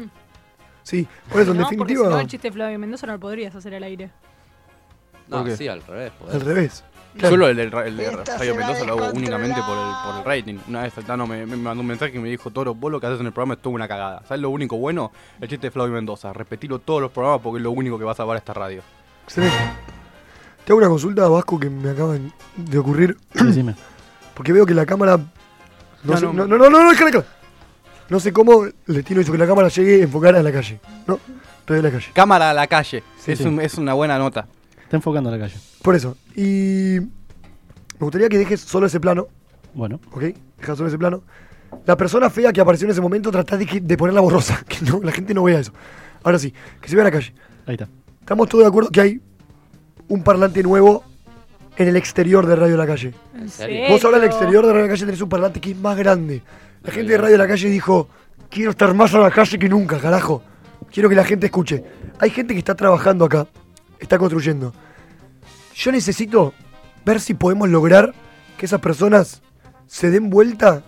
[SPEAKER 1] Sí, por eso en
[SPEAKER 6] No, porque si
[SPEAKER 1] definitiva,
[SPEAKER 6] no, el chiste de Flavio Mendoza no lo podrías hacer al aire.
[SPEAKER 4] No, sí, al revés.
[SPEAKER 1] al revés.
[SPEAKER 2] Yo lo, el, el, el de Radio Mendoza lo hago únicamente por el, por el rating. Una vez Altano me, me mandó un mensaje y me dijo, Toro, vos lo que haces en el programa es toda una cagada. ¿Sabes lo único bueno? El chiste de Flavio Mendoza. Repetilo todos los programas porque es lo único que va a salvar esta radio.
[SPEAKER 1] Excelente. Te hago una consulta, Vasco, que me acaba de ocurrir.
[SPEAKER 3] Decime. [CLEARS THROAT]
[SPEAKER 1] Porque veo que la cámara. No,
[SPEAKER 2] No,
[SPEAKER 1] sé-
[SPEAKER 2] no.
[SPEAKER 1] no, no, no, no, déjala acá. No sé cómo el destino hizo que la cámara llegue enfocada a la calle. No, estoy en la calle.
[SPEAKER 2] Cámara a la calle.
[SPEAKER 1] Sí,
[SPEAKER 2] es,
[SPEAKER 1] sí.
[SPEAKER 2] un- es una buena nota.
[SPEAKER 3] Está enfocando la calle.
[SPEAKER 1] Por eso. Y. Me gustaría que dejes solo ese plano,
[SPEAKER 3] Bueno,
[SPEAKER 1] ¿ok? Deja solo ese plano. La persona fea que apareció en ese momento, tratá de, que- de ponerla borrosa. [LAUGHS] Que no, la gente no vea eso. Ahora sí, que se vea la calle.
[SPEAKER 3] ahí está.
[SPEAKER 1] Estamos todos de acuerdo que hay un parlante nuevo en el exterior de Radio La Calle.
[SPEAKER 6] ¿En
[SPEAKER 4] serio?
[SPEAKER 1] Vos ahora en el exterior de Radio La Calle tenés un parlante que es más grande. La gente de Radio La Calle dijo, quiero estar más a la calle que nunca, carajo. Quiero que la gente escuche. Hay gente que está trabajando acá, está construyendo. Yo necesito ver si podemos lograr que esas personas se den vuelta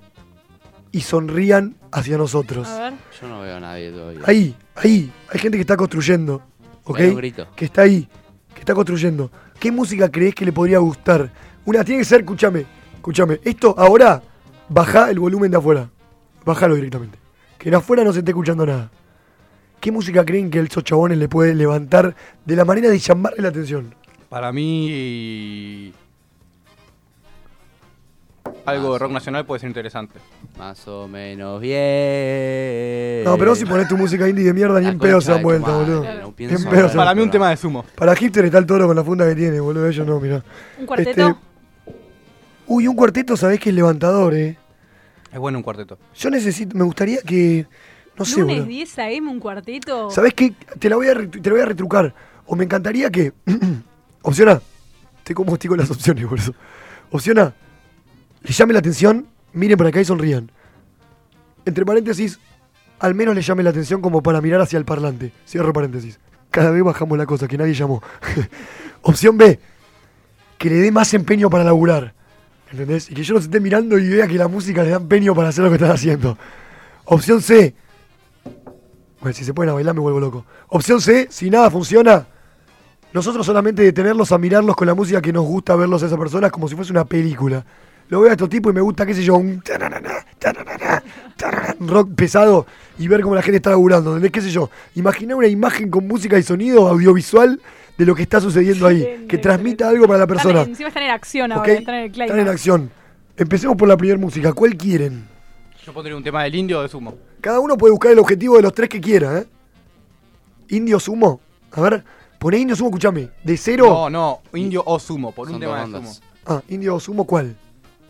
[SPEAKER 1] y sonrían hacia nosotros.
[SPEAKER 6] A ver.
[SPEAKER 4] Yo no veo a nadie todavía.
[SPEAKER 1] Ahí, ahí, hay gente que está construyendo, ¿ok?
[SPEAKER 4] Pega un grito.
[SPEAKER 1] Que está ahí, que está construyendo. ¿Qué música crees que le podría gustar? Una tiene que ser, escúchame, escúchame. Esto ahora, baja el volumen de afuera. Bájalo directamente. Que en afuera no se esté escuchando nada. ¿Qué música creen que esos chabones le puede levantar de la manera de llamarle la atención?
[SPEAKER 2] Para mí. Algo de rock nacional puede ser interesante.
[SPEAKER 4] Más o menos bien.
[SPEAKER 1] No, pero vos si pones tu música indie de mierda, ni en pedo se dan vuelta,
[SPEAKER 4] madre,
[SPEAKER 1] boludo.
[SPEAKER 4] no
[SPEAKER 1] Ni en
[SPEAKER 4] pienso
[SPEAKER 1] pedo
[SPEAKER 4] nada.
[SPEAKER 1] se
[SPEAKER 2] Para mí un tema de sumo.
[SPEAKER 1] Para Hipster está el toro con la funda que tiene, boludo. Ellos no, mirá.
[SPEAKER 6] ¿Un cuarteto?
[SPEAKER 1] Este, uy, un cuarteto, sabés que es levantador, eh.
[SPEAKER 2] Es bueno un cuarteto.
[SPEAKER 1] Yo necesito, me gustaría que. No sé,
[SPEAKER 6] Lunes
[SPEAKER 1] boludo.
[SPEAKER 6] 10 AM, un cuarteto.
[SPEAKER 1] ¿Sabés qué? Te la voy a, te la voy a retrucar. O me encantaría que. Opción A. Estoy como estoy con las opciones, por eso. Opción A. Le llame la atención, miren para acá y sonrían. Entre paréntesis, al menos le llame la atención como para mirar hacia el parlante. Cierro paréntesis. Cada vez bajamos la cosa, que nadie llamó. [LAUGHS] Opción B. Que le dé más empeño para laburar. ¿Entendés? Y que yo los esté mirando y vea que la música le da empeño para hacer lo que están haciendo. Opción C. Bueno, si se pueden a bailar me vuelvo loco. Opción C, si nada funciona, nosotros solamente detenerlos a mirarlos con la música que nos gusta verlos a esas personas como si fuese una película. Lo veo a estos tipos y me gusta, qué sé yo, un rock pesado y ver cómo la gente está laburando. ¿entendés? ¿Qué sé yo? Imaginar una imagen con música y sonido audiovisual de lo que está sucediendo ahí, que transmita algo para la persona.
[SPEAKER 6] en- encima están en acción ahora, están en el
[SPEAKER 1] Están en acción. Empecemos por la primera música. ¿Cuál quieren?
[SPEAKER 2] Yo pondría un tema del indio o de sumo.
[SPEAKER 1] Cada uno puede buscar el objetivo de los tres que quiera, ¿eh? Indio sumo. A ver, poné indio sumo, escúchame. De cero.
[SPEAKER 2] No, no, indio o sumo, por un
[SPEAKER 4] Son
[SPEAKER 2] tema
[SPEAKER 4] dos
[SPEAKER 2] de
[SPEAKER 4] bandas.
[SPEAKER 2] sumo.
[SPEAKER 1] Ah, indio sumo, ¿cuál?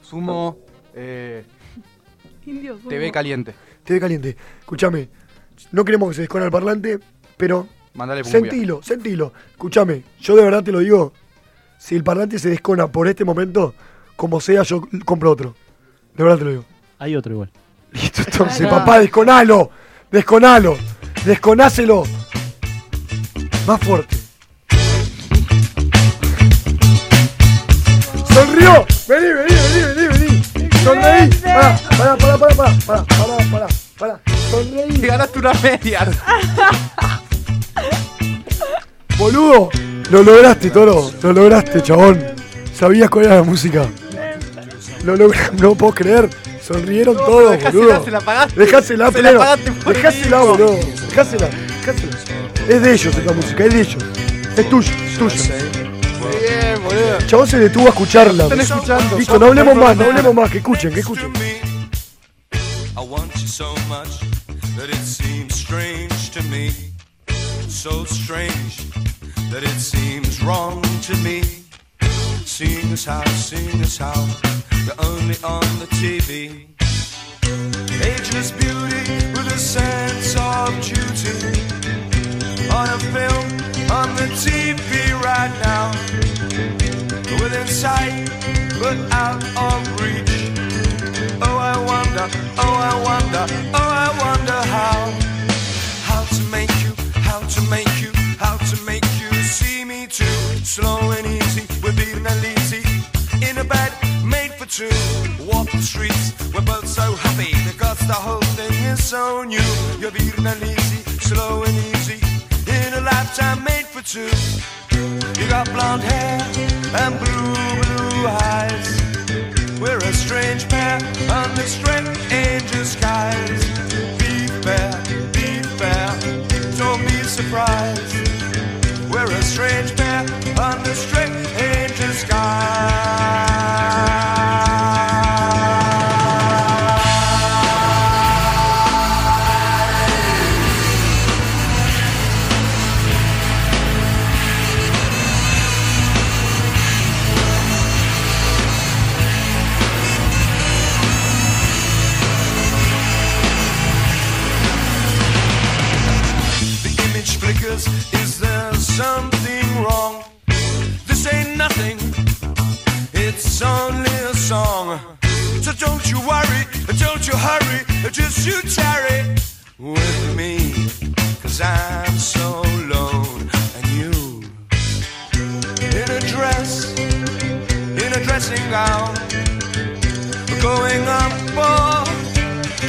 [SPEAKER 2] Sumo, eh,
[SPEAKER 6] Indios,
[SPEAKER 2] TV
[SPEAKER 6] sumo.
[SPEAKER 2] caliente.
[SPEAKER 1] TV caliente. Escúchame. No queremos que se descone el parlante, pero
[SPEAKER 2] Mandale cumbia.
[SPEAKER 1] sentilo, sentilo. Escúchame, yo de verdad te lo digo. Si el parlante se descona por este momento, como sea, yo compro otro. De verdad te lo digo.
[SPEAKER 3] Hay otro igual.
[SPEAKER 1] Listo, entonces,
[SPEAKER 6] claro.
[SPEAKER 1] papá, desconalo, desconalo, desconácelo. Más fuerte. ¡Sonrió! ¡Vení, vení, vení, vení, vení! ¡Sonreí! ¡Pará, Para para para para para para pará! pará. ¡Sonreí!
[SPEAKER 2] Te ganaste una media.
[SPEAKER 1] Boludo, lo lograste, Toro, lo lograste, chabón. Sabías cuál era la música. Lo no puedo creer. Sonrieron todos,
[SPEAKER 2] dejásela,
[SPEAKER 1] boludo.
[SPEAKER 2] se la pagaste.
[SPEAKER 1] Dejásela,
[SPEAKER 2] Se la
[SPEAKER 1] pleno. Dejásela, boludo. Dejásela, dejásela. Es de ellos esta música, es de ellos. Es tuya, es tuya.
[SPEAKER 2] Bien, boludo.
[SPEAKER 1] Chabón se detuvo a escucharla.
[SPEAKER 2] Están escuchando.
[SPEAKER 1] Listo, no hablemos más, no hablemos más. Que escuchen, que escuchen.
[SPEAKER 9] I want you so much that it seems strange to me. So strange that it seems wrong to me. Seeing as how, seeing as how you're only on the TV. Ageless beauty with a sense of duty. On a film, on the TV right now. Within sight, but out of reach. Oh, I wonder, oh, I wonder, oh, I wonder how. How to make you, how to make you, how to make you see me too. Slow and easy, two. Walk the streets, we're both so happy because the whole thing is so new. You're beating and easy, slow and easy. In a lifetime made for two. You got blonde hair and blue, blue eyes. We're a strange pair under strange angel skies. Be fair, be fair, don't be surprised. We're a strange pair under strange angel skies. Something wrong? This ain't nothing. It's only a song. So don't you worry, don't you hurry, just you tarry with me. Cause I'm so alone and you in a dress, in a dressing gown, going up or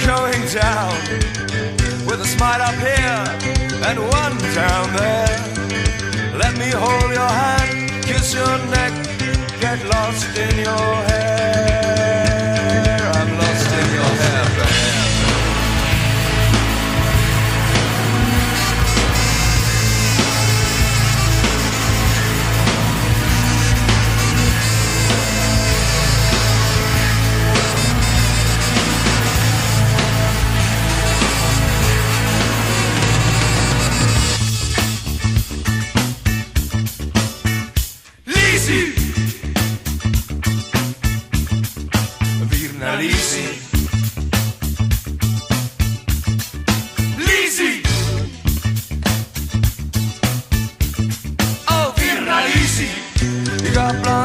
[SPEAKER 9] going down with a smile up here and one down there. Let me hold your hand, kiss your neck, get lost in your hair.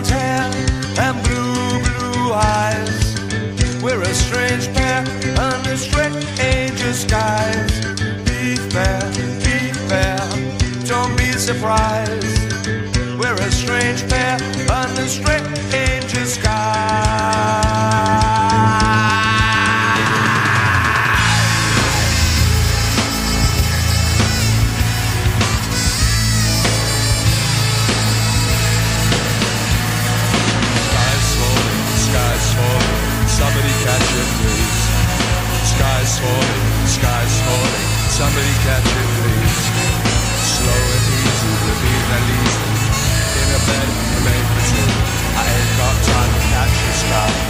[SPEAKER 8] blonde hair and blue, blue eyes. We're a strange pair under strange skies. Be fair, be fair, don't be surprised. We're a strange pair under strange skies. Somebody catch it, please. Slow and easy, would be the least. In a bed made for two. I ain't got time to catch you,
[SPEAKER 9] stop.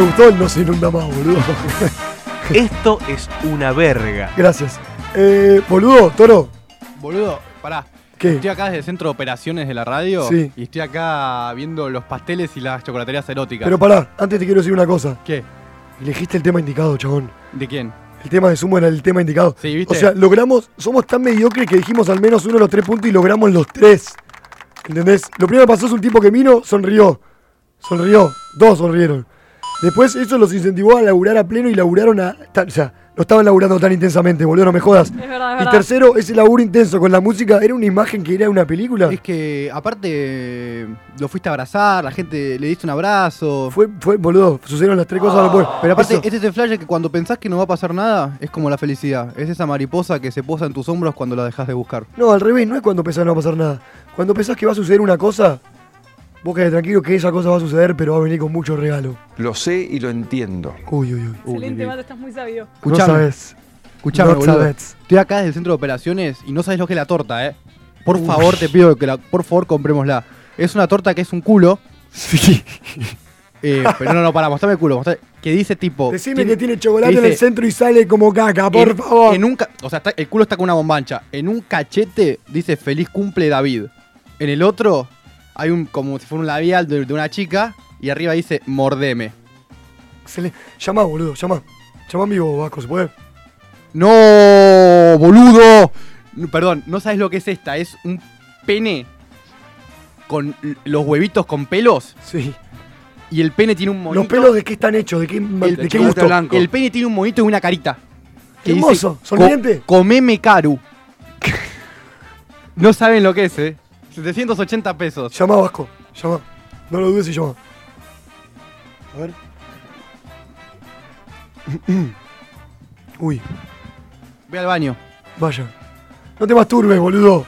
[SPEAKER 1] Me gustó el no se inunda más, boludo. [LAUGHS]
[SPEAKER 9] Esto es una verga.
[SPEAKER 1] Gracias. Eh, boludo, Toro.
[SPEAKER 2] Boludo, pará.
[SPEAKER 1] ¿Qué?
[SPEAKER 2] Estoy acá desde el centro de operaciones de la radio
[SPEAKER 1] Sí.
[SPEAKER 2] y estoy acá viendo los pasteles y las chocolaterías eróticas.
[SPEAKER 1] Pero pará, antes te quiero decir una cosa.
[SPEAKER 2] ¿Qué?
[SPEAKER 1] Elegiste el tema indicado, chabón.
[SPEAKER 2] ¿De quién?
[SPEAKER 1] El tema de sumo era el tema indicado.
[SPEAKER 2] Sí, ¿viste?
[SPEAKER 1] O sea, logramos, somos tan mediocres que dijimos al menos uno de los tres puntos y logramos los tres. ¿Entendés? Lo primero que pasó es un tipo que vino, sonrió. Sonrió. Dos sonrieron. Después eso los incentivó a laburar a pleno y laburaron a... o sea, no estaban laburando tan intensamente, boludo, no me jodas.
[SPEAKER 6] Es verdad, es
[SPEAKER 1] Y
[SPEAKER 6] verdad.
[SPEAKER 1] tercero, ese laburo intenso con la música, ¿era una imagen que era una película?
[SPEAKER 2] Es que, aparte, lo fuiste a abrazar, la gente le diste un abrazo.
[SPEAKER 1] Fue, fue, boludo, sucedieron las tres cosas después.
[SPEAKER 2] Pero aparte,
[SPEAKER 1] Eso.
[SPEAKER 2] este es el flash que cuando pensás que no va a pasar nada, es como la felicidad. Es esa mariposa que se posa en tus hombros cuando la dejas de buscar.
[SPEAKER 1] No, al revés, no es cuando pensás no va a pasar nada. Cuando pensás que va a suceder una cosa, vos quedate tranquilo que esa cosa va a suceder, pero va a venir con mucho regalo.
[SPEAKER 10] Lo sé y lo entiendo.
[SPEAKER 1] Uy, uy, uy.
[SPEAKER 6] Excelente, Mato, estás muy sabio.
[SPEAKER 1] No
[SPEAKER 2] Escuchame,
[SPEAKER 1] sabes.
[SPEAKER 2] escuchame,
[SPEAKER 1] no
[SPEAKER 2] boludo.
[SPEAKER 1] sabes.
[SPEAKER 2] Estoy acá desde el centro de operaciones y no sabes lo que es la torta, ¿eh? Por favor, te pido que la, por favor comprémosla. Es una torta que es un culo.
[SPEAKER 1] Sí. [LAUGHS]
[SPEAKER 2] eh, pero no, no, para, mostrame el culo. mostrame- que dice tipo.
[SPEAKER 1] Decime que tiene chocolate
[SPEAKER 2] que
[SPEAKER 1] en el centro y sale como caca, por
[SPEAKER 2] en,
[SPEAKER 1] favor.
[SPEAKER 2] en un o sea, está- el culo está con una bombancha. En un cachete dice feliz cumple David. En el otro hay un como si fuera un labial de, de una chica y arriba dice mordeme.
[SPEAKER 1] Excelente. Llama, boludo, llama. Llama en vivo, Vasco, ¿se puede?
[SPEAKER 2] No, boludo. Perdón, no sabes lo que es esta. Es un pene con los huevitos con pelos
[SPEAKER 1] Sí.
[SPEAKER 2] y el pene tiene un monito.
[SPEAKER 1] ¿Los pelos de qué están hechos? ¿De qué,
[SPEAKER 2] el,
[SPEAKER 1] de qué gusto?
[SPEAKER 4] blanco.
[SPEAKER 2] el pene tiene un monito y una carita. que dice,
[SPEAKER 1] Hermoso,
[SPEAKER 2] "Co-
[SPEAKER 1] sonriente.
[SPEAKER 2] comeme caru. [LAUGHS] no saben lo que es, eh. 780 pesos.
[SPEAKER 1] Llama, Vasco, llama. No lo dudes y llama. A ver. [CLEARS THROAT] Uy,
[SPEAKER 2] Ve al baño.
[SPEAKER 1] vaya. No te masturbes, boludo.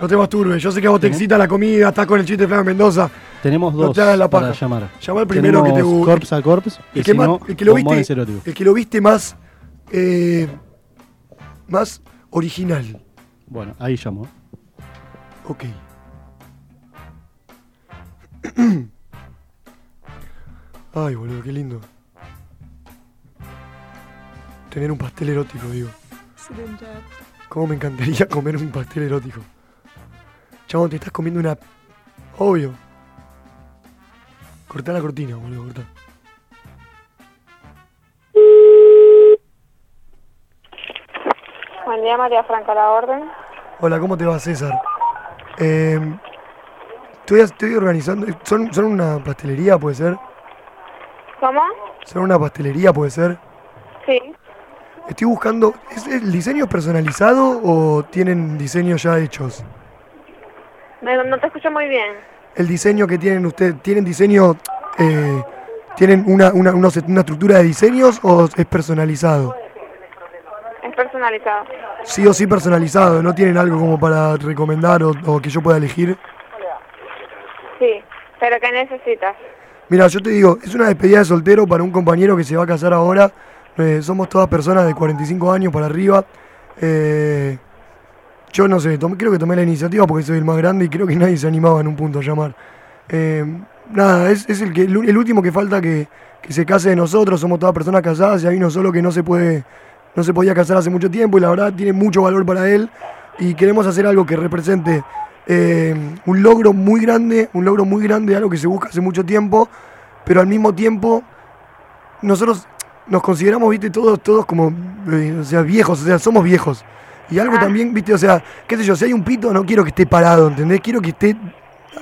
[SPEAKER 1] No te masturbes. Yo sé que a vos te excita la comida, estás con el chiste de Flavio Mendoza.
[SPEAKER 3] Tenemos
[SPEAKER 1] No
[SPEAKER 3] dos
[SPEAKER 1] te hagas la
[SPEAKER 3] para llamar.
[SPEAKER 1] Llama al primero que te
[SPEAKER 3] Tenemos
[SPEAKER 1] guste.
[SPEAKER 3] Corpse a Corpse y
[SPEAKER 1] El que,
[SPEAKER 3] si
[SPEAKER 1] más-
[SPEAKER 3] no,
[SPEAKER 1] el que lo viste, el que lo viste más, eh, más original.
[SPEAKER 3] Bueno, ahí llamo.
[SPEAKER 1] Ok. [CLEARS THROAT] Ay, boludo, qué lindo. Tener un pastel erótico, digo. ¿Cómo me encantaría [LAUGHS] comer un pastel erótico? Chabón, te estás comiendo una... Obvio. Cortá la cortina, boludo, cortá.
[SPEAKER 11] Buen día, María Franca, la orden.
[SPEAKER 1] Hola, ¿cómo te va, César? Eh, estoy, estoy organizando... ¿Son, ¿Son una pastelería, puede ser?
[SPEAKER 11] ¿Cómo?
[SPEAKER 1] ¿Son una pastelería, puede ser?
[SPEAKER 11] Sí.
[SPEAKER 1] Estoy buscando... ¿es, ¿El diseño es personalizado o tienen diseños ya hechos?
[SPEAKER 11] Me- no te escucho muy bien.
[SPEAKER 1] El diseño que tienen ustedes, ¿tienen diseño... eh, ¿Tienen una, una, unos- una estructura de diseños o es personalizado?
[SPEAKER 11] Es personalizado.
[SPEAKER 1] Sí o sí personalizado, ¿no tienen algo como para recomendar o, o que yo pueda elegir?
[SPEAKER 11] Sí. ¿Pero qué necesitas?
[SPEAKER 1] Mira, yo te digo, es una despedida de soltero para un compañero que se va a casar ahora. Eh, somos todas personas de 45 años para arriba. Eh, yo no sé, creo que tomé la iniciativa porque soy el más grande y creo que nadie se animaba en un punto a llamar. Eh, nada, es, es el, que, el último que falta que, que se case de nosotros. Somos todas personas casadas y hay uno solo que no se puede, no se podía casar hace mucho tiempo y la verdad tiene mucho valor para él. Y queremos hacer algo que represente eh, un logro muy grande, un logro muy grande, algo que se busca hace mucho tiempo, pero al mismo tiempo nosotros nos consideramos, viste, todos, todos como, eh, o sea, viejos, o sea, somos viejos. Y algo también, viste, o sea, qué sé yo, si hay un pito, no quiero que esté parado, ¿entendés? Quiero que esté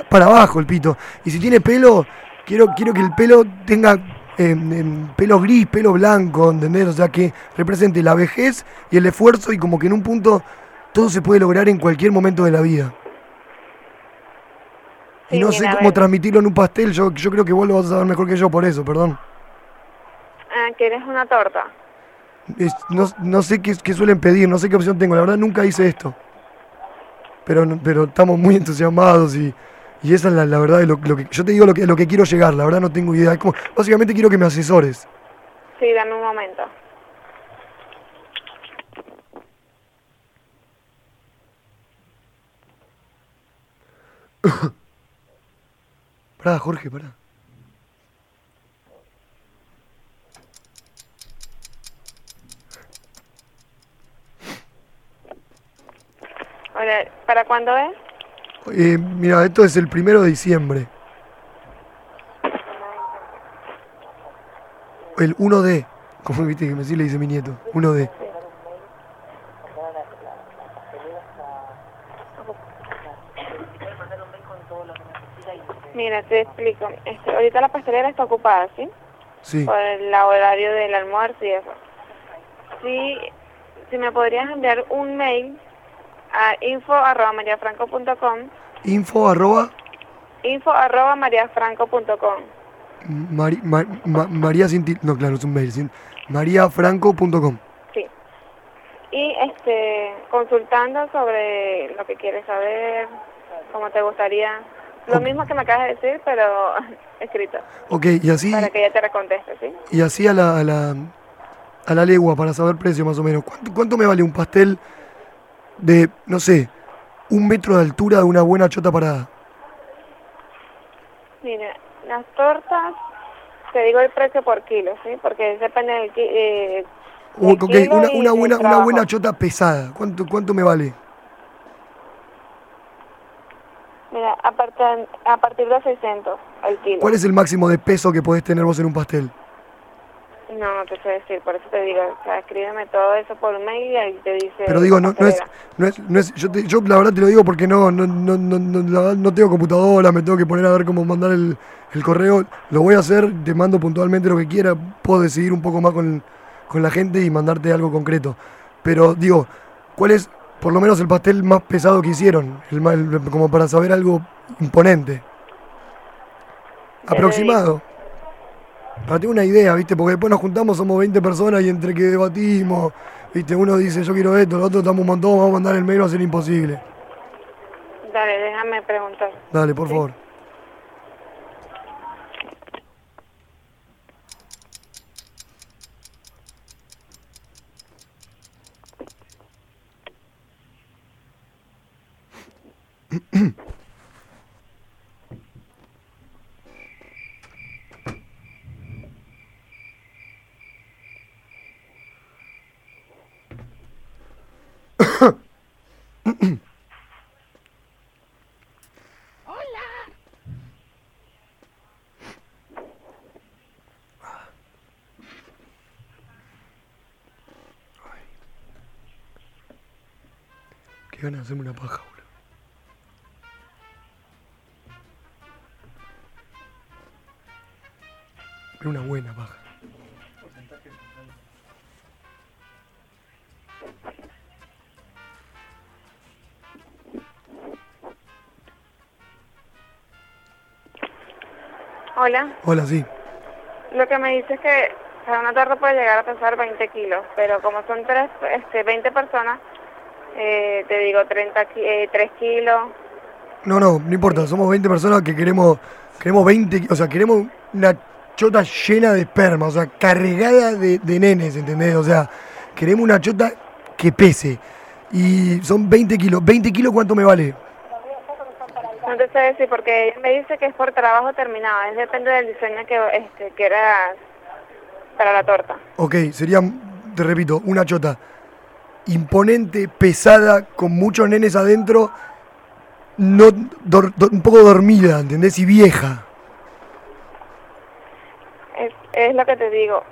[SPEAKER 1] para abajo el pito. Y si tiene pelo, quiero, quiero que el pelo tenga eh, em, pelo gris, pelo blanco, ¿entendés? O sea, que represente la vejez y el esfuerzo y como que en un punto todo se puede lograr en cualquier momento de la vida. Y no sé cómo transmitirlo en un pastel, yo, yo creo que vos lo vas a saber mejor que yo por eso, perdón.
[SPEAKER 11] Ah, ¿Quieres una torta?
[SPEAKER 1] Es- no, no sé qué, qué suelen pedir, no sé qué opción tengo, la verdad nunca hice esto. Pero, pero estamos muy entusiasmados y, y esa es la, la verdad de lo, lo que yo te digo lo que, lo que quiero llegar, la verdad no tengo idea. Como- básicamente quiero que me asesores.
[SPEAKER 11] Sí, dame un momento. [COUGHS]
[SPEAKER 1] Pará, Jorge, pará.
[SPEAKER 11] Hola, ¿para cuándo es?
[SPEAKER 1] Eh, mira, esto es el primero de diciembre. El 1D, como viste que me sí le dice mi nieto, 1D.
[SPEAKER 11] Mira, te explico. Este, ahorita la pastelera está ocupada, ¿sí?
[SPEAKER 1] Sí.
[SPEAKER 11] Por el horario del almuerzo y eso. Sí, si me podrías enviar un mail a info arroba mariafranco.com
[SPEAKER 1] Info arroba
[SPEAKER 11] info arroba mariafranco.com
[SPEAKER 1] Mari- Ma- Ma- María sin til- No, claro, es un mail. sin- mariafranco.com.
[SPEAKER 11] Sí. Y este, consultando sobre lo que quieres saber, cómo te gustaría. Lo mismo que me acabas de decir, pero [LAUGHS] escrito.
[SPEAKER 1] Ok, y así,
[SPEAKER 11] Para que ella te conteste, ¿sí?
[SPEAKER 1] y así a la, a la a la legua para saber precio más o menos. ¿Cuánto, cuánto me vale un pastel de, no sé, un metro de altura de una buena chota parada?
[SPEAKER 11] Mira, las tortas, te digo el precio por kilo, ¿sí? Porque depende del, eh, del
[SPEAKER 1] ok,
[SPEAKER 11] kilo
[SPEAKER 1] una, una buena, una buena chota pesada. ¿Cuánto, cuánto me vale?
[SPEAKER 11] Mira, a, partir- a partir de 600 al kilo.
[SPEAKER 1] ¿Cuál es el máximo de peso que podés tener vos en un pastel?
[SPEAKER 11] No, no te sé decir, por eso te digo, o sea, escríbeme todo eso por mail y ahí te dice...
[SPEAKER 1] Pero digo, no, no es, no es, no es, yo, te- yo la verdad te lo digo porque no, no, no, no, no tengo computadora, me tengo que poner a ver cómo mandar el, el correo. Lo voy a hacer, te mando puntualmente lo que quiera, puedo decidir un poco más con, con la gente y mandarte algo concreto. Pero digo, ¿cuál es por lo menos el pastel más pesado que hicieron? El, más- el- como para saber algo imponente. Aproximado. Para tener una idea, ¿viste? Porque después nos juntamos, somos 20 personas y entre que debatimos, ¿viste? Uno dice yo quiero esto, el otro estamos un montón, vamos a mandar el mail, va a ser imposible.
[SPEAKER 11] Dale, déjame preguntar.
[SPEAKER 1] Dale, por favor. Qué ganas de hacerme una paja, Pero una buena paja.
[SPEAKER 11] Hola,
[SPEAKER 1] Hola, sí.
[SPEAKER 11] lo que me dice es que sea, una torta puede llegar a pesar 20 kilos, pero como son tres, este, 20 personas, eh, te digo 30, ki- eh, 3 kilos.
[SPEAKER 1] No, no, no importa, somos 20 personas que queremos, queremos 20, o sea, queremos una chota llena de esperma, o sea, cargada de, de nenes, ¿entendés? O sea, queremos una chota que pese. Y son 20 kilos. ¿20 kilos cuánto me vale?
[SPEAKER 11] No te sé decir porque me dice que es por trabajo terminado, es depende del diseño que este, quieras para la torta.
[SPEAKER 1] Ok, sería, te repito, una chota imponente, pesada, con muchos nenes adentro, no un poco dormida, ¿entendés? Y vieja.
[SPEAKER 11] Es, lo que te digo.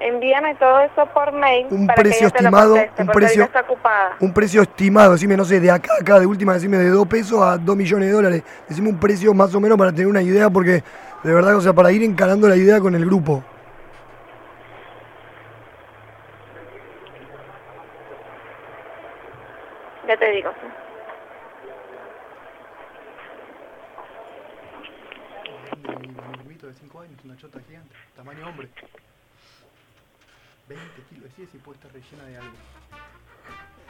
[SPEAKER 11] Envíame todo eso por mail
[SPEAKER 1] Un
[SPEAKER 11] para
[SPEAKER 1] precio
[SPEAKER 11] que
[SPEAKER 1] estimado,
[SPEAKER 11] conteste,
[SPEAKER 1] un precio-
[SPEAKER 11] está ocupada.
[SPEAKER 1] Un precio estimado, decime, no sé, de acá a acá, de última, decime de 2 pesos a 2 millones de dólares. Decime un precio más o menos para tener una idea, porque de verdad, o sea, para ir encarando la idea con el grupo.
[SPEAKER 11] Ya te digo. sí.
[SPEAKER 1] de 5 años, una chota gigante, tamaño hombre. 20 kilos, sí, si de algo.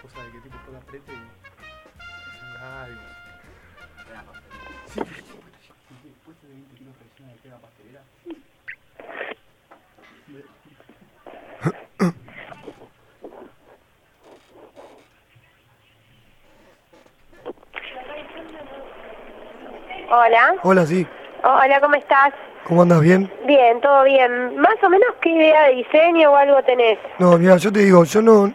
[SPEAKER 1] Cosa de que tipo todo apriete y salga algo. Sí, después de 20 kilos rellena de queda pastelera.
[SPEAKER 12] Hola.
[SPEAKER 1] Hola, sí.
[SPEAKER 12] Hola, ¿cómo estás?
[SPEAKER 1] ¿Cómo andas? ¿Bien?
[SPEAKER 12] Bien, todo bien. Más o menos qué idea de diseño o algo tenés.
[SPEAKER 1] No, mira, yo te digo, yo no.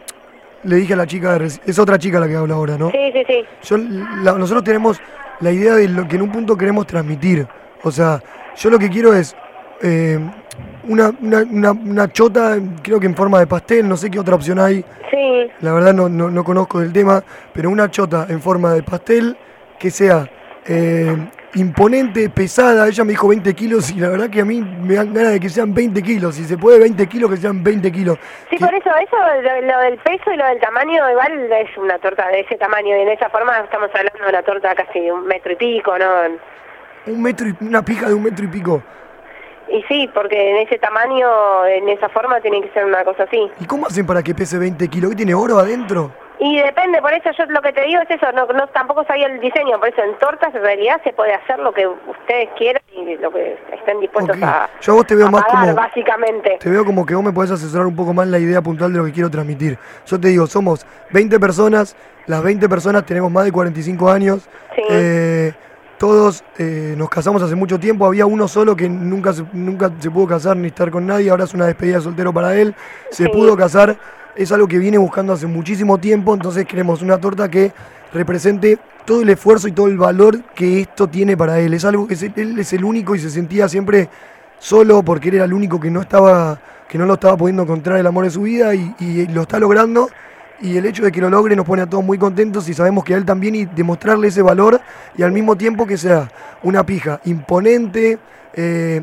[SPEAKER 1] le dije a la chica, de es otra chica la que habla ahora, ¿no?
[SPEAKER 12] Sí, sí, sí.
[SPEAKER 1] Yo, la- nosotros tenemos la idea de lo que en un punto queremos transmitir. O sea, yo lo que quiero es eh, una, una, una, una chota, creo que en forma de pastel, no sé qué otra opción hay.
[SPEAKER 12] Sí.
[SPEAKER 1] La verdad no, no, no conozco del tema, pero una chota en forma de pastel que sea eh, imponente, pesada. Ella me dijo 20 kilos y la verdad que a mí me dan ganas de que sean 20 kilos. Si se puede 20 kilos, que sean 20 kilos.
[SPEAKER 12] Sí,
[SPEAKER 1] Que-
[SPEAKER 12] por eso, eso, lo, lo del peso y lo del tamaño, igual es una torta de ese tamaño y en esa forma estamos hablando de una torta casi de un metro y pico, ¿no?
[SPEAKER 1] un metro y, una pija de un metro y pico.
[SPEAKER 12] Y sí, porque en ese tamaño, en esa forma, tiene que ser una cosa así.
[SPEAKER 1] ¿Y cómo hacen para que pese 20 kilos? ¿Qué tiene oro adentro?
[SPEAKER 12] Y depende, por eso yo lo que te digo es eso, no, no tampoco sabía el diseño, por eso en tortas en realidad se puede hacer lo que ustedes quieran y lo que estén dispuestos
[SPEAKER 1] Ok.
[SPEAKER 12] a,
[SPEAKER 1] Yo a vos te veo más
[SPEAKER 12] pagar,
[SPEAKER 1] como...
[SPEAKER 12] básicamente.
[SPEAKER 1] Te veo como que vos me podés asesorar un poco más la idea puntual de lo que quiero transmitir. Yo te digo, somos 20 personas, las 20 personas tenemos más de 45 años.
[SPEAKER 12] Sí.
[SPEAKER 1] eh, todos eh, nos casamos hace mucho tiempo, había uno solo que nunca se, nunca se pudo casar ni estar con nadie, ahora es una despedida de soltero para él, se
[SPEAKER 12] Sí.
[SPEAKER 1] pudo casar, es algo que viene buscando hace muchísimo tiempo, entonces queremos una torta que represente todo el esfuerzo y todo el valor que esto tiene para él. Es algo que es- él es el único y se sentía siempre solo porque él era el único que no estaba que no lo estaba pudiendo encontrar el amor de su vida y, lo está logrando y el hecho de que lo logre nos pone a todos muy contentos y sabemos que a él también y demostrarle ese valor y al mismo tiempo que sea una pija imponente eh,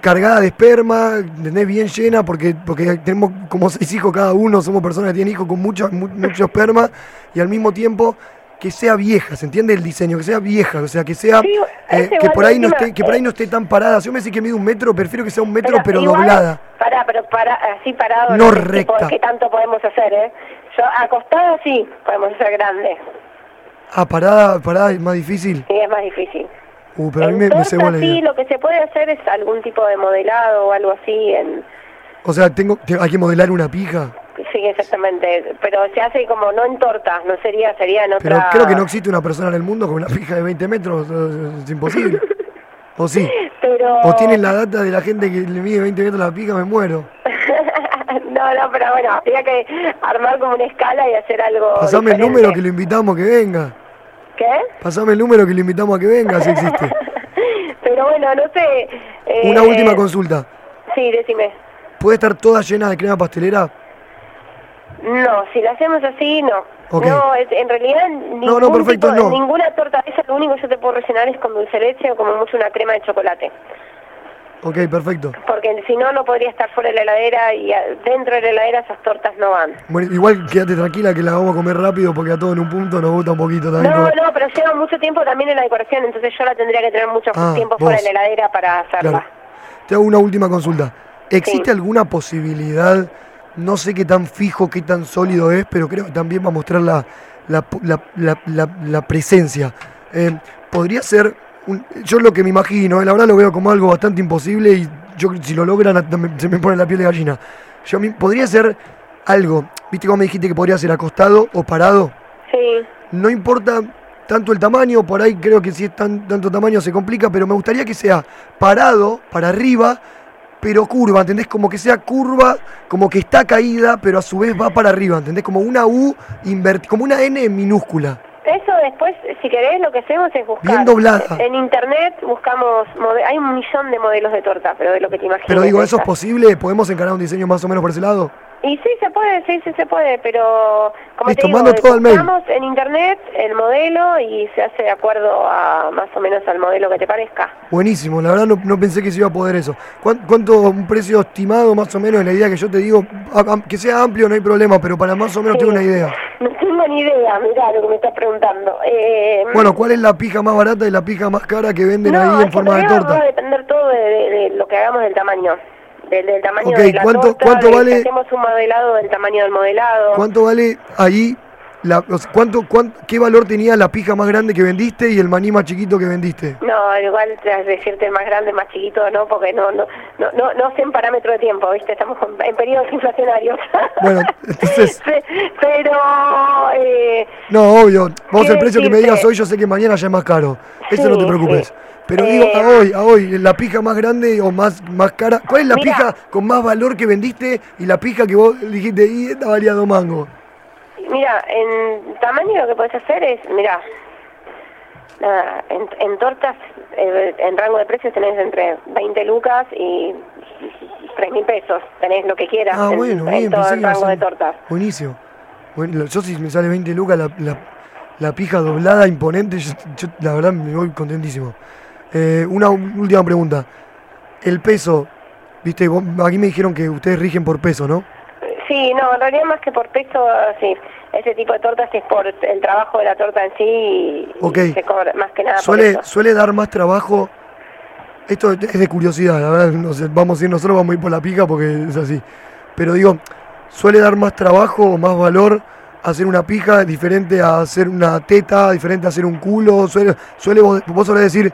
[SPEAKER 1] cargada de esperma, ¿entendés? Bien llena, porque, porque tenemos como seis hijos cada uno, somos personas que tienen hijos con mucho, mu- mucho esperma, y al mismo tiempo que sea vieja, ¿se entiende el diseño? Que sea vieja, o sea, que sea,
[SPEAKER 12] Sí,
[SPEAKER 1] eh, que por ahí no esté, que por ahí no esté tan parada. Si yo me decís que mide un metro, prefiero que sea un metro, pero,
[SPEAKER 12] igual,
[SPEAKER 1] doblada.
[SPEAKER 12] Pará, pero para, así parado.
[SPEAKER 1] No recta.
[SPEAKER 12] ¿Qué tanto podemos hacer, eh? Yo, acostado sí, podemos hacer grande.
[SPEAKER 1] Ah, parada, parada es más difícil.
[SPEAKER 12] Sí, es más difícil.
[SPEAKER 1] Uh, pero a mí me, me
[SPEAKER 12] sí, lo que se puede hacer es algún tipo de modelado o algo así. En,
[SPEAKER 1] O sea, tengo, te- hay que modelar una pija.
[SPEAKER 12] sí, exactamente. Pero se hace como no en torta, no sería, sería en
[SPEAKER 1] Pero
[SPEAKER 12] otra...
[SPEAKER 1] creo que no existe una persona en el mundo con una pija de 20 metros. Es imposible. [LAUGHS] ¿O sí?
[SPEAKER 12] Pero...
[SPEAKER 1] ¿O tienen la data de la gente que le mide 20 metros la pija? Me muero. [LAUGHS]
[SPEAKER 12] no, no, pero bueno, habría que armar como una escala y hacer algo
[SPEAKER 1] Pasame el número que lo invitamos a que venga.
[SPEAKER 12] ¿Qué?
[SPEAKER 1] Pasame el número que lo invitamos a que venga, si existe. [LAUGHS]
[SPEAKER 12] Pero bueno, no sé... eh,
[SPEAKER 1] Una última consulta.
[SPEAKER 12] Sí, decime.
[SPEAKER 1] ¿Puede estar toda llena de crema pastelera?
[SPEAKER 12] No, si la hacemos así, no.
[SPEAKER 1] Ok.
[SPEAKER 12] No, es- en realidad
[SPEAKER 1] No, no, perfecto,
[SPEAKER 12] tipo-
[SPEAKER 1] no.
[SPEAKER 12] ninguna torta de esa, lo único que yo te puedo rellenar es con dulce leche o como mucho una crema de chocolate.
[SPEAKER 1] Ok, perfecto.
[SPEAKER 12] Porque si no, no podría estar fuera de la heladera y dentro de la heladera esas tortas no van.
[SPEAKER 1] Bueno, igual quédate tranquila que la vamos a comer rápido porque a todos en un punto nos gusta un poquito también.
[SPEAKER 12] No, no, pero lleva mucho tiempo también en la decoración, entonces yo la tendría que tener mucho
[SPEAKER 1] Ah,
[SPEAKER 12] tiempo fuera de la heladera para hacerla.
[SPEAKER 1] Claro. Te hago una última consulta. ¿Existe alguna posibilidad, no sé qué tan fijo, qué tan sólido es, pero creo que también va a mostrar la, la, la- la- la- la presencia? Eh, podría ser, un- yo lo que me imagino, eh, la verdad lo veo como algo bastante imposible y yo si lo logran se me pone la piel de gallina. Yo podría ser algo, viste cómo me dijiste que podría ser acostado o parado.
[SPEAKER 12] Sí.
[SPEAKER 1] No importa tanto el tamaño, por ahí creo que si es tan, tanto tamaño se complica, pero me gustaría que sea parado, para arriba, pero curva, ¿entendés? Como que sea curva, como que está caída, pero a su vez va para arriba, ¿entendés? Como una U invertida, como una N minúscula.
[SPEAKER 12] Eso después, si querés, lo que hacemos es buscar.
[SPEAKER 1] Bien doblada.
[SPEAKER 12] En internet buscamos, hay un millón de modelos de torta, pero de lo que te imaginas.
[SPEAKER 1] Pero digo, ¿eso es posible? ¿Podemos encarar un diseño más o menos por ese lado?
[SPEAKER 12] Y sí se puede, sí, sí se puede, pero como
[SPEAKER 1] Listo,
[SPEAKER 12] te digo,
[SPEAKER 1] mando todo mail.
[SPEAKER 12] en internet el modelo y se hace de acuerdo a más o menos al modelo que te parezca.
[SPEAKER 1] Buenísimo, la verdad no, no pensé que se iba a poder eso. ¿Cuán- ¿Cuánto, un precio estimado más o menos la idea que yo te digo? A- a- que sea amplio no hay problema, pero para más o menos tengo una idea.
[SPEAKER 12] No tengo ni idea, mirá lo que me estás preguntando. Eh,
[SPEAKER 1] Bueno, ¿cuál es la pija más barata y la pija más cara que venden
[SPEAKER 12] no,
[SPEAKER 1] ahí en forma de torta?
[SPEAKER 12] Va a depender todo de, de- de lo que hagamos del tamaño. Del, del tamaño
[SPEAKER 1] Ok,
[SPEAKER 12] de la
[SPEAKER 1] ¿cuánto-
[SPEAKER 12] torta,
[SPEAKER 1] cuánto
[SPEAKER 12] de si
[SPEAKER 1] vale-
[SPEAKER 12] hacemos un modelado del tamaño del modelado.
[SPEAKER 1] ¿Cuánto vale ahí? La, ¿cuánto, cuán- ¿Qué valor tenía la pija más grande que vendiste y el maní más chiquito que vendiste?
[SPEAKER 12] No, igual tras decirte el más grande, más chiquito, no, porque no, no, no, no, no sé en parámetro de tiempo, ¿viste? Estamos en periodos [LAUGHS] inflacionarios.
[SPEAKER 1] Bueno, [LAUGHS] entonces,
[SPEAKER 12] Pe- Pero, eh,
[SPEAKER 1] no, obvio. Vos
[SPEAKER 12] ¿Qué
[SPEAKER 1] el precio que me digas hoy, yo sé que mañana ya es más caro. Eso no te preocupes.
[SPEAKER 12] sí.
[SPEAKER 1] Pero
[SPEAKER 12] Eh,
[SPEAKER 1] digo, a hoy, a hoy, la pija más grande o más, más cara. ¿Cuál es la
[SPEAKER 12] Mira.
[SPEAKER 1] pija con más valor que vendiste y la pija que vos dijiste, y esta valía dos mangos?
[SPEAKER 12] Mira, en tamaño lo que puedes hacer es, mira, nada, en, en tortas, eh, en rango de precios tenés entre 20 lucas y 3 mil pesos, tenés lo que quieras
[SPEAKER 1] Ah,
[SPEAKER 12] en,
[SPEAKER 1] bueno,
[SPEAKER 12] en
[SPEAKER 1] bien,
[SPEAKER 12] todo
[SPEAKER 1] pensé
[SPEAKER 12] el rango de tortas.
[SPEAKER 1] Buenísimo. Bueno, yo si me sale 20 lucas la, la, la pija doblada, imponente, yo, yo la verdad me voy contentísimo. Eh, una última pregunta. El peso, viste, vos- aquí me dijeron que ustedes rigen por peso, ¿no?
[SPEAKER 12] Sí, no, en realidad más que por peso, sí, ese tipo de tortas es por el trabajo de la torta en sí y, se cobra más que nada por
[SPEAKER 1] Suele,
[SPEAKER 12] eso.
[SPEAKER 1] suele dar más trabajo. Esto es de curiosidad, la verdad, no sé, vamos a ir nosotros, vamos a ir por la pica porque es así. Pero digo, suele dar más trabajo o más valor hacer una pija diferente a hacer una teta, diferente a hacer un culo. Suele, suele vos, vos solés decir,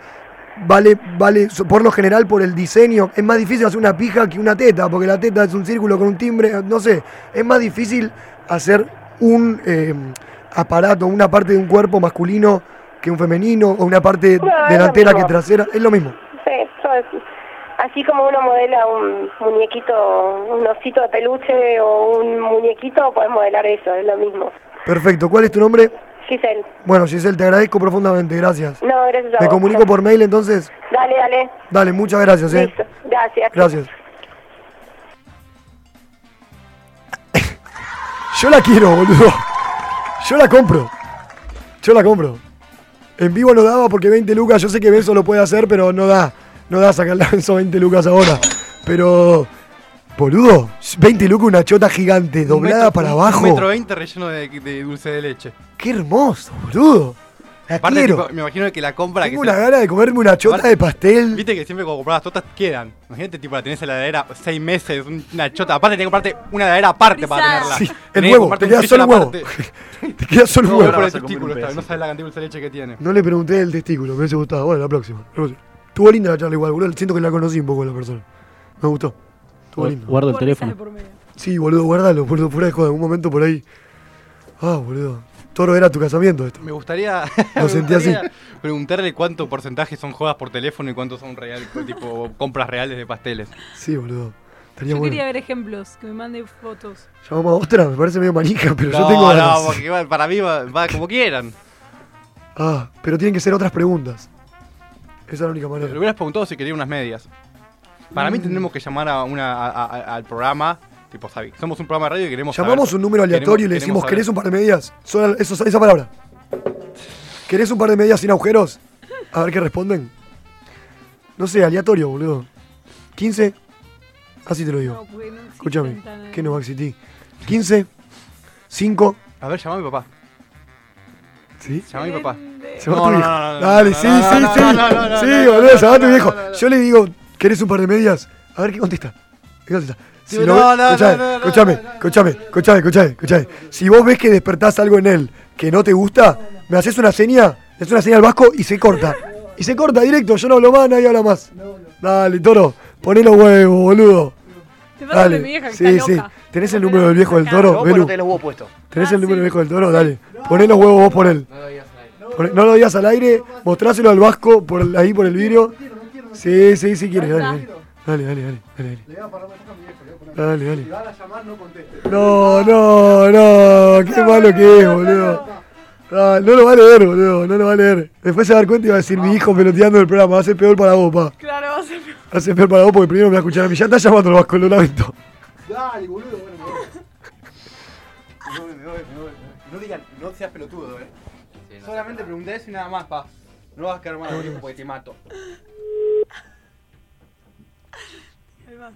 [SPEAKER 1] vale, vale, por lo general por el diseño, es más difícil hacer una pija que una teta, porque la teta es un círculo con un timbre, no sé, es más difícil hacer un eh, aparato, una parte de un cuerpo masculino que un femenino, o una parte
[SPEAKER 12] No,
[SPEAKER 1] delantera que trasera, es lo mismo.
[SPEAKER 12] Sí, es- así como uno modela un muñequito, un osito de peluche o un muñequito, puedes modelar eso, es lo mismo.
[SPEAKER 1] Perfecto, ¿cuál es tu nombre?
[SPEAKER 12] Giselle,
[SPEAKER 1] Bueno, Giselle, te agradezco profundamente, gracias.
[SPEAKER 12] no, gracias a
[SPEAKER 1] Me
[SPEAKER 12] vos.
[SPEAKER 1] comunico por mail entonces.
[SPEAKER 12] Dale, dale,
[SPEAKER 1] Dale, muchas gracias, eh.
[SPEAKER 12] listo, gracias.
[SPEAKER 1] Gracias. [LAUGHS] Yo la quiero, boludo. Yo la compro. Yo la compro. En vivo no daba porque 20 lucas, yo sé que Benzo lo puede hacer, pero no da. No da sacarle a Benzo 20 lucas ahora. Pero, boludo, 20 lucas una chota gigante, doblada
[SPEAKER 2] metro-
[SPEAKER 1] para abajo.
[SPEAKER 2] Un metro veinte relleno de, de dulce de leche.
[SPEAKER 1] Qué hermoso, boludo. La
[SPEAKER 2] Aparte,
[SPEAKER 1] quiero.
[SPEAKER 2] tipo, me imagino que la compra
[SPEAKER 1] Tengo
[SPEAKER 2] que
[SPEAKER 1] una gana de comerme una chota
[SPEAKER 2] Aparte-
[SPEAKER 1] de pastel.
[SPEAKER 2] Viste que siempre cuando compras las tortas quedan. Imagínate, tipo, la tenés en la heladera seis meses, una chota. Aparte, tenés que comprarte una heladera aparte para tenerla.
[SPEAKER 1] Sí, el
[SPEAKER 2] Tenés
[SPEAKER 1] huevo, te queda solo el huevo.
[SPEAKER 2] aparte. [LAUGHS]
[SPEAKER 1] Te queda solo
[SPEAKER 2] No,
[SPEAKER 1] huevo.
[SPEAKER 2] por el testículo, está, no sabes la cantidad de dulce de leche que tiene.
[SPEAKER 1] No le pregunté el testículo, me hubiese gustado. Bueno, la próxima. la próxima. Estuvo linda la charla igual, boludo. Siento que la conocí un poco la persona. Me gustó. Estuvo
[SPEAKER 3] Gu-
[SPEAKER 1] lindo.
[SPEAKER 3] Guardo el teléfono.
[SPEAKER 1] Sí, boludo, guardalo, boludo, fuera de joda. En un momento por ahí. Ah, boludo. Toro era tu casamiento esto.
[SPEAKER 2] Me gustaría, [LAUGHS]
[SPEAKER 1] Lo
[SPEAKER 2] me
[SPEAKER 1] sentí así. [LAUGHS]
[SPEAKER 2] gustaría preguntarle cuánto porcentaje son jodas por teléfono y cuánto son real, [LAUGHS] tipo compras reales de pasteles.
[SPEAKER 1] Sí, boludo. Estaría
[SPEAKER 6] Yo
[SPEAKER 1] bueno.
[SPEAKER 6] quería ver ejemplos, que me mande fotos.
[SPEAKER 1] Llamamos a otra, me parece medio manija, pero yo tengo ganas.
[SPEAKER 2] no, porque va- para mí va, va como quieran.
[SPEAKER 1] Ah, pero tienen que ser otras preguntas. Esa es la única
[SPEAKER 2] Le
[SPEAKER 1] manera.
[SPEAKER 2] hubieras preguntado si quería unas medias. Para
[SPEAKER 1] Mm.
[SPEAKER 2] mí tendremos que llamar a una, a- a- al programa, tipo, sabi- somos un programa de radio y queremos
[SPEAKER 1] Llamamos
[SPEAKER 2] saber-
[SPEAKER 1] un número aleatorio y le decimos, ¿querés un par de medias? Solo eso, esa palabra. ¿Querés un par de medias sin agujeros? A ver qué responden. No sé, aleatorio, boludo. ¿15? Así te lo digo.
[SPEAKER 6] No, no
[SPEAKER 1] Escúchame, ¿qué no va a existir? ¿15? ¿5?
[SPEAKER 2] saber. A ver, llama a mi papá.
[SPEAKER 1] ¿Sí?
[SPEAKER 2] Llama a mi papá.
[SPEAKER 1] Llama a
[SPEAKER 2] No,
[SPEAKER 1] tu
[SPEAKER 2] no,
[SPEAKER 1] viejo.
[SPEAKER 2] no, no, no,
[SPEAKER 1] Dale,
[SPEAKER 2] no,
[SPEAKER 1] sí,
[SPEAKER 2] no,
[SPEAKER 1] sí,
[SPEAKER 2] no,
[SPEAKER 1] sí.
[SPEAKER 2] no, no, no, no,
[SPEAKER 1] Sí,
[SPEAKER 2] no,
[SPEAKER 1] boludo,
[SPEAKER 2] no,
[SPEAKER 1] llama a tu
[SPEAKER 2] no,
[SPEAKER 1] viejo.
[SPEAKER 2] no, no,
[SPEAKER 1] Yo le digo, ¿querés un par de medias? A ver qué contesta. ¿Qué contesta? Si
[SPEAKER 2] no, no,
[SPEAKER 1] escuchame,
[SPEAKER 2] no,
[SPEAKER 1] escuchame, escuchame, escuchame, escuchame, escuchame. Si vos ves que despertás algo en él que no te gusta, me haces una seña, le haces una seña al vasco y se corta. Y se corta directo, yo no hablo más, nadie habla más. Dale, toro, poné los huevos, boludo.
[SPEAKER 6] Te pasa mi vieja que
[SPEAKER 1] Sí,
[SPEAKER 6] está
[SPEAKER 1] sí.
[SPEAKER 6] loca.
[SPEAKER 1] ¿Tenés el número del viejo del toro, Belu?
[SPEAKER 7] los huevos puestos.
[SPEAKER 1] ¿Tenés
[SPEAKER 6] Ah,
[SPEAKER 1] el número
[SPEAKER 6] sí.
[SPEAKER 1] del viejo del toro? Dale. Poné los huevos vos por él. No lo digas al aire, mostráselo al vasco por ahí por el vidrio. Sí, sí, sí quieres, dale, dale. Dale, dale, dale, dale. Dale, dale. No, no, no, qué malo que es, boludo. Ah, no lo va a leer, boludo, no lo va a leer. Después se va a dar cuenta y va a decir mi hijo peloteando el programa, va a ser peor para vos, pa.
[SPEAKER 6] Claro, va a ser peor.
[SPEAKER 1] Va a ser peor para vos porque primero me va a escuchar a mí. Ya está llamando al vasco, lo lamento.
[SPEAKER 2] Dale, boludo, bueno, me voy. Me voy, me voy, me voy. No digan, no seas pelotudo, eh. Solamente pregunté eso y nada más, pa. No vas a quedar mal porque te mato.
[SPEAKER 6] Vas.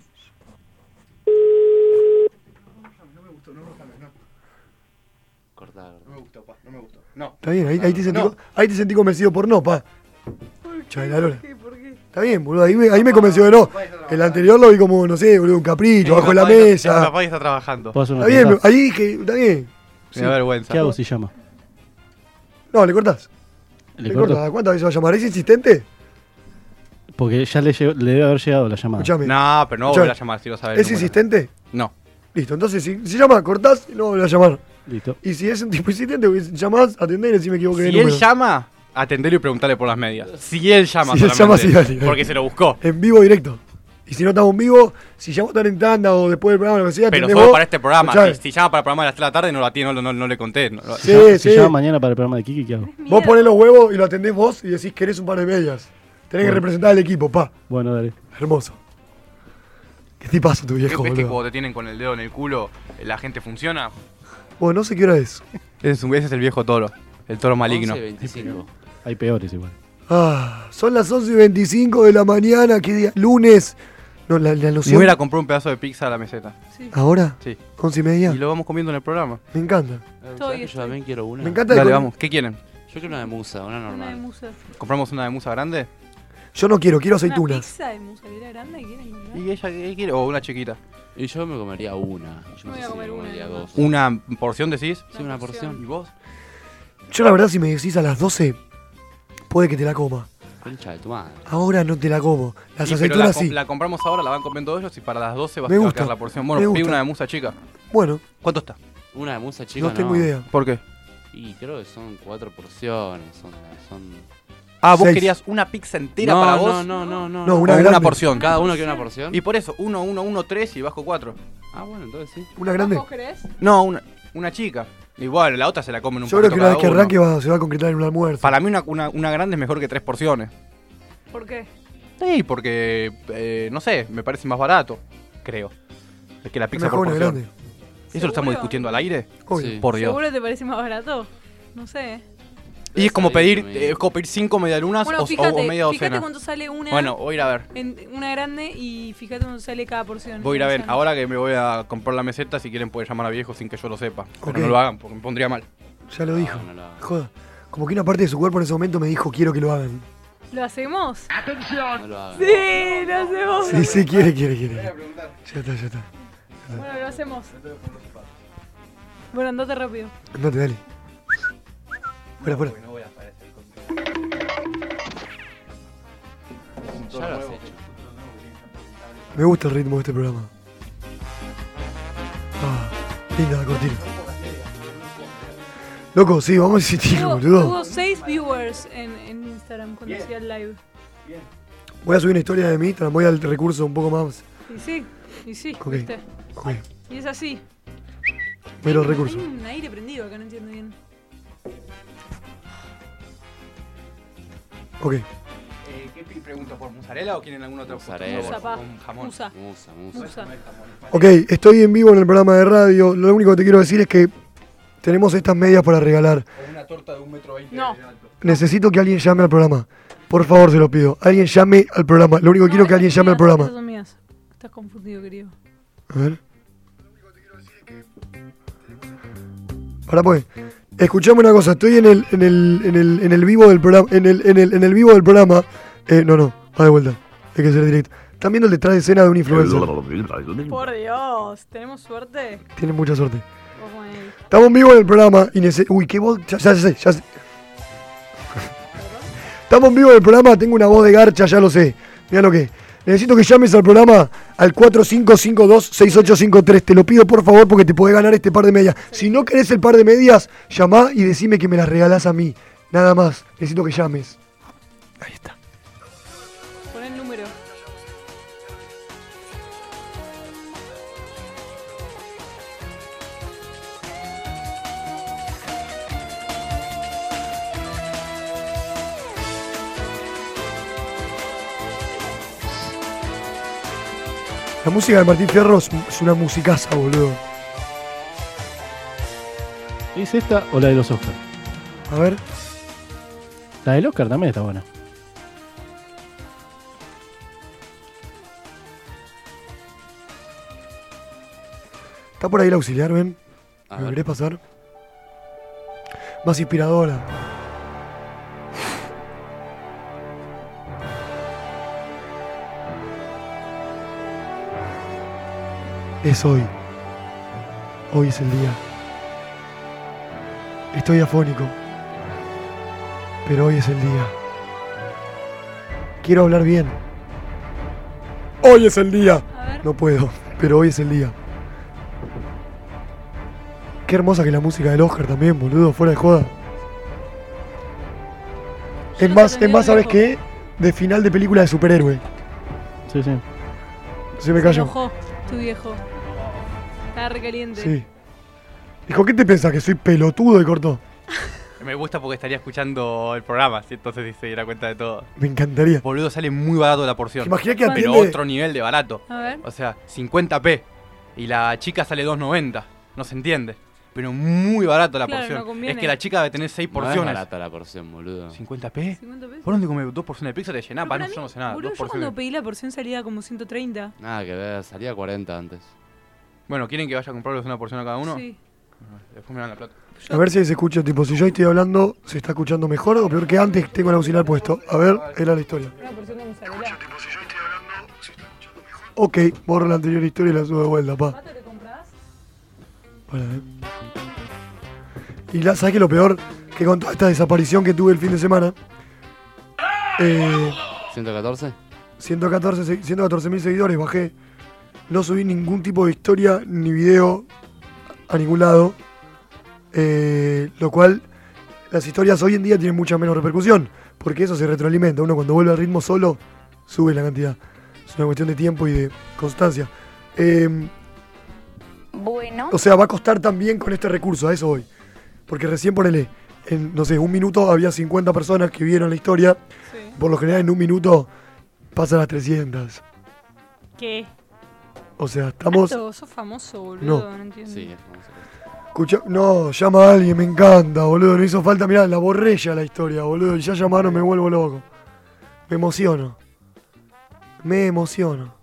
[SPEAKER 4] Cortá, cortá.
[SPEAKER 2] No me gustó, pa, no me gustó. No.
[SPEAKER 1] Está bien, ahí, ahí te, sentí,
[SPEAKER 2] No.
[SPEAKER 1] ahí te sentí convencido por no, pa. Lora.
[SPEAKER 6] ¿Qué? ¿Por qué?
[SPEAKER 1] Está bien, boludo, ahí me, ahí me convenció de no. El anterior lo vi como, no sé, boludo, un capricho, bajo la mesa.
[SPEAKER 2] papá está trabajando.
[SPEAKER 3] ¿Puedo hacer una
[SPEAKER 1] Está bien, ahí dije, está bien.
[SPEAKER 2] Me da vergüenza.
[SPEAKER 3] ¿Qué hago si llama?
[SPEAKER 1] No, ¿le cortás?
[SPEAKER 3] ¿Le
[SPEAKER 1] ¿Le cortás? ¿Cuántas veces va a llamar? ¿Es insistente?
[SPEAKER 3] Porque ya le, llegó- le debe haber llegado la llamada.
[SPEAKER 1] Escuchame.
[SPEAKER 2] No, pero no volver a llamar si lo sabes.
[SPEAKER 1] ¿Es insistente?
[SPEAKER 2] No.
[SPEAKER 1] Listo, entonces si, si llama, cortás y no volvés a llamar.
[SPEAKER 3] Listo.
[SPEAKER 1] Y si es un tipo insistente, llamás, atendés y decís me equivoqué de
[SPEAKER 2] Si él
[SPEAKER 1] número.
[SPEAKER 2] llama, atendelo y preguntarle por las medias. Si él llama
[SPEAKER 1] Si él
[SPEAKER 2] solamente.
[SPEAKER 1] llama, sí, dale, dale.
[SPEAKER 2] Porque se lo buscó.
[SPEAKER 1] En vivo directo. Y si no estamos en vivo, si ya están en tanda o después del programa, lo que sea,
[SPEAKER 2] Pero
[SPEAKER 1] atendés
[SPEAKER 2] solo
[SPEAKER 1] vos,
[SPEAKER 2] para este programa. Si, si llama para el programa de las 3 de la tarde, no, lo atiendo, no, no, no le conté. no
[SPEAKER 1] Sí,
[SPEAKER 3] si
[SPEAKER 1] sí.
[SPEAKER 3] llama mañana para el programa de Kiki, ¿qué hago?
[SPEAKER 1] Vos ponés los huevos y lo atendés vos y decís querés un par de medias. Tenés que representar al equipo, pa.
[SPEAKER 3] Bueno, dale.
[SPEAKER 1] Hermoso. ¿Qué te pasa tu
[SPEAKER 2] ¿Ves
[SPEAKER 1] viejo,
[SPEAKER 2] que
[SPEAKER 1] boludo?
[SPEAKER 2] cuando te tienen con el dedo en el culo, la gente funciona?
[SPEAKER 1] Bueno, no sé qué hora es.
[SPEAKER 2] Ese es, un- ese es el viejo toro. El toro maligno.
[SPEAKER 4] 11 y 25.
[SPEAKER 3] Hay peores igual.
[SPEAKER 1] Ah, son las 11 y 25 de la mañana, ¿qué día? Lunes. No, la, la
[SPEAKER 2] Me
[SPEAKER 1] noción.
[SPEAKER 2] voy a ir a comprar un pedazo de pizza a la meseta.
[SPEAKER 1] ¿Ahora?
[SPEAKER 2] Sí.
[SPEAKER 1] 11 y media.
[SPEAKER 2] Y lo vamos comiendo en el programa.
[SPEAKER 1] Me encanta.
[SPEAKER 4] ¿Sabes que yo también quiero una?
[SPEAKER 1] Me encanta
[SPEAKER 2] Dale, vamos. ¿Qué quieren?
[SPEAKER 4] Yo quiero una de musa, una normal.
[SPEAKER 6] musa.
[SPEAKER 2] ¿Compramos una de musa grande?
[SPEAKER 1] Yo no quiero, quiero
[SPEAKER 6] ¿Una
[SPEAKER 1] aceitunas.
[SPEAKER 6] pizza de mozzarella grande quieren comprar?
[SPEAKER 2] ¿Y ella qué quiere? ¿O una chiquita?
[SPEAKER 4] Y yo me comería una. Yo
[SPEAKER 6] me
[SPEAKER 4] no
[SPEAKER 6] voy
[SPEAKER 4] sé
[SPEAKER 6] a
[SPEAKER 4] si
[SPEAKER 6] comer
[SPEAKER 4] me
[SPEAKER 6] una nomás.
[SPEAKER 4] dos.
[SPEAKER 2] ¿Una porción decís?
[SPEAKER 4] Sí, una porción.
[SPEAKER 2] ¿Y vos?
[SPEAKER 1] Yo la verdad si me decís a las 12, puede que te la coma.
[SPEAKER 4] Concha de tu madre.
[SPEAKER 1] Ahora no te la como. Las
[SPEAKER 2] pero la,
[SPEAKER 1] aceitunas
[SPEAKER 2] com-
[SPEAKER 1] sí.
[SPEAKER 2] la compramos ahora, la van comiendo ellos y para las 12 va
[SPEAKER 1] Me
[SPEAKER 2] a
[SPEAKER 1] gusta,
[SPEAKER 2] la porción.
[SPEAKER 1] me
[SPEAKER 2] Bueno, pide
[SPEAKER 1] gusta.
[SPEAKER 2] una de musa chica.
[SPEAKER 1] Bueno,
[SPEAKER 2] ¿Cuánto está?
[SPEAKER 4] Una de musa chica
[SPEAKER 1] no tengo idea.
[SPEAKER 2] ¿Por qué?
[SPEAKER 4] Y creo que son cuatro porciones. Son. son...
[SPEAKER 2] Ah, vos
[SPEAKER 1] Seis.
[SPEAKER 2] querías una pizza entera
[SPEAKER 4] no,
[SPEAKER 2] para vos.
[SPEAKER 4] No, no, no.
[SPEAKER 1] No, una
[SPEAKER 2] una,
[SPEAKER 1] grande.
[SPEAKER 2] porción.
[SPEAKER 4] Cada uno quiere una porción.
[SPEAKER 2] Y por eso, 1, 1, 1, 3 y bajo 4.
[SPEAKER 4] Ah, bueno, entonces sí.
[SPEAKER 1] Una grande.
[SPEAKER 6] ¿Vos querés?
[SPEAKER 2] No, una, una chica. Igual, la otra se la comen un
[SPEAKER 1] Yo creo
[SPEAKER 2] poquito
[SPEAKER 1] que una vez
[SPEAKER 2] cada
[SPEAKER 1] que
[SPEAKER 2] uno.
[SPEAKER 1] arranque va- se va a concretar en un almuerzo.
[SPEAKER 2] Para mí una, una, una grande es mejor que tres porciones.
[SPEAKER 6] ¿Por qué?
[SPEAKER 2] Sí, porque, eh, no sé, me parece más barato, creo. Es que la pizza
[SPEAKER 1] mejor
[SPEAKER 2] por
[SPEAKER 1] una
[SPEAKER 2] porción.
[SPEAKER 1] grande.
[SPEAKER 2] ¿Eso lo estamos
[SPEAKER 6] ¿Seguro?
[SPEAKER 2] discutiendo al aire?
[SPEAKER 1] Obvio.
[SPEAKER 4] Sí.
[SPEAKER 2] Por Dios.
[SPEAKER 6] ¿Seguro te parece más barato? No sé.
[SPEAKER 2] Y es como pedir, eh, es como pedir cinco medialunas
[SPEAKER 6] Bueno,
[SPEAKER 2] o,
[SPEAKER 6] fíjate,
[SPEAKER 2] o media
[SPEAKER 6] fíjate
[SPEAKER 2] docena.
[SPEAKER 6] cuánto sale una,
[SPEAKER 2] Bueno, voy a ir a ver.
[SPEAKER 6] en- una grande y fíjate cuánto sale cada porción.
[SPEAKER 2] Voy a ir a ver. Ahora que me voy a comprar la meseta, si quieren pueden llamar a viejo sin que yo lo sepa. Pero
[SPEAKER 1] Ok.
[SPEAKER 2] no lo hagan porque me pondría mal.
[SPEAKER 1] Ya lo dijo.
[SPEAKER 4] No, no lo hagas.
[SPEAKER 1] Joda. Como que una parte de su cuerpo en ese momento me dijo quiero que lo hagan.
[SPEAKER 6] ¿Lo hacemos?
[SPEAKER 4] No lo hagas.
[SPEAKER 6] Sí, lo hacemos.
[SPEAKER 1] Sí, sí, quiere, quiere, quiere. Ya está, ya está.
[SPEAKER 6] Bueno, lo hacemos. Bueno, andate rápido.
[SPEAKER 1] Andate, dale. Fuera, fuera.
[SPEAKER 4] Ya lo has hecho.
[SPEAKER 1] Me gusta el ritmo de este programa. Ah, linda la cortina. Loco, sí, vamos a insistir,
[SPEAKER 6] Hubo,
[SPEAKER 1] boludo.
[SPEAKER 6] hubo seis viewers en, en Instagram cuando hacía el live.
[SPEAKER 1] Voy a subir una historia de mi Instagram, voy al recurso un poco más.
[SPEAKER 6] Y sí, y sí,
[SPEAKER 1] Ok.
[SPEAKER 6] ¿viste?
[SPEAKER 1] Ok,
[SPEAKER 6] Y es así.
[SPEAKER 1] miro el
[SPEAKER 6] Hay un aire prendido acá, no entiendo bien.
[SPEAKER 1] Ok.
[SPEAKER 2] Eh, ¿Qué pregunto? ¿Por mozzarella o quieren alguna otra
[SPEAKER 4] Mozzarella.
[SPEAKER 2] Con jamón.
[SPEAKER 6] Musa.
[SPEAKER 4] Musa, musa.
[SPEAKER 1] Ok, estoy en vivo en el programa de radio. Lo único que te quiero decir es que tenemos estas medias para regalar.
[SPEAKER 2] Una torta de un metro veinte
[SPEAKER 6] No.
[SPEAKER 2] de alto.
[SPEAKER 1] Necesito que alguien llame al programa. Por favor, se lo pido. Alguien llame al programa. Lo único que quiero es que alguien llame al programa.
[SPEAKER 6] Son mías. Estás confundido, querido.
[SPEAKER 1] A ver. Ahora pues. Escuchame una cosa, estoy en el, en el, en el, en el vivo del programa. En el, en el, en el vivo del programa. Eh, no, no, va de vuelta. Hay que ser directo. Están viendo el detrás de escena de un influencer.
[SPEAKER 6] Por Dios, ¿tenemos suerte?
[SPEAKER 1] Tienen mucha suerte.
[SPEAKER 6] Él.
[SPEAKER 1] Estamos en vivo en el programa y Uy, qué voz. Ya, ya sé, ya sé. Estamos en vivo en el programa, tengo una voz de garcha, ya lo sé. Mira lo que. Necesito que llames al programa al 4552-6853. Te lo pido por favor porque te podés ganar este par de medias. Si no querés el par de medias, llamá y decime que me las regalás a mí. Nada más. Necesito que llames. Ahí está. La música de Martín Fierro es una musicaza, boludo.
[SPEAKER 3] ¿Es esta o la de los Oscars?
[SPEAKER 1] A ver.
[SPEAKER 3] La del Oscar también está buena.
[SPEAKER 1] ¿Está por ahí el auxiliar, ven?
[SPEAKER 4] A
[SPEAKER 1] ¿Me
[SPEAKER 4] ver.
[SPEAKER 1] querés pasar? Más inspiradora. Es hoy. Hoy es el día. Estoy afónico. Pero hoy es el día. Quiero hablar bien. Hoy es el día. No puedo, pero hoy es el día. Qué hermosa que la música del Oscar también, boludo, fuera de joda. Es
[SPEAKER 6] no
[SPEAKER 1] más, es más, ¿sabes
[SPEAKER 6] el
[SPEAKER 1] qué? De final de película de superhéroe.
[SPEAKER 3] Sí, sí.
[SPEAKER 1] Se me
[SPEAKER 6] Se
[SPEAKER 1] cayó.
[SPEAKER 6] Tu viejo. Estaba recaliente.
[SPEAKER 1] Sí. Dijo, ¿qué te pensás? ¿Que soy pelotudo? Y cortó. [LAUGHS]
[SPEAKER 2] Me gusta porque estaría escuchando el programa, ¿sí? entonces se diera cuenta de todo.
[SPEAKER 1] Me encantaría.
[SPEAKER 2] Boludo, sale muy barato la porción.
[SPEAKER 1] ¿Te imaginas que
[SPEAKER 2] Pero
[SPEAKER 1] atiende-
[SPEAKER 2] otro nivel de barato.
[SPEAKER 6] A ver.
[SPEAKER 2] O sea, 50p. Y la chica sale 2.90. No se entiende. Pero muy barato la
[SPEAKER 6] Claro,
[SPEAKER 2] porción.
[SPEAKER 6] no
[SPEAKER 2] es que la chica debe tener 6
[SPEAKER 4] No es
[SPEAKER 2] porciones.
[SPEAKER 4] barata la porción, boludo.
[SPEAKER 2] ¿50p?
[SPEAKER 6] 50 pesos.
[SPEAKER 2] ¿Por dónde comes dos porciones de pizza te llenás?
[SPEAKER 6] Para
[SPEAKER 2] no, yo no sé nada.
[SPEAKER 6] boludo,
[SPEAKER 2] dos
[SPEAKER 6] yo
[SPEAKER 2] porciones.
[SPEAKER 6] cuando pedí la porción salía como 130.
[SPEAKER 4] Nada que ver, salía 40 antes.
[SPEAKER 2] Bueno, ¿quieren que vaya a comprarles una porción a cada uno?
[SPEAKER 6] Sí.
[SPEAKER 2] Después me dan la plata.
[SPEAKER 1] A ver si se escucha, tipo, si yo estoy hablando, ¿se está escuchando mejor o peor que antes? Tengo el auxiliar puesto. A ver, era la historia.
[SPEAKER 6] Una porción de mozzarella.
[SPEAKER 1] Ok, borro la anterior historia y la subo de vuelta, pa.
[SPEAKER 6] ¿Cuánto te compras?
[SPEAKER 1] Para, eh. Y la, ¿sabes qué es lo peor? Que con toda esta desaparición que tuve el fin de semana, eh,
[SPEAKER 4] ¿114?
[SPEAKER 1] 114 se- 114 mil seguidores, bajé. No subí ningún tipo de historia ni video a ningún lado. eh, lo cual, las historias hoy en día tienen mucha menos repercusión. Porque eso se retroalimenta. Uno cuando vuelve al ritmo solo, sube la cantidad. Es una cuestión de tiempo y de constancia. Eh,
[SPEAKER 13] Bueno.
[SPEAKER 1] o sea, va a costar también con este recurso, a eso voy. Porque recién ponele, en, no sé, un minuto había 50 personas que vieron la historia. Por lo general en un minuto pasan las 300.
[SPEAKER 6] ¿Qué?
[SPEAKER 1] O sea, estamos...
[SPEAKER 6] Alto, sos famoso, boludo.
[SPEAKER 1] No.
[SPEAKER 6] No, entiendo.
[SPEAKER 4] Sí, es famoso.
[SPEAKER 1] Escucha, no, llama a alguien, me encanta, boludo. No hizo falta, mirá, la borré ya la historia, boludo. Y ya llamaron, me vuelvo loco. Me emociono. Me emociono.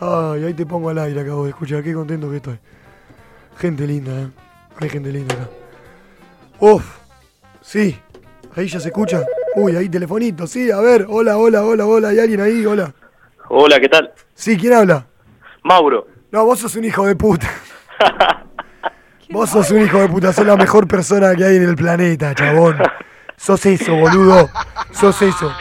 [SPEAKER 1] Ay, ahí te pongo al aire, acabo de escuchar. Qué contento que estoy. Gente linda, eh. Hay gente linda acá. Uf, sí. Ahí ya se escucha. Uy, ahí telefonito, sí. A ver, hola, hola, hola, hola. ¿Hay alguien ahí? Hola.
[SPEAKER 14] Hola, ¿qué tal?
[SPEAKER 1] Sí, ¿quién habla?
[SPEAKER 14] Mauro.
[SPEAKER 1] No, vos sos un hijo de puta. [LAUGHS] vos sos un hijo de puta, sos la mejor persona que hay en el planeta, chabón. Sos eso, boludo. Sos eso.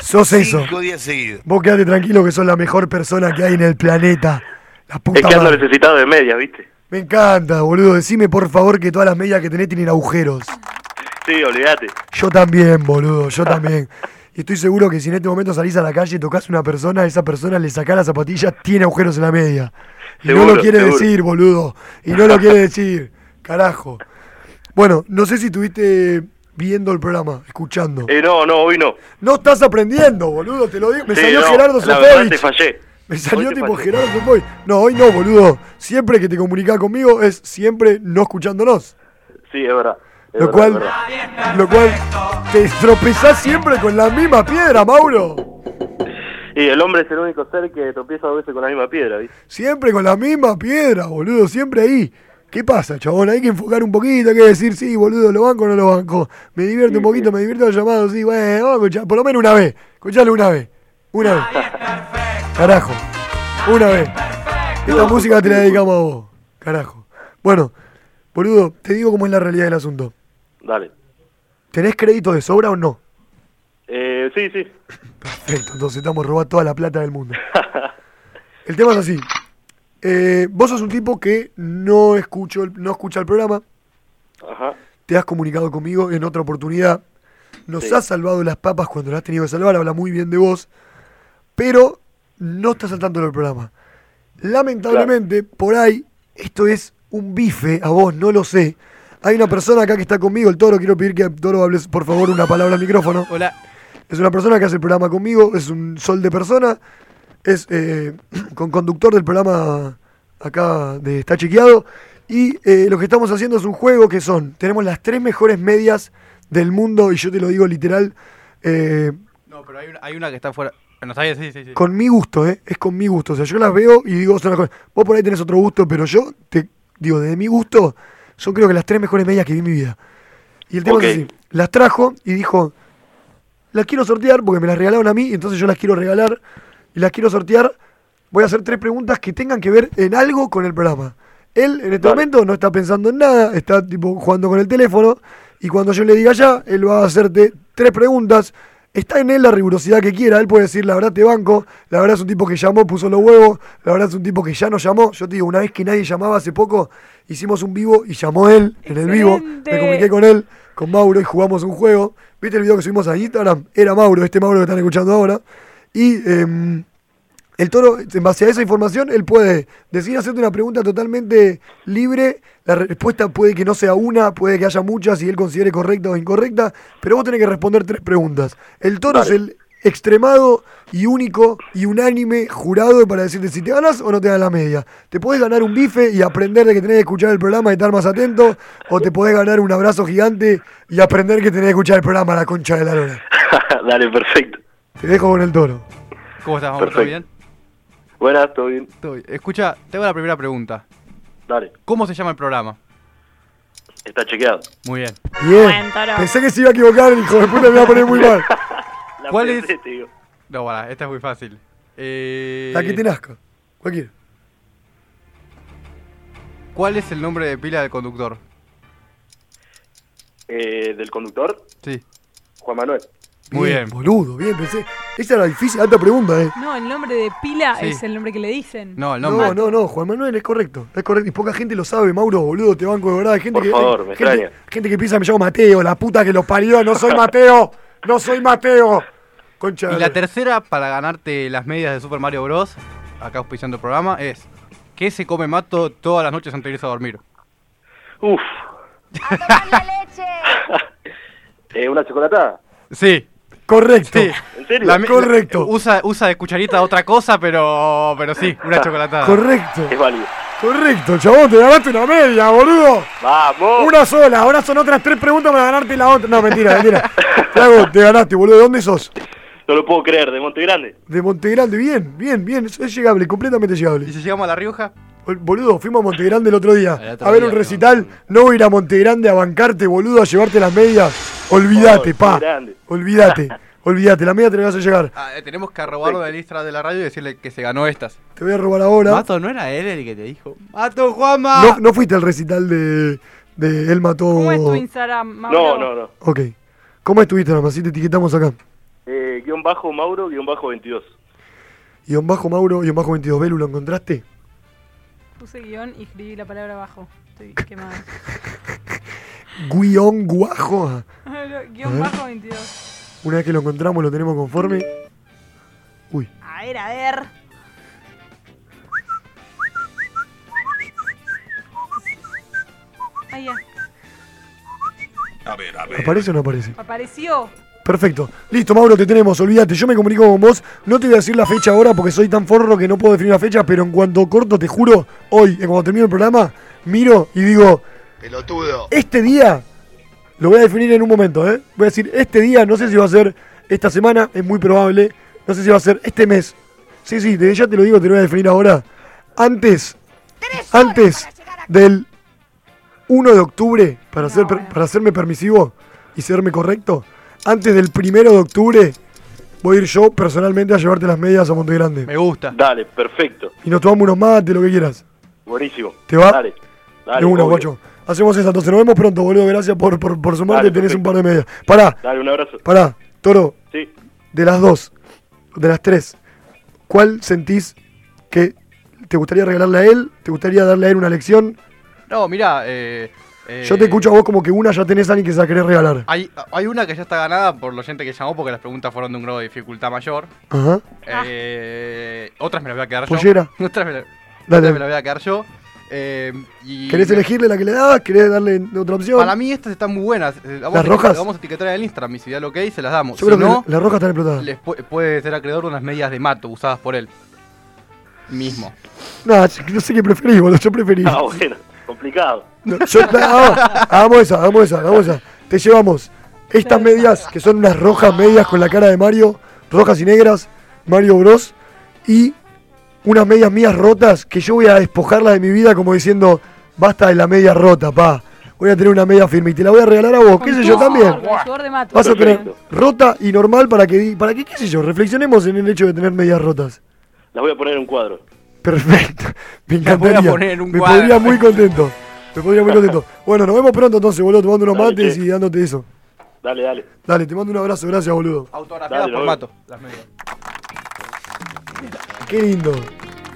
[SPEAKER 1] Sos eso.
[SPEAKER 15] Cinco días seguidos.
[SPEAKER 1] Vos quedate tranquilo que sos la mejor persona que hay en el planeta. La puta
[SPEAKER 14] Es que ando
[SPEAKER 1] madre.
[SPEAKER 14] necesitado de medias, ¿viste?
[SPEAKER 1] Me encanta, boludo. Decime por favor que todas las medias que tenés tienen agujeros.
[SPEAKER 14] Sí, olvídate.
[SPEAKER 1] Yo también, boludo, yo también. Y estoy seguro que si en este momento salís a la calle y tocas a una persona, esa persona le sacás la zapatilla, tiene agujeros en la media. Y no lo quiere
[SPEAKER 14] seguro.
[SPEAKER 1] decir, boludo. Y no lo quiere [LAUGHS] decir. Carajo. Bueno, no sé si estuviste viendo el programa, escuchando.
[SPEAKER 14] Eh, no, no, hoy no.
[SPEAKER 1] No estás aprendiendo, boludo, te lo digo. Me
[SPEAKER 14] Sí,
[SPEAKER 1] salió
[SPEAKER 14] no,
[SPEAKER 1] Gerardo
[SPEAKER 14] La verdad te
[SPEAKER 1] Sofovich.
[SPEAKER 14] fallé.
[SPEAKER 1] Me salió tipo. Gerardo Sofovich. No, hoy no, boludo. Siempre que te comunicás conmigo es siempre no escuchándonos.
[SPEAKER 14] Sí, es verdad. es
[SPEAKER 1] Lo
[SPEAKER 14] verdad,
[SPEAKER 1] cual,
[SPEAKER 14] verdad.
[SPEAKER 1] lo cual te tropezás siempre con la misma piedra, Mauro.
[SPEAKER 14] Y el hombre es el único ser que tropieza dos veces con la misma piedra, ¿viste?
[SPEAKER 1] Siempre con la misma piedra, boludo, siempre ahí. ¿Qué pasa, chabón? Hay que enfocar un poquito, hay que decir, sí, boludo, ¿lo banco o no lo banco? Me divierte un poquito, me divierte el llamado, sí, bueno, vamos a escuchar, por lo menos una vez. Escuchalo una vez. Una vez. Carajo. Una vez. Esta música te la dedicamos a vos. Carajo. Bueno, boludo, te digo cómo es la realidad del asunto.
[SPEAKER 14] Dale.
[SPEAKER 1] ¿Tenés crédito de sobra o no?
[SPEAKER 14] Eh, sí, sí.
[SPEAKER 1] Perfecto, entonces estamos robando toda la plata del mundo. [LAUGHS] El tema es así. Eh, vos sos un tipo que no, escucho el- no escucha el programa,
[SPEAKER 14] Ajá.
[SPEAKER 1] te has comunicado conmigo en otra oportunidad, nos
[SPEAKER 14] Sí.
[SPEAKER 1] has salvado las papas cuando las has tenido que salvar, habla muy bien de vos, pero no estás al tanto del programa. Lamentablemente, por ahí, esto es un bife a vos, no lo sé. Hay una persona acá que está conmigo, el toro, quiero pedir que el toro hables por favor una palabra al micrófono.
[SPEAKER 2] Hola.
[SPEAKER 1] Es una persona que hace el programa conmigo, es un sol de persona, es eh, [CLEARS THROAT] con conductor del programa acá de Está Chequeado. Y eh, lo que estamos haciendo es un juego que son, tenemos las tres mejores medias del mundo, y yo te lo digo literal, eh,
[SPEAKER 2] No, pero hay una, hay una que está fuera. Bueno, está bien, sí, sí, sí.
[SPEAKER 1] con mi gusto, ¿eh? Es con mi gusto. O sea, yo las veo y digo, son las. Vos por ahí tenés otro gusto, pero yo te digo, de mi gusto, son creo que las tres mejores medias que vi en mi vida. Y el tema
[SPEAKER 14] Ok.
[SPEAKER 1] es así, las trajo y dijo, las quiero sortear porque me las regalaron a mí, entonces yo las quiero regalar y las quiero sortear. Voy a hacer tres preguntas que tengan que ver en algo con el programa. Él en este momento no está pensando en nada, está tipo jugando con el teléfono y cuando yo le diga ya, él va a hacerte tres preguntas. Está en él la rigurosidad que quiera, él puede decir la verdad te banco, la verdad es un tipo que llamó, puso los huevos, la verdad es un tipo que ya no llamó. Yo te digo, una vez que nadie llamaba hace poco, hicimos un vivo y llamó él en el vivo, me comuniqué con él, con Mauro y jugamos un juego. ¿Viste el video que subimos a Instagram? Era Mauro, este Mauro que están escuchando ahora. Y em, El toro, en base a esa información, él puede decir hacerte una pregunta totalmente libre. La respuesta puede que no sea una, puede que haya muchas y él considere correcta o incorrecta, pero vos tenés que responder tres preguntas. El toro es el extremado y único y unánime jurado para decirte si te ganas o no te das la media. Te podés ganar un bife y aprender de que tenés que escuchar el programa y estar más atento, o te podés ganar un abrazo gigante y aprender que tenés que escuchar el programa a la concha de la lora. [LAUGHS]
[SPEAKER 14] Dale, perfecto.
[SPEAKER 1] Te dejo con el toro.
[SPEAKER 2] ¿Cómo estás, Mauro? ¿Todo
[SPEAKER 14] Perfecto.
[SPEAKER 2] bien?
[SPEAKER 14] Buenas, todo bien.
[SPEAKER 2] Todo bien. Escucha, tengo la primera pregunta.
[SPEAKER 14] Dale,
[SPEAKER 2] ¿Cómo se llama el programa?
[SPEAKER 14] está chequeado.
[SPEAKER 2] Muy bien.
[SPEAKER 1] Bien. Pensé que se iba a equivocar, el hijo de puta me iba a poner muy mal. [LAUGHS]
[SPEAKER 14] La
[SPEAKER 2] ¿Cuál
[SPEAKER 14] pensé,
[SPEAKER 2] es?
[SPEAKER 14] digo.
[SPEAKER 2] No, para, esta es muy fácil. Eh,
[SPEAKER 1] La que te nazca. Cualquiera.
[SPEAKER 2] ¿Cuál es el nombre de pila del conductor?
[SPEAKER 14] Eh, ¿Del conductor?
[SPEAKER 2] Sí.
[SPEAKER 14] Juan Manuel.
[SPEAKER 2] Muy bien.
[SPEAKER 1] Boludo, bien, pensé. Esa era difícil, alta pregunta, eh.
[SPEAKER 6] No, el nombre de pila
[SPEAKER 2] Sí.
[SPEAKER 6] es el nombre que le dicen.
[SPEAKER 2] No, el
[SPEAKER 1] No,
[SPEAKER 2] nombre.
[SPEAKER 1] no, no, Juan Manuel es correcto. Es correcto. Y poca gente lo sabe, Mauro, boludo, te banco de verdad. Hay gente
[SPEAKER 14] Por
[SPEAKER 1] que.
[SPEAKER 14] favor, me
[SPEAKER 1] gente,
[SPEAKER 14] extraña.
[SPEAKER 1] gente que piensa me llamo Mateo, la puta que los parió, no soy Mateo, no soy Mateo. Concha. de
[SPEAKER 2] Y la tercera, para ganarte las medias de Super Mario Bros., acá auspiciando el programa, es ¿Qué se come Mato todas las noches antes de irse a dormir?
[SPEAKER 14] Uf. eh, [LAUGHS] ¿Una chocolatada?
[SPEAKER 2] Sí.
[SPEAKER 1] Correcto.
[SPEAKER 2] Sí.
[SPEAKER 14] ¿En serio?
[SPEAKER 2] La
[SPEAKER 1] Correcto.
[SPEAKER 2] la- usa, usa de cucharita otra cosa, pero, pero sí, una chocolatada.
[SPEAKER 1] Correcto.
[SPEAKER 14] Es válido.
[SPEAKER 1] Correcto, chabón, te ganaste una media, boludo.
[SPEAKER 14] ¡Vamos!
[SPEAKER 1] Una sola, ahora son otras tres preguntas para ganarte la otra. No, mentira, mentira. [LAUGHS] Te ganaste, boludo. ¿De dónde sos?
[SPEAKER 14] No lo puedo creer, de Monte Grande.
[SPEAKER 1] De Montegrande, bien, bien, bien. Eso es llegable, completamente llegable.
[SPEAKER 2] ¿Y si llegamos a La Rioja?
[SPEAKER 1] Bol- Boludo, fuimos a Montegrande el otro día
[SPEAKER 4] El otro
[SPEAKER 1] a ver
[SPEAKER 4] día,
[SPEAKER 1] un
[SPEAKER 4] no.
[SPEAKER 1] recital. No voy a ir a Montegrande a bancarte, boludo, a llevarte las medias. Olvídate,
[SPEAKER 14] Oh,
[SPEAKER 1] pa. Olvídate. [LAUGHS] Olvídate, la media te la vas a llegar.
[SPEAKER 2] Ah, eh, tenemos que robarlo de la lista de la radio y decirle que se ganó estas.
[SPEAKER 1] Te voy a robar ahora.
[SPEAKER 4] Mato, ¿no era él el que te dijo? ¡Mato, Juanma!
[SPEAKER 1] No, no fuiste al recital de, de Él Mató.
[SPEAKER 6] ¿Cómo es tu Instagram, Mauro?
[SPEAKER 14] No, no, no.
[SPEAKER 1] Ok. ¿Cómo es tu Instagram? Así te etiquetamos acá.
[SPEAKER 14] Eh, guion bajo Mauro, guion bajo 22.
[SPEAKER 1] Guión bajo Mauro, guion bajo 22. Belu, ¿lo encontraste?
[SPEAKER 6] Puse guion y escribí la palabra abajo. Estoy quemada. [LAUGHS]
[SPEAKER 1] Guión guajo.
[SPEAKER 6] guion
[SPEAKER 1] A ver.
[SPEAKER 6] bajo 22.
[SPEAKER 1] Una vez que lo encontramos, lo tenemos conforme. Uy.
[SPEAKER 6] A ver, a ver. Ahí ya.
[SPEAKER 1] ¿Aparece o no aparece?
[SPEAKER 6] Apareció.
[SPEAKER 1] Perfecto. Listo, Mauro, te tenemos. Olvídate, yo me comunico con vos. No te voy a decir la fecha ahora porque soy tan forro que no puedo definir la fecha, pero en cuanto corto, te juro, hoy, en cuando termino el programa, miro y digo,
[SPEAKER 7] Pelotudo.
[SPEAKER 1] este día lo voy a definir en un momento, ¿eh? Voy a decir, este día, no sé si va a ser esta semana, es muy probable. No sé si va a ser este mes. Sí, sí, desde ya te lo digo, te lo voy a definir ahora. Antes, antes del 1 de octubre, para, ser, per- para hacerme permisivo y serme correcto, antes del 1 de octubre voy a ir yo personalmente a llevarte las medias a Monte Grande.
[SPEAKER 2] Me gusta.
[SPEAKER 14] Dale, perfecto.
[SPEAKER 1] Y nos tomamos unos mates, lo que quieras.
[SPEAKER 14] Buenísimo.
[SPEAKER 1] ¿Te va?
[SPEAKER 14] Dale. Dale,
[SPEAKER 1] de
[SPEAKER 14] obvio.
[SPEAKER 1] guacho. Hacemos eso, entonces nos vemos pronto, boludo. Gracias por, por, por sumarte,
[SPEAKER 14] Dale,
[SPEAKER 1] tenés un par de medias. Pará,
[SPEAKER 14] Dale, un abrazo.
[SPEAKER 1] pará, Toro,
[SPEAKER 14] Sí.
[SPEAKER 1] de las dos, de las tres, ¿cuál sentís que te gustaría regalarle a él? ¿Te gustaría darle a él una lección?
[SPEAKER 2] No, mirá, eh, eh,
[SPEAKER 1] Yo te escucho a vos como que una ya tenés a alguien que se la querés regalar.
[SPEAKER 2] Hay, hay una que ya está ganada por la gente que llamó porque las preguntas fueron de un grado de dificultad mayor.
[SPEAKER 1] Ajá.
[SPEAKER 2] Eh, otras me las voy a quedar
[SPEAKER 1] Pollera. [LAUGHS]
[SPEAKER 2] yo. Otras me, la- otras me las voy a quedar yo. Eh, y
[SPEAKER 1] ¿Querés elegirle la que le das? ¿Querés darle otra opción?
[SPEAKER 2] Para mí estas están muy buenas. Eh, Vamos
[SPEAKER 1] ¿Las rojas?
[SPEAKER 2] Vamos a etiquetar en el Instagram y si da lo que se las damos.
[SPEAKER 1] Yo
[SPEAKER 2] si
[SPEAKER 1] creo que
[SPEAKER 2] no,
[SPEAKER 1] la- las rojas están explotadas.
[SPEAKER 2] les pu- puede ser acreedor de unas medias de mato usadas por él. Mismo.
[SPEAKER 1] No, yo no sé qué preferís, boludo. Yo preferí.
[SPEAKER 14] Ah, bueno. Complicado.
[SPEAKER 1] No, yo- no, hagamos esa, hagamos esa, hagamos esa. Te llevamos estas medias, que son unas rojas medias con la cara de Mario, rojas y negras, Mario Bros. Y unas medias mías rotas, que yo voy a despojarlas de mi vida como diciendo, basta de la media rota, pa. Voy a tener una media firme y te la voy a regalar a vos, qué sé yo también. Vas a tener rota y normal para que, di- para que, qué sé yo, reflexionemos en el hecho de tener medias rotas.
[SPEAKER 14] Las voy a poner en un cuadro.
[SPEAKER 1] Perfecto. [LAUGHS] Me
[SPEAKER 2] Las voy a
[SPEAKER 1] encantaría.
[SPEAKER 2] poner un
[SPEAKER 1] Me podría muy contento. Me podría muy contento. [LAUGHS] Bueno, nos vemos pronto entonces, boludo, tomando unos
[SPEAKER 14] Dale,
[SPEAKER 1] mates
[SPEAKER 14] che.
[SPEAKER 1] y dándote eso.
[SPEAKER 14] Dale, dale.
[SPEAKER 1] Dale, te mando un abrazo, gracias, boludo.
[SPEAKER 2] Autografiadas por mato. Las medias.
[SPEAKER 1] Qué lindo.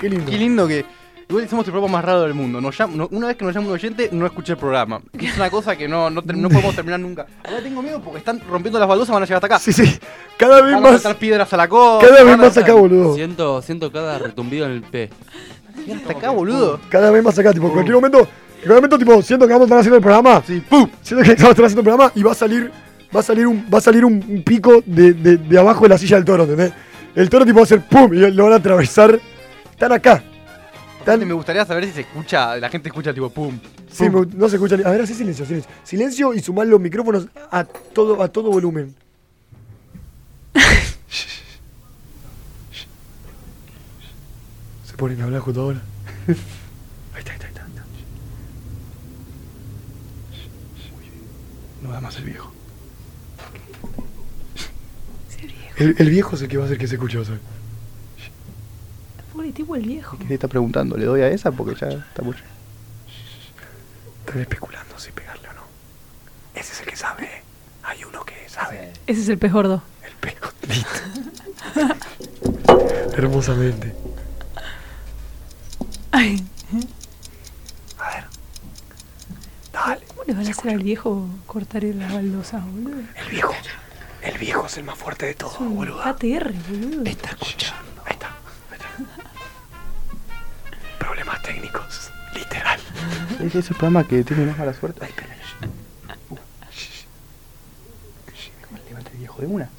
[SPEAKER 1] Qué lindo.
[SPEAKER 2] Qué lindo que Igual somos el programa más raro del mundo. Nos no- una vez que nos llama un oyente, no escuché el programa. Es una cosa que no, no, podemos terminar nunca. Ahora tengo miedo porque están rompiendo las baldosas, van a llegar hasta acá.
[SPEAKER 1] Sí, sí. Cada vez
[SPEAKER 2] Van a
[SPEAKER 1] más.
[SPEAKER 2] saltar piedras a la costa.
[SPEAKER 1] Cada vez más acá, boludo.
[SPEAKER 4] Siento, siento cada retumbido en el P.
[SPEAKER 2] Hasta acá, boludo.
[SPEAKER 1] Cada vez más acá, tipo, en cualquier momento. En cualquier momento, tipo, siento que vamos a estar haciendo el programa.
[SPEAKER 2] Sí, ¡pum!
[SPEAKER 1] Siento que vamos a estar haciendo el programa y va a salir. Va a salir un, va a salir un, un pico de, de, de abajo de la silla del toro, ¿entendés? El toro tipo va a hacer pum y lo van a atravesar. Están acá.
[SPEAKER 2] Me gustaría saber si se escucha, la gente escucha tipo pum.
[SPEAKER 1] Sí, me- no se escucha. ni- A ver, así silencio, silencio. Silencio y sumar los micrófonos a todo, a todo volumen. [LAUGHS] Se ponen a hablar justo ahora. [LAUGHS] Ahí está, ahí está, ahí está.
[SPEAKER 2] No da más el viejo.
[SPEAKER 1] El, el viejo es el que va a hacer que se escuche, vas a ver.
[SPEAKER 6] Pobre tipo el viejo.
[SPEAKER 2] ¿Qué le está preguntando? ¿Le doy a esa? Porque ya está mucho.
[SPEAKER 1] Están especulando si pegarle o no. Ese es el que sabe. Hay uno que sabe.
[SPEAKER 6] Ese es el pez gordo. [LAUGHS]
[SPEAKER 1] Hermosamente.
[SPEAKER 6] Ay.
[SPEAKER 1] A ver. Dale.
[SPEAKER 6] ¿Cómo le van a hacer al viejo cortar la baldosa, boludo?
[SPEAKER 1] El viejo. El viejo es el más fuerte de todos, boludo.
[SPEAKER 6] ATR, boludo.
[SPEAKER 1] Está escuchando. Ahí está. Problemas técnicos. Literal. [LAUGHS]
[SPEAKER 2] Es ese programa que tiene más mala suerte. Ay, espera. Uh. ¿Cómo levanta el viejo de una?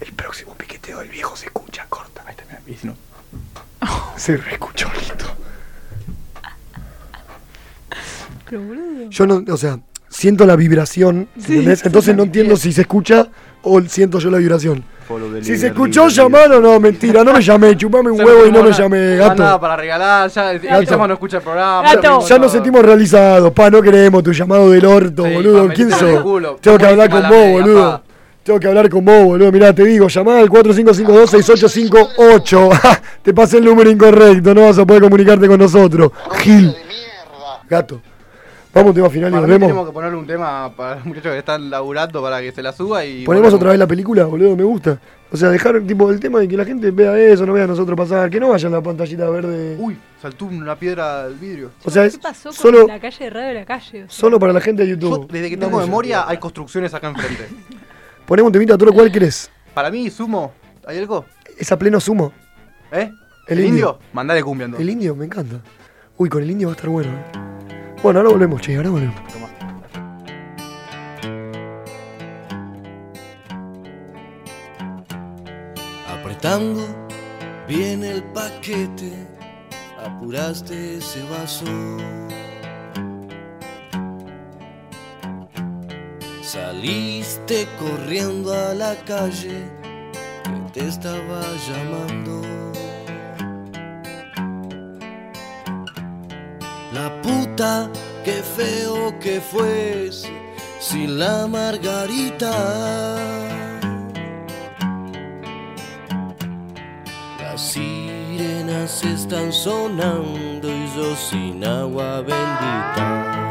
[SPEAKER 1] El próximo piqueteo del viejo se escucha, corta.
[SPEAKER 2] Ahí está, mira, y si no. [LAUGHS]
[SPEAKER 1] Se reescuchó, listo.
[SPEAKER 6] Pero boludo.
[SPEAKER 1] Yo no, o sea, siento la vibración,
[SPEAKER 6] Sí,
[SPEAKER 1] ¿entendés? Entonces no entiendo si se escucha o siento yo la vibración. Si se escuchó, llamar o no, mentira, no me llamé, chupame un [LAUGHS] huevo y no me llamé, gato.
[SPEAKER 2] nada para regalar, ya el. Chama no escucha el programa.
[SPEAKER 6] Gato.
[SPEAKER 2] no
[SPEAKER 1] Ya nos sentimos realizados, pa, no queremos tu llamado del orto,
[SPEAKER 2] Sí,
[SPEAKER 1] boludo.
[SPEAKER 2] pa,
[SPEAKER 1] ¿Quién
[SPEAKER 2] metete en el
[SPEAKER 1] sos?
[SPEAKER 2] culo.
[SPEAKER 1] Tengo que hablar
[SPEAKER 2] Buenísima
[SPEAKER 1] con
[SPEAKER 2] la
[SPEAKER 1] vos,
[SPEAKER 2] media,
[SPEAKER 1] boludo.
[SPEAKER 2] pa.
[SPEAKER 1] Tengo que hablar con vos, boludo. Mirá, te digo, llamá al 4552-6858. [LAUGHS] te pasé el número incorrecto, no vas a poder comunicarte con nosotros. Gil. Gato. Vamos a un tema final y
[SPEAKER 2] Para
[SPEAKER 1] nos
[SPEAKER 2] mí
[SPEAKER 1] vemos.
[SPEAKER 2] tenemos que ponerle un tema para los muchachos que están laburando para que se la suba y.
[SPEAKER 1] Ponemos
[SPEAKER 2] volvemos.
[SPEAKER 1] otra vez la película, boludo, me gusta. O sea, dejar tipo el tema de que la gente vea eso, no vea a nosotros pasar, que no vaya en la pantallita verde.
[SPEAKER 2] Uy, saltó una piedra al vidrio.
[SPEAKER 1] O sea, es
[SPEAKER 6] ¿Qué pasó con
[SPEAKER 1] solo,
[SPEAKER 6] la calle de radio de la calle? O sea,
[SPEAKER 1] solo para la gente de
[SPEAKER 2] Yo,
[SPEAKER 1] YouTube.
[SPEAKER 2] desde que tengo memoria, hay construcciones acá enfrente. [LAUGHS]
[SPEAKER 1] Ponemos un temita, ¿tú lo cual querés?
[SPEAKER 2] Para mí, sumo. ¿Hay algo?
[SPEAKER 1] Es a pleno sumo.
[SPEAKER 2] ¿Eh?
[SPEAKER 1] El indio.
[SPEAKER 2] Mandale cumbia entonces.
[SPEAKER 1] El indio, me encanta. Uy, con el indio va a estar bueno. eh. Bueno, ahora volvemos, che, ahora volvemos.
[SPEAKER 15] Apretando bien el paquete, apuraste ese vaso. Saliste corriendo a la calle que te estaba llamando. La puta, qué feo que fuese sin la margarita. Las sirenas están sonando y yo sin agua bendita.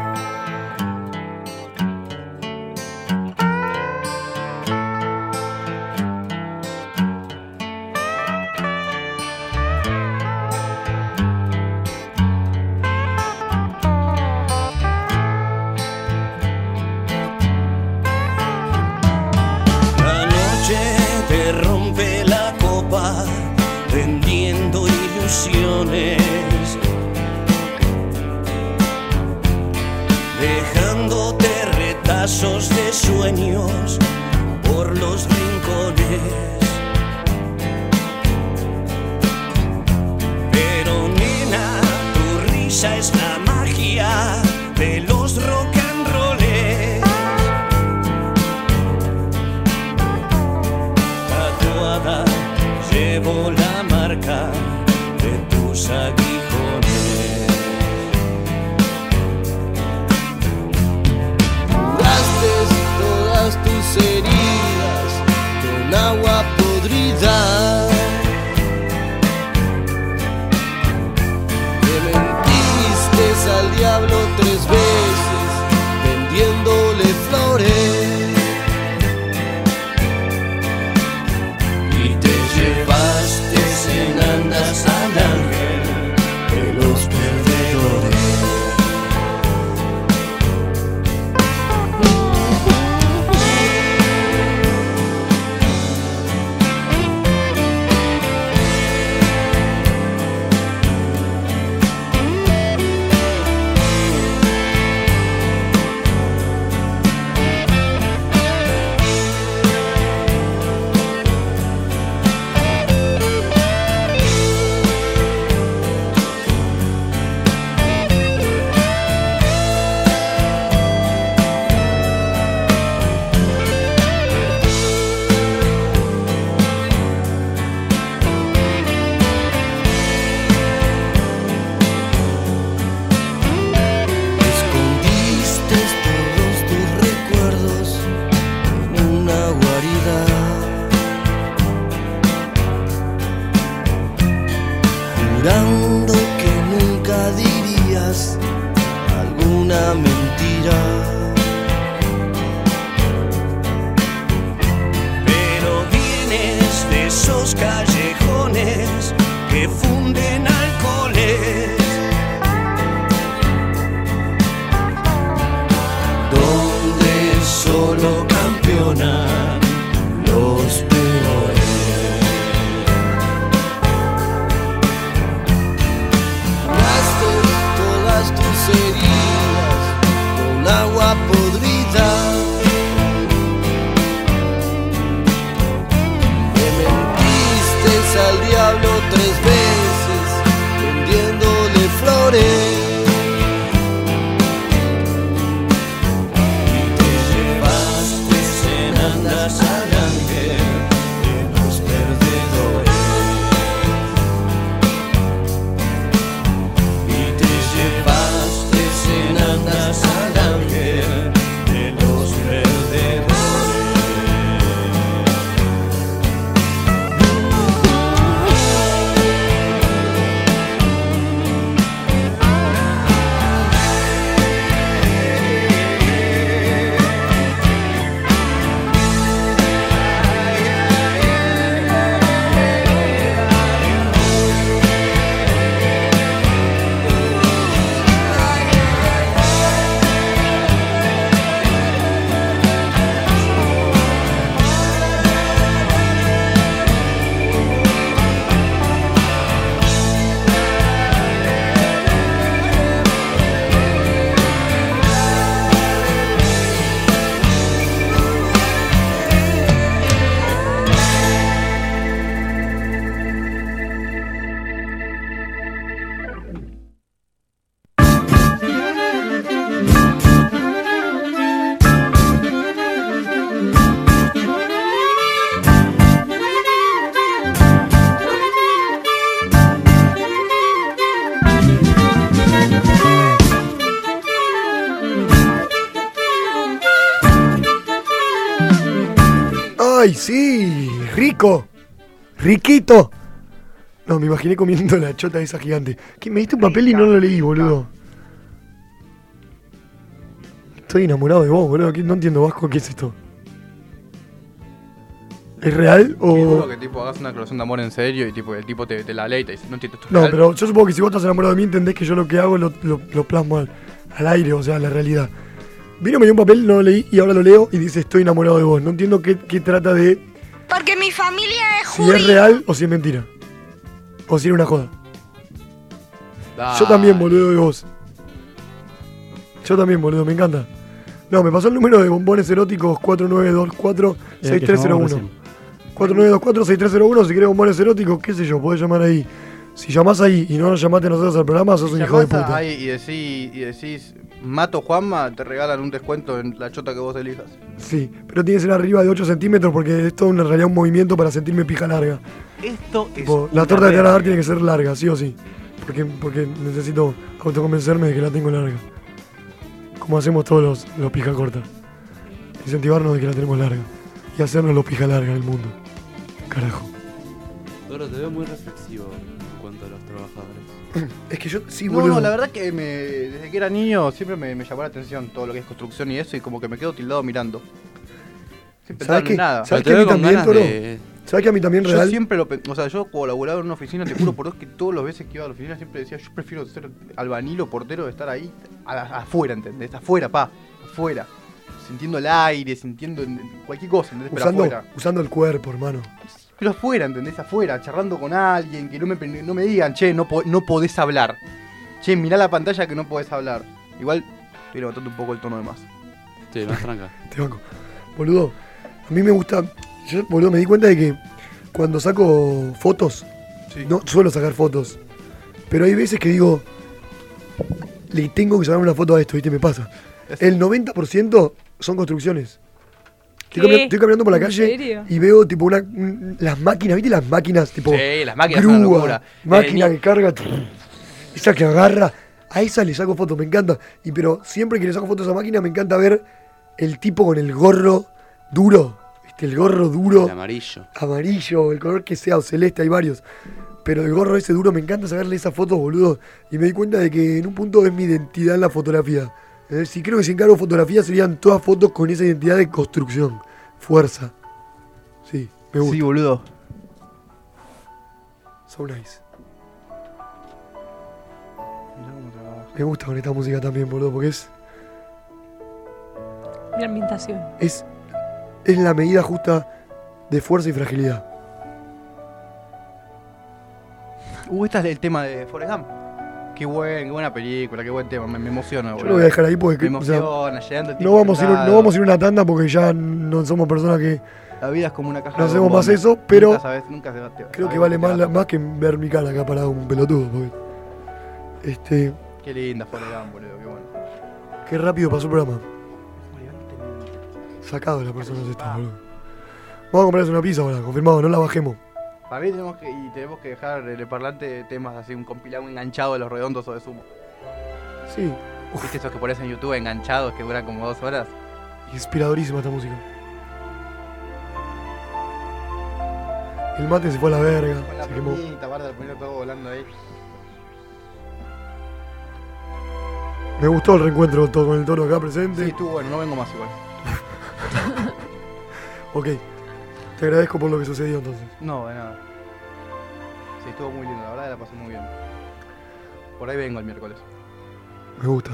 [SPEAKER 1] ¡Ay, sí! ¡Rico! ¡Riquito! No, me imaginé comiendo la chota esa gigante. ¿Qué? Me diste un papel y no lo leí, boludo. Estoy enamorado de vos, boludo. ¿Qué- No entiendo, Vasco, ¿qué es esto? ¿Es real o...?
[SPEAKER 2] que tipo hagas una declaración de amor en serio y tipo el tipo te, te la lee y te dice, no entiendo esto. es
[SPEAKER 1] No,
[SPEAKER 2] real".
[SPEAKER 1] pero yo supongo que si vos estás enamorado de mí, entendés que yo lo que hago lo, lo- lo plasmo al, al aire, o sea, a la realidad. Vino, me dio un papel, no lo leí y ahora lo leo y dice estoy enamorado de vos. No entiendo qué, qué trata de
[SPEAKER 13] Porque mi familia es
[SPEAKER 1] si es real o si es mentira. O si era una joda. Yo también, boludo, de vos. Yo también, boludo, me encanta. No, me pasó el número de bombones eróticos 4924-6301. 4924-6301, si querés bombones eróticos, qué sé yo, podés llamar ahí. Si llamás ahí y no nos llamaste a nosotros al programa, sos un hijo de puta.
[SPEAKER 2] ahí y decís, y decís, Mato Juanma, te regalan un descuento en la chota que vos elijas.
[SPEAKER 1] Sí, pero tiene que ser arriba de 8 centímetros porque es todo en realidad un movimiento para sentirme pija larga.
[SPEAKER 9] Esto es.
[SPEAKER 1] La torta que te van a dar tiene que ser larga, sí o sí. Porque, porque necesito autoconvencerme de que la tengo larga. Como hacemos todos los, los pija corta. Incentivarnos de que la tenemos larga. Y hacernos los pija larga en el mundo. Carajo.
[SPEAKER 4] Toro, te veo muy reflexivo [CLEARS THROAT]
[SPEAKER 1] Es que yo, sí,
[SPEAKER 2] no,
[SPEAKER 1] boludo.
[SPEAKER 2] no, la verdad que me, desde que era niño siempre me, me llamó la atención todo lo que es construcción y eso y como que me quedo tildado mirando. Sin pensar
[SPEAKER 1] ¿Sabes
[SPEAKER 2] en
[SPEAKER 1] qué?
[SPEAKER 2] nada.
[SPEAKER 1] ¿Sabes que a mí también, Toro? ¿Sabes que a mí también
[SPEAKER 2] Yo
[SPEAKER 1] real?
[SPEAKER 2] siempre lo o sea, yo colaboraba en una oficina, te juro por Dios que todas las veces que iba a la oficina siempre decía, yo prefiero ser albanil o portero de estar ahí a la- afuera, ¿entendés? Afuera, pa, afuera. Sintiendo el aire, sintiendo en- cualquier cosa, ¿entendés? Pero
[SPEAKER 1] Usando,
[SPEAKER 2] afuera.
[SPEAKER 1] usando el cuerpo, hermano.
[SPEAKER 2] Pero afuera, ¿entendés? Afuera, charlando con alguien, que no me, no me digan, che, no, po- no podés hablar. Che, mirá la pantalla que no podés hablar. Igual estoy levantando un poco el tono de más.
[SPEAKER 4] Sí, más tranca. [LAUGHS]
[SPEAKER 1] Te banco. Boludo, a mí me gusta. Yo, boludo, me di cuenta de que cuando saco fotos, no suelo sacar fotos. Pero hay veces que digo, le tengo que sacar una foto a esto, ¿viste? Me pasa. El 90% son construcciones. Estoy, caminando por la
[SPEAKER 6] ¿En
[SPEAKER 1] calle
[SPEAKER 6] serio?
[SPEAKER 1] y veo tipo una, un- las máquinas, ¿viste? Las máquinas tipo
[SPEAKER 2] Sí, las máquinas
[SPEAKER 1] grúa,
[SPEAKER 2] locura.
[SPEAKER 1] máquina
[SPEAKER 2] Eh,
[SPEAKER 1] que carga, esa que agarra, a esa le saco fotos, me encanta. Y pero siempre que le saco fotos a esa máquina me encanta ver el tipo con el gorro duro, ¿viste? El gorro duro
[SPEAKER 4] El amarillo.
[SPEAKER 1] amarillo, el color que sea, o celeste, hay varios. Pero el gorro ese duro me encanta sacarle esas fotos, boludo. Y me di cuenta de que en un punto es mi identidad en la fotografía. Eh, si creo que si encargo fotografía serían todas fotos con esa identidad de construcción. Fuerza. Sí, me gusta.
[SPEAKER 2] Sí, boludo.
[SPEAKER 1] So nice. Me gusta con esta música también, boludo, porque es,
[SPEAKER 6] Mi ambientación.
[SPEAKER 1] es, es la medida justa de fuerza y fragilidad.
[SPEAKER 2] Uh, este es el tema de Forrest Gump. Qué, buen, qué buena película, qué buen tema. Me, me emociona,
[SPEAKER 1] Yo
[SPEAKER 2] boludo.
[SPEAKER 1] lo voy a dejar ahí porque
[SPEAKER 2] Me
[SPEAKER 1] o sea,
[SPEAKER 2] emociona, llegando el
[SPEAKER 1] no, vamos a ir, no vamos a ir a una tanda porque ya no somos personas que
[SPEAKER 2] La vida es como una caja
[SPEAKER 1] no
[SPEAKER 2] de
[SPEAKER 1] hacemos más eso, pero
[SPEAKER 2] Nunca sabes, nunca se va- te-
[SPEAKER 1] creo que vale más, la- que ver mi cara acá parado un pelotudo. porque, este,
[SPEAKER 2] Qué linda Forrest Gump, boludo, qué bueno.
[SPEAKER 1] qué rápido pasó el programa. Sacado de las personas esta, boludo. Vamos a comprarles una pizza ahora, confirmado, no la bajemos.
[SPEAKER 2] Para mí tenemos que, y tenemos que dejar en el parlante de temas así, un compilado enganchado de los redondos o de sumo.
[SPEAKER 1] Sí,
[SPEAKER 2] ¿Viste esos que pones en YouTube enganchados que duran como dos horas?
[SPEAKER 1] inspiradorísima esta música. El mate se fue a la verga,
[SPEAKER 2] Con la
[SPEAKER 1] se quemó.
[SPEAKER 2] piñita, aparte de poner todo volando ahí.
[SPEAKER 1] Me gustó el reencuentro con el toro acá presente.
[SPEAKER 2] Sí, estuvo bueno, no vengo más igual. [LAUGHS]
[SPEAKER 1] Ok, te agradezco por lo que sucedió entonces.
[SPEAKER 2] No, de nada. Sí, estuvo muy lindo, la verdad la pasé muy bien. Por ahí vengo el miércoles.
[SPEAKER 1] Me gusta.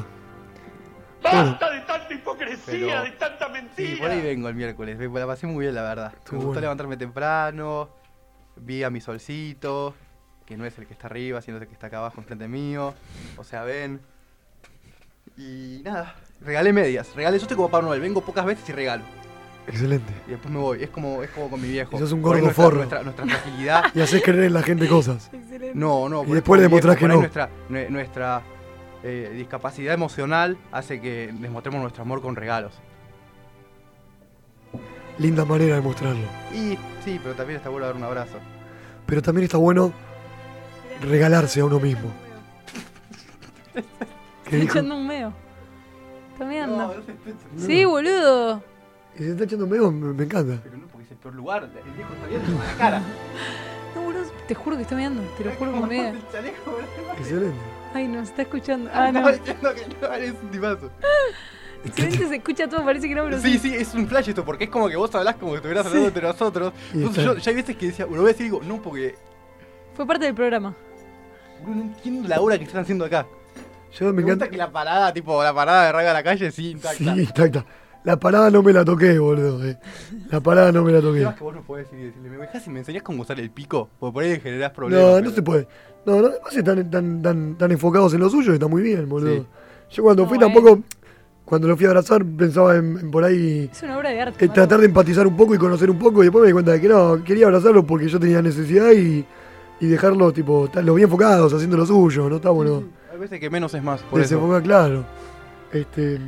[SPEAKER 16] ¡Basta de tanta hipocresía,
[SPEAKER 2] Pero-
[SPEAKER 16] de tanta mentira!
[SPEAKER 2] Sí, por ahí vengo el miércoles. La pasé muy bien, la verdad. Me gustó
[SPEAKER 1] bueno.
[SPEAKER 2] levantarme temprano. Vi a mi solcito, que no es el que está arriba, sino el que está acá abajo enfrente mío. O sea, ven. Y nada, regalé medias. Regalé, yo estoy como Papá Noel, vengo pocas veces y regalo.
[SPEAKER 1] Excelente.
[SPEAKER 2] Y después me voy. Es como, es como con mi viejo.
[SPEAKER 1] Y sos un gordo
[SPEAKER 2] nuestra,
[SPEAKER 1] forro.
[SPEAKER 2] Nuestra, nuestra fragilidad. [LAUGHS]
[SPEAKER 1] Y haces creer en la gente [LAUGHS] cosas.
[SPEAKER 2] No, no.
[SPEAKER 1] Y después le
[SPEAKER 2] eso
[SPEAKER 1] demostrás que no.
[SPEAKER 2] Nuestra, nue- nuestra eh, discapacidad emocional hace que les mostremos nuestro amor con regalos.
[SPEAKER 1] Linda manera de mostrarlo.
[SPEAKER 2] Y sí, pero también está bueno dar un abrazo.
[SPEAKER 1] Pero también está bueno regalarse a uno mismo. [LAUGHS] ¿Qué
[SPEAKER 6] Estoy echando un meo. Está meando. Sí, boludo.
[SPEAKER 1] Y se está echando medio, me, me encanta.
[SPEAKER 2] Pero no, porque es el peor lugar. El viejo está viendo la cara. [LAUGHS]
[SPEAKER 6] No, boludo. Te juro que está meando. Te lo juro por media.
[SPEAKER 1] Excelente.
[SPEAKER 6] Ay, no, se está escuchando. Ah, no.
[SPEAKER 2] Diciendo [LAUGHS] que no eres un tipazo. [LAUGHS]
[SPEAKER 6] Excelente, se escucha todo, parece que no, pero
[SPEAKER 2] Sí, sí, es un flash esto, porque es como que vos hablás como que estuvieras hablando entre nosotros. Entonces yo ya hay veces que decía, lo voy a decir y digo, no, porque
[SPEAKER 6] Fue parte del programa.
[SPEAKER 2] no, no entiendo la hora que están haciendo acá.
[SPEAKER 1] Yo me
[SPEAKER 2] Me
[SPEAKER 1] encanta.
[SPEAKER 2] gusta que la parada, tipo, la parada de Raga a la calle, sí, intacta.
[SPEAKER 1] Sí, intacta. La parada no me la toqué, boludo. eh. La parada no me la toqué.
[SPEAKER 2] Que vos no podés ir y decirle, ¿me dejás si me enseñás cómo usar el pico? Porque por ahí generás problemas.
[SPEAKER 1] No, no
[SPEAKER 2] pero-
[SPEAKER 1] se puede. No, no, además están tan, tan, tan enfocados en lo suyo, está muy bien, boludo.
[SPEAKER 2] Sí.
[SPEAKER 1] Yo cuando fui
[SPEAKER 6] eh.
[SPEAKER 1] tampoco, cuando lo fui a abrazar, pensaba en, en por ahí
[SPEAKER 6] Es una obra de arte.
[SPEAKER 1] eh, tratar de empatizar un poco y conocer un poco, y después me di cuenta de que no, quería abrazarlo porque yo tenía necesidad y, y dejarlo, tipo, los bien enfocados, haciendo lo suyo, no está bueno.
[SPEAKER 2] Hay veces que menos es más, por eso.
[SPEAKER 1] Desenfocar, claro. Este.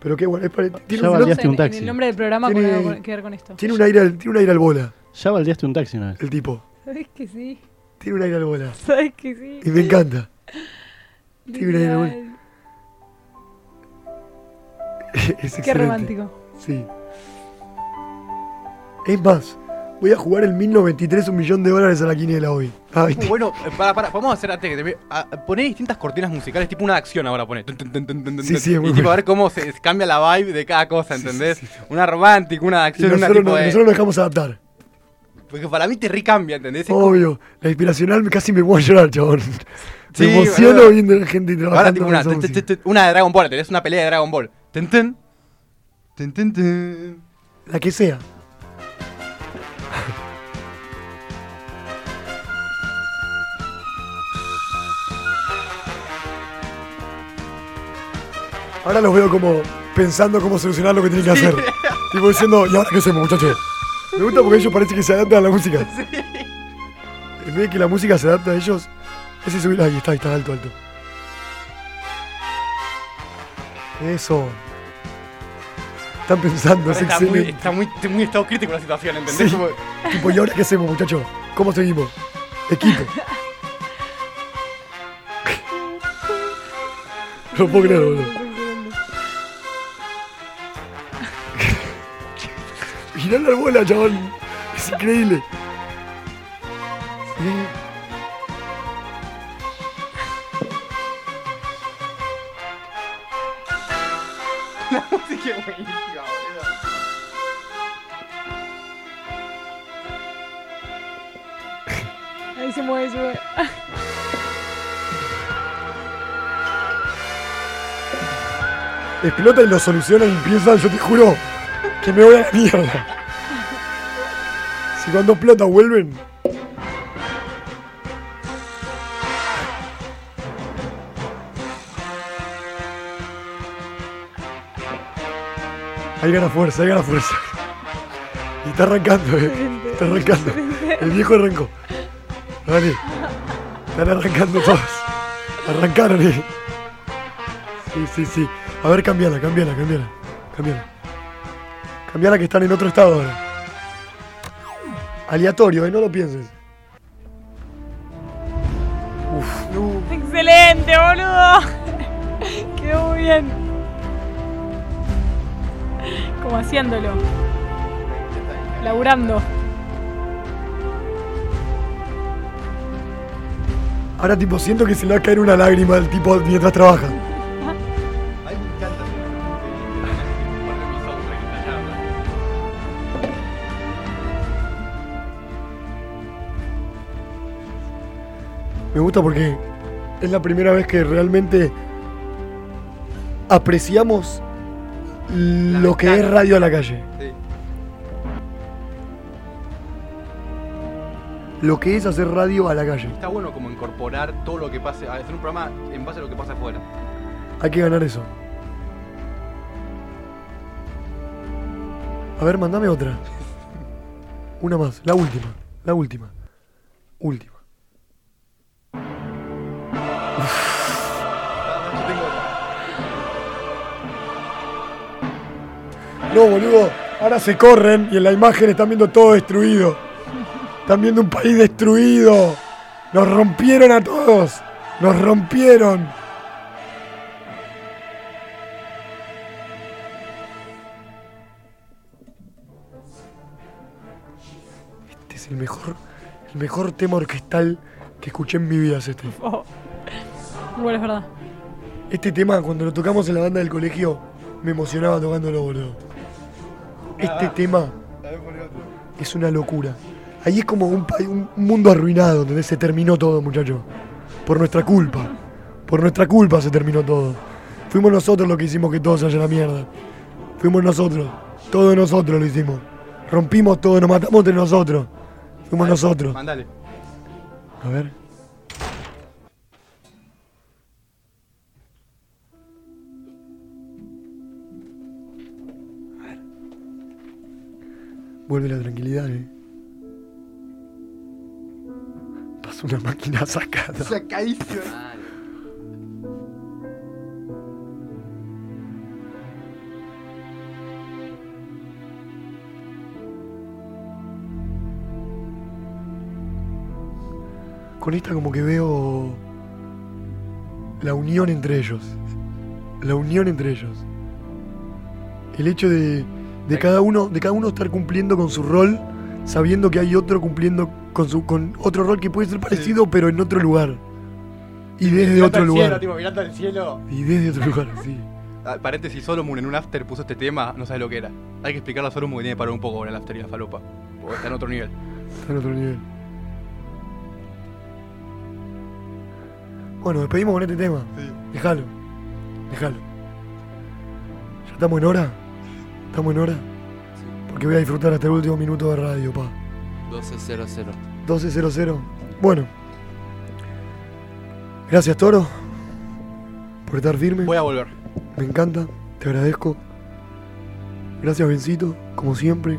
[SPEAKER 1] Pero qué bueno, es para- tiene,
[SPEAKER 3] Ya
[SPEAKER 1] un,
[SPEAKER 3] un
[SPEAKER 6] En
[SPEAKER 3] taxi.
[SPEAKER 6] el nombre del programa
[SPEAKER 1] Tiene-
[SPEAKER 6] que ver con esto.
[SPEAKER 1] tiene un aire al, tiene un aire al bola,
[SPEAKER 3] Ya baldeaste un taxi una vez.
[SPEAKER 1] el tipo.
[SPEAKER 6] ¿Sabes que sí?
[SPEAKER 1] Tiene un aire al bola.
[SPEAKER 6] ¿Sabes que sí?
[SPEAKER 1] Y me encanta. Tiene un aire al bola. [LAUGHS]
[SPEAKER 6] Qué
[SPEAKER 1] excelente.
[SPEAKER 6] romántico.
[SPEAKER 1] Sí. Es más, voy a jugar el 1093 un millón de dólares a la quiniela hoy. ¿Viste?
[SPEAKER 2] Bueno, eh, para, para, vamos a hacer antes que te poner distintas cortinas musicales, tipo una acción ahora tun,
[SPEAKER 1] Sí,
[SPEAKER 2] y tipo
[SPEAKER 1] bueno.
[SPEAKER 2] a ver cómo se cambia la vibe de cada cosa, ¿entendés? Una romántica, una de acción, una
[SPEAKER 1] nosotros,
[SPEAKER 2] tipo
[SPEAKER 1] no-
[SPEAKER 2] de.
[SPEAKER 1] nosotros nos dejamos adaptar.
[SPEAKER 2] Porque para mí te recambia, ¿entendés? Como-
[SPEAKER 1] Obvio. La inspiracional casi me voy a llorar, chabón.
[SPEAKER 2] Sí,
[SPEAKER 1] me emociono
[SPEAKER 2] boludo.
[SPEAKER 1] viendo a la gente trabajando.
[SPEAKER 2] Ahora tipo una, una de Dragon Ball, tenés una pelea de Dragon Ball. Tun, tun. Tun, tun, tun.
[SPEAKER 1] La que sea. Ahora los veo como pensando cómo solucionar lo que tienen que hacer. tipo diciendo, ¿y ahora qué hacemos, muchachos? Me gusta porque ellos parece que se adaptan a la música. En vez de que la música se adapte a ellos, ese subir. Ahí está, ahí está, alto, alto. Eso. Están pensando, es
[SPEAKER 2] está, muy, está muy, está muy estado crítico la situación, ¿entendés?
[SPEAKER 1] Sí.
[SPEAKER 2] Como-
[SPEAKER 1] Tipo, ¿y ahora qué hacemos, muchachos? ¿Cómo seguimos? Equipo. [LAUGHS] No lo puedo creer, boludo. final la bola, chabón. Es increíble.
[SPEAKER 2] La música.
[SPEAKER 6] Ahí se mueve, se mueve.
[SPEAKER 1] Explota y lo soluciona y empieza, yo te juro, que me voy a la mierda. Si cuando explota vuelven. Ahí gana fuerza, ahí gana fuerza. Y está arrancando, eh. Está arrancando. El viejo arrancó. Dale. Están arrancando todos. Arrancaron, eh. Sí, sí, sí. A ver, cambiala, cambiala, cambiala. Cambiala. Cambiala que están en otro estado ahora. Aleatorio, eh, no lo pienses. Uf, no.
[SPEAKER 6] Excelente, boludo. [LAUGHS] Quedó muy bien. Como haciéndolo. Laburando.
[SPEAKER 1] Ahora tipo siento que se le va a caer una lágrima al tipo mientras trabaja. Me gusta porque es la primera vez que realmente apreciamos lo que es radio a la calle.
[SPEAKER 2] Sí.
[SPEAKER 1] Lo que es hacer radio a la calle.
[SPEAKER 2] Está bueno como incorporar todo lo que pase, hacer un programa en base a lo que pasa afuera.
[SPEAKER 1] Hay que ganar eso. A ver, mandame otra. [LAUGHS] Una más, la última, la última. Última. No, boludo. Ahora se corren y en la imagen están viendo todo destruido. Están viendo un país destruido. Nos rompieron a todos. Nos rompieron. Este es el mejor, el mejor tema orquestal que escuché en mi vida, es este.
[SPEAKER 6] Oh. Bueno, es verdad.
[SPEAKER 1] Este tema, cuando lo tocamos en la banda del colegio, me emocionaba tocándolo, boludo. Este tema es una locura. Ahí es como un, un mundo arruinado, donde se terminó todo, muchachos. Por nuestra culpa. Por nuestra culpa se terminó todo. Fuimos nosotros los que hicimos que todo se vaya a la mierda. Fuimos nosotros. Todos nosotros lo hicimos. Rompimos todo, nos matamos entre nosotros. Fuimos nosotros.
[SPEAKER 2] Mandale.
[SPEAKER 1] A ver. Vuelve la tranquilidad, eh. Pasó una máquina sacada.
[SPEAKER 2] Sacadísimo.
[SPEAKER 1] Con esta como que veo la unión entre ellos. La unión entre ellos. El hecho de, de cada uno, de cada uno estar cumpliendo con su rol, sabiendo que hay otro cumpliendo con su, con otro rol que puede ser parecido, pero en otro lugar. Y desde otro lugar.
[SPEAKER 2] Cielo, tipo, al cielo.
[SPEAKER 1] Y desde otro lugar, sí. [LAUGHS]
[SPEAKER 2] Ah, paréntesis, Solomon en un after puso este tema, no sabes lo que era. Hay que explicarle a Solomon que tiene que parar un poco con el after y la falopa. Porque está en otro nivel.
[SPEAKER 1] Está en otro nivel. Bueno, despedimos con este tema. Déjalo. Déjalo. ¿Ya estamos en hora? ¿Estamos en hora? Porque voy a disfrutar hasta el último minuto de radio, pa.
[SPEAKER 4] 12.00.
[SPEAKER 1] 12.00. Bueno. Gracias, Toro. Por estar firme.
[SPEAKER 2] Voy a volver.
[SPEAKER 1] Me encanta. Te agradezco. Gracias, Bencito. Como siempre.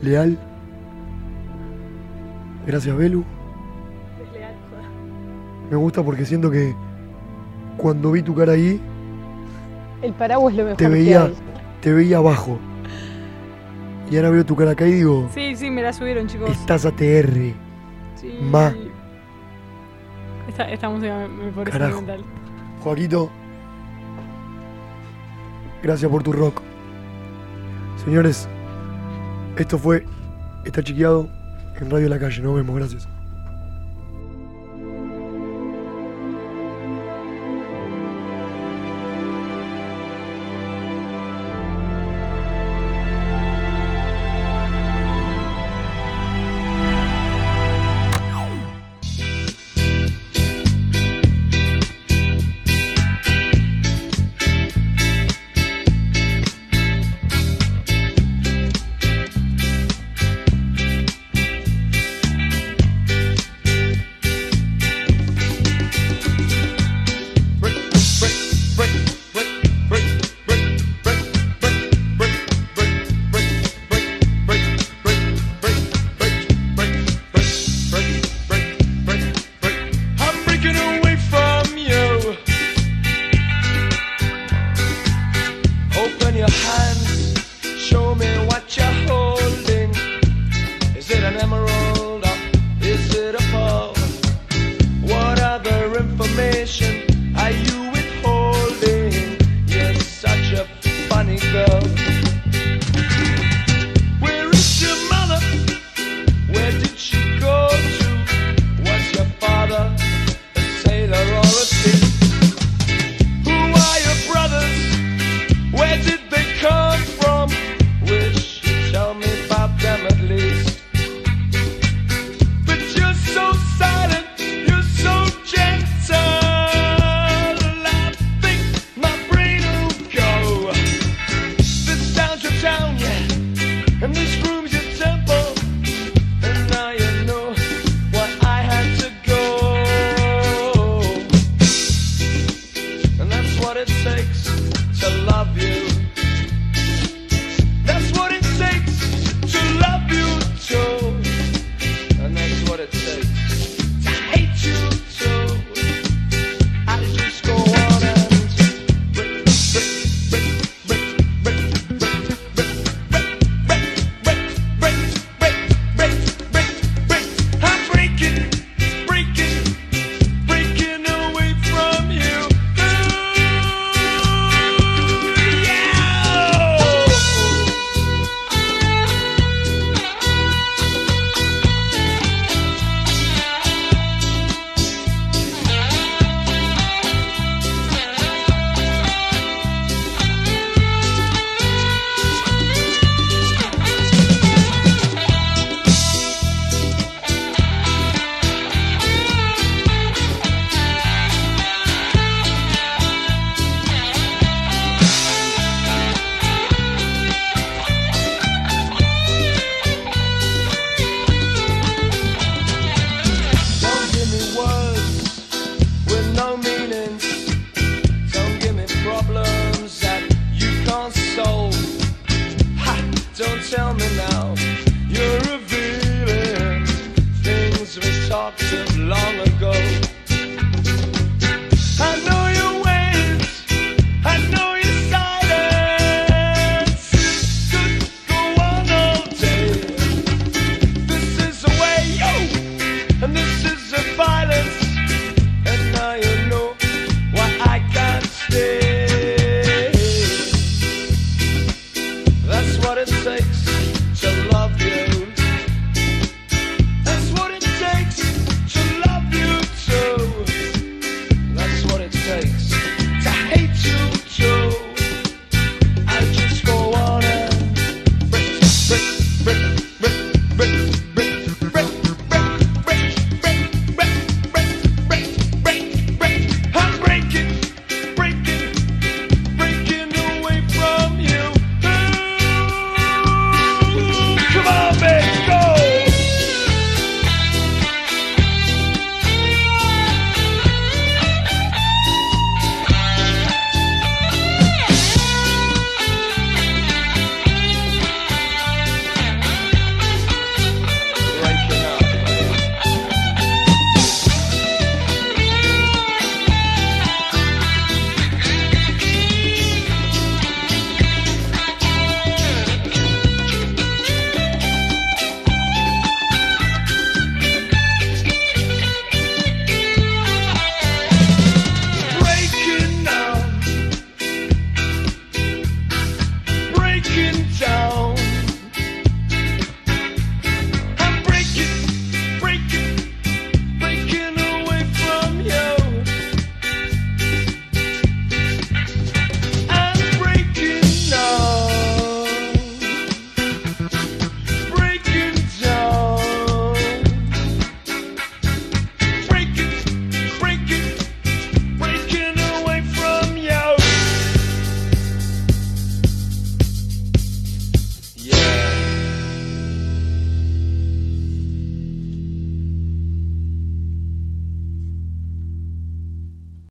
[SPEAKER 1] Leal. Gracias, Belu. Me gusta porque siento que cuando vi tu cara ahí,
[SPEAKER 6] El paraguas es lo mejor
[SPEAKER 1] te
[SPEAKER 6] que
[SPEAKER 1] veía,
[SPEAKER 6] hay.
[SPEAKER 1] Te veía abajo. Y ahora veo tu cara acá y digo,
[SPEAKER 6] Sí, sí, me la subieron, chicos.
[SPEAKER 1] estás ATR.
[SPEAKER 6] Sí.
[SPEAKER 1] Ma.
[SPEAKER 6] Esta, esta música me, me parece
[SPEAKER 1] Carajo.
[SPEAKER 6] fundamental.
[SPEAKER 1] Joaquito, gracias por tu rock. Señores, esto fue Está Chiqueado en Radio La Calle. Nos vemos, gracias.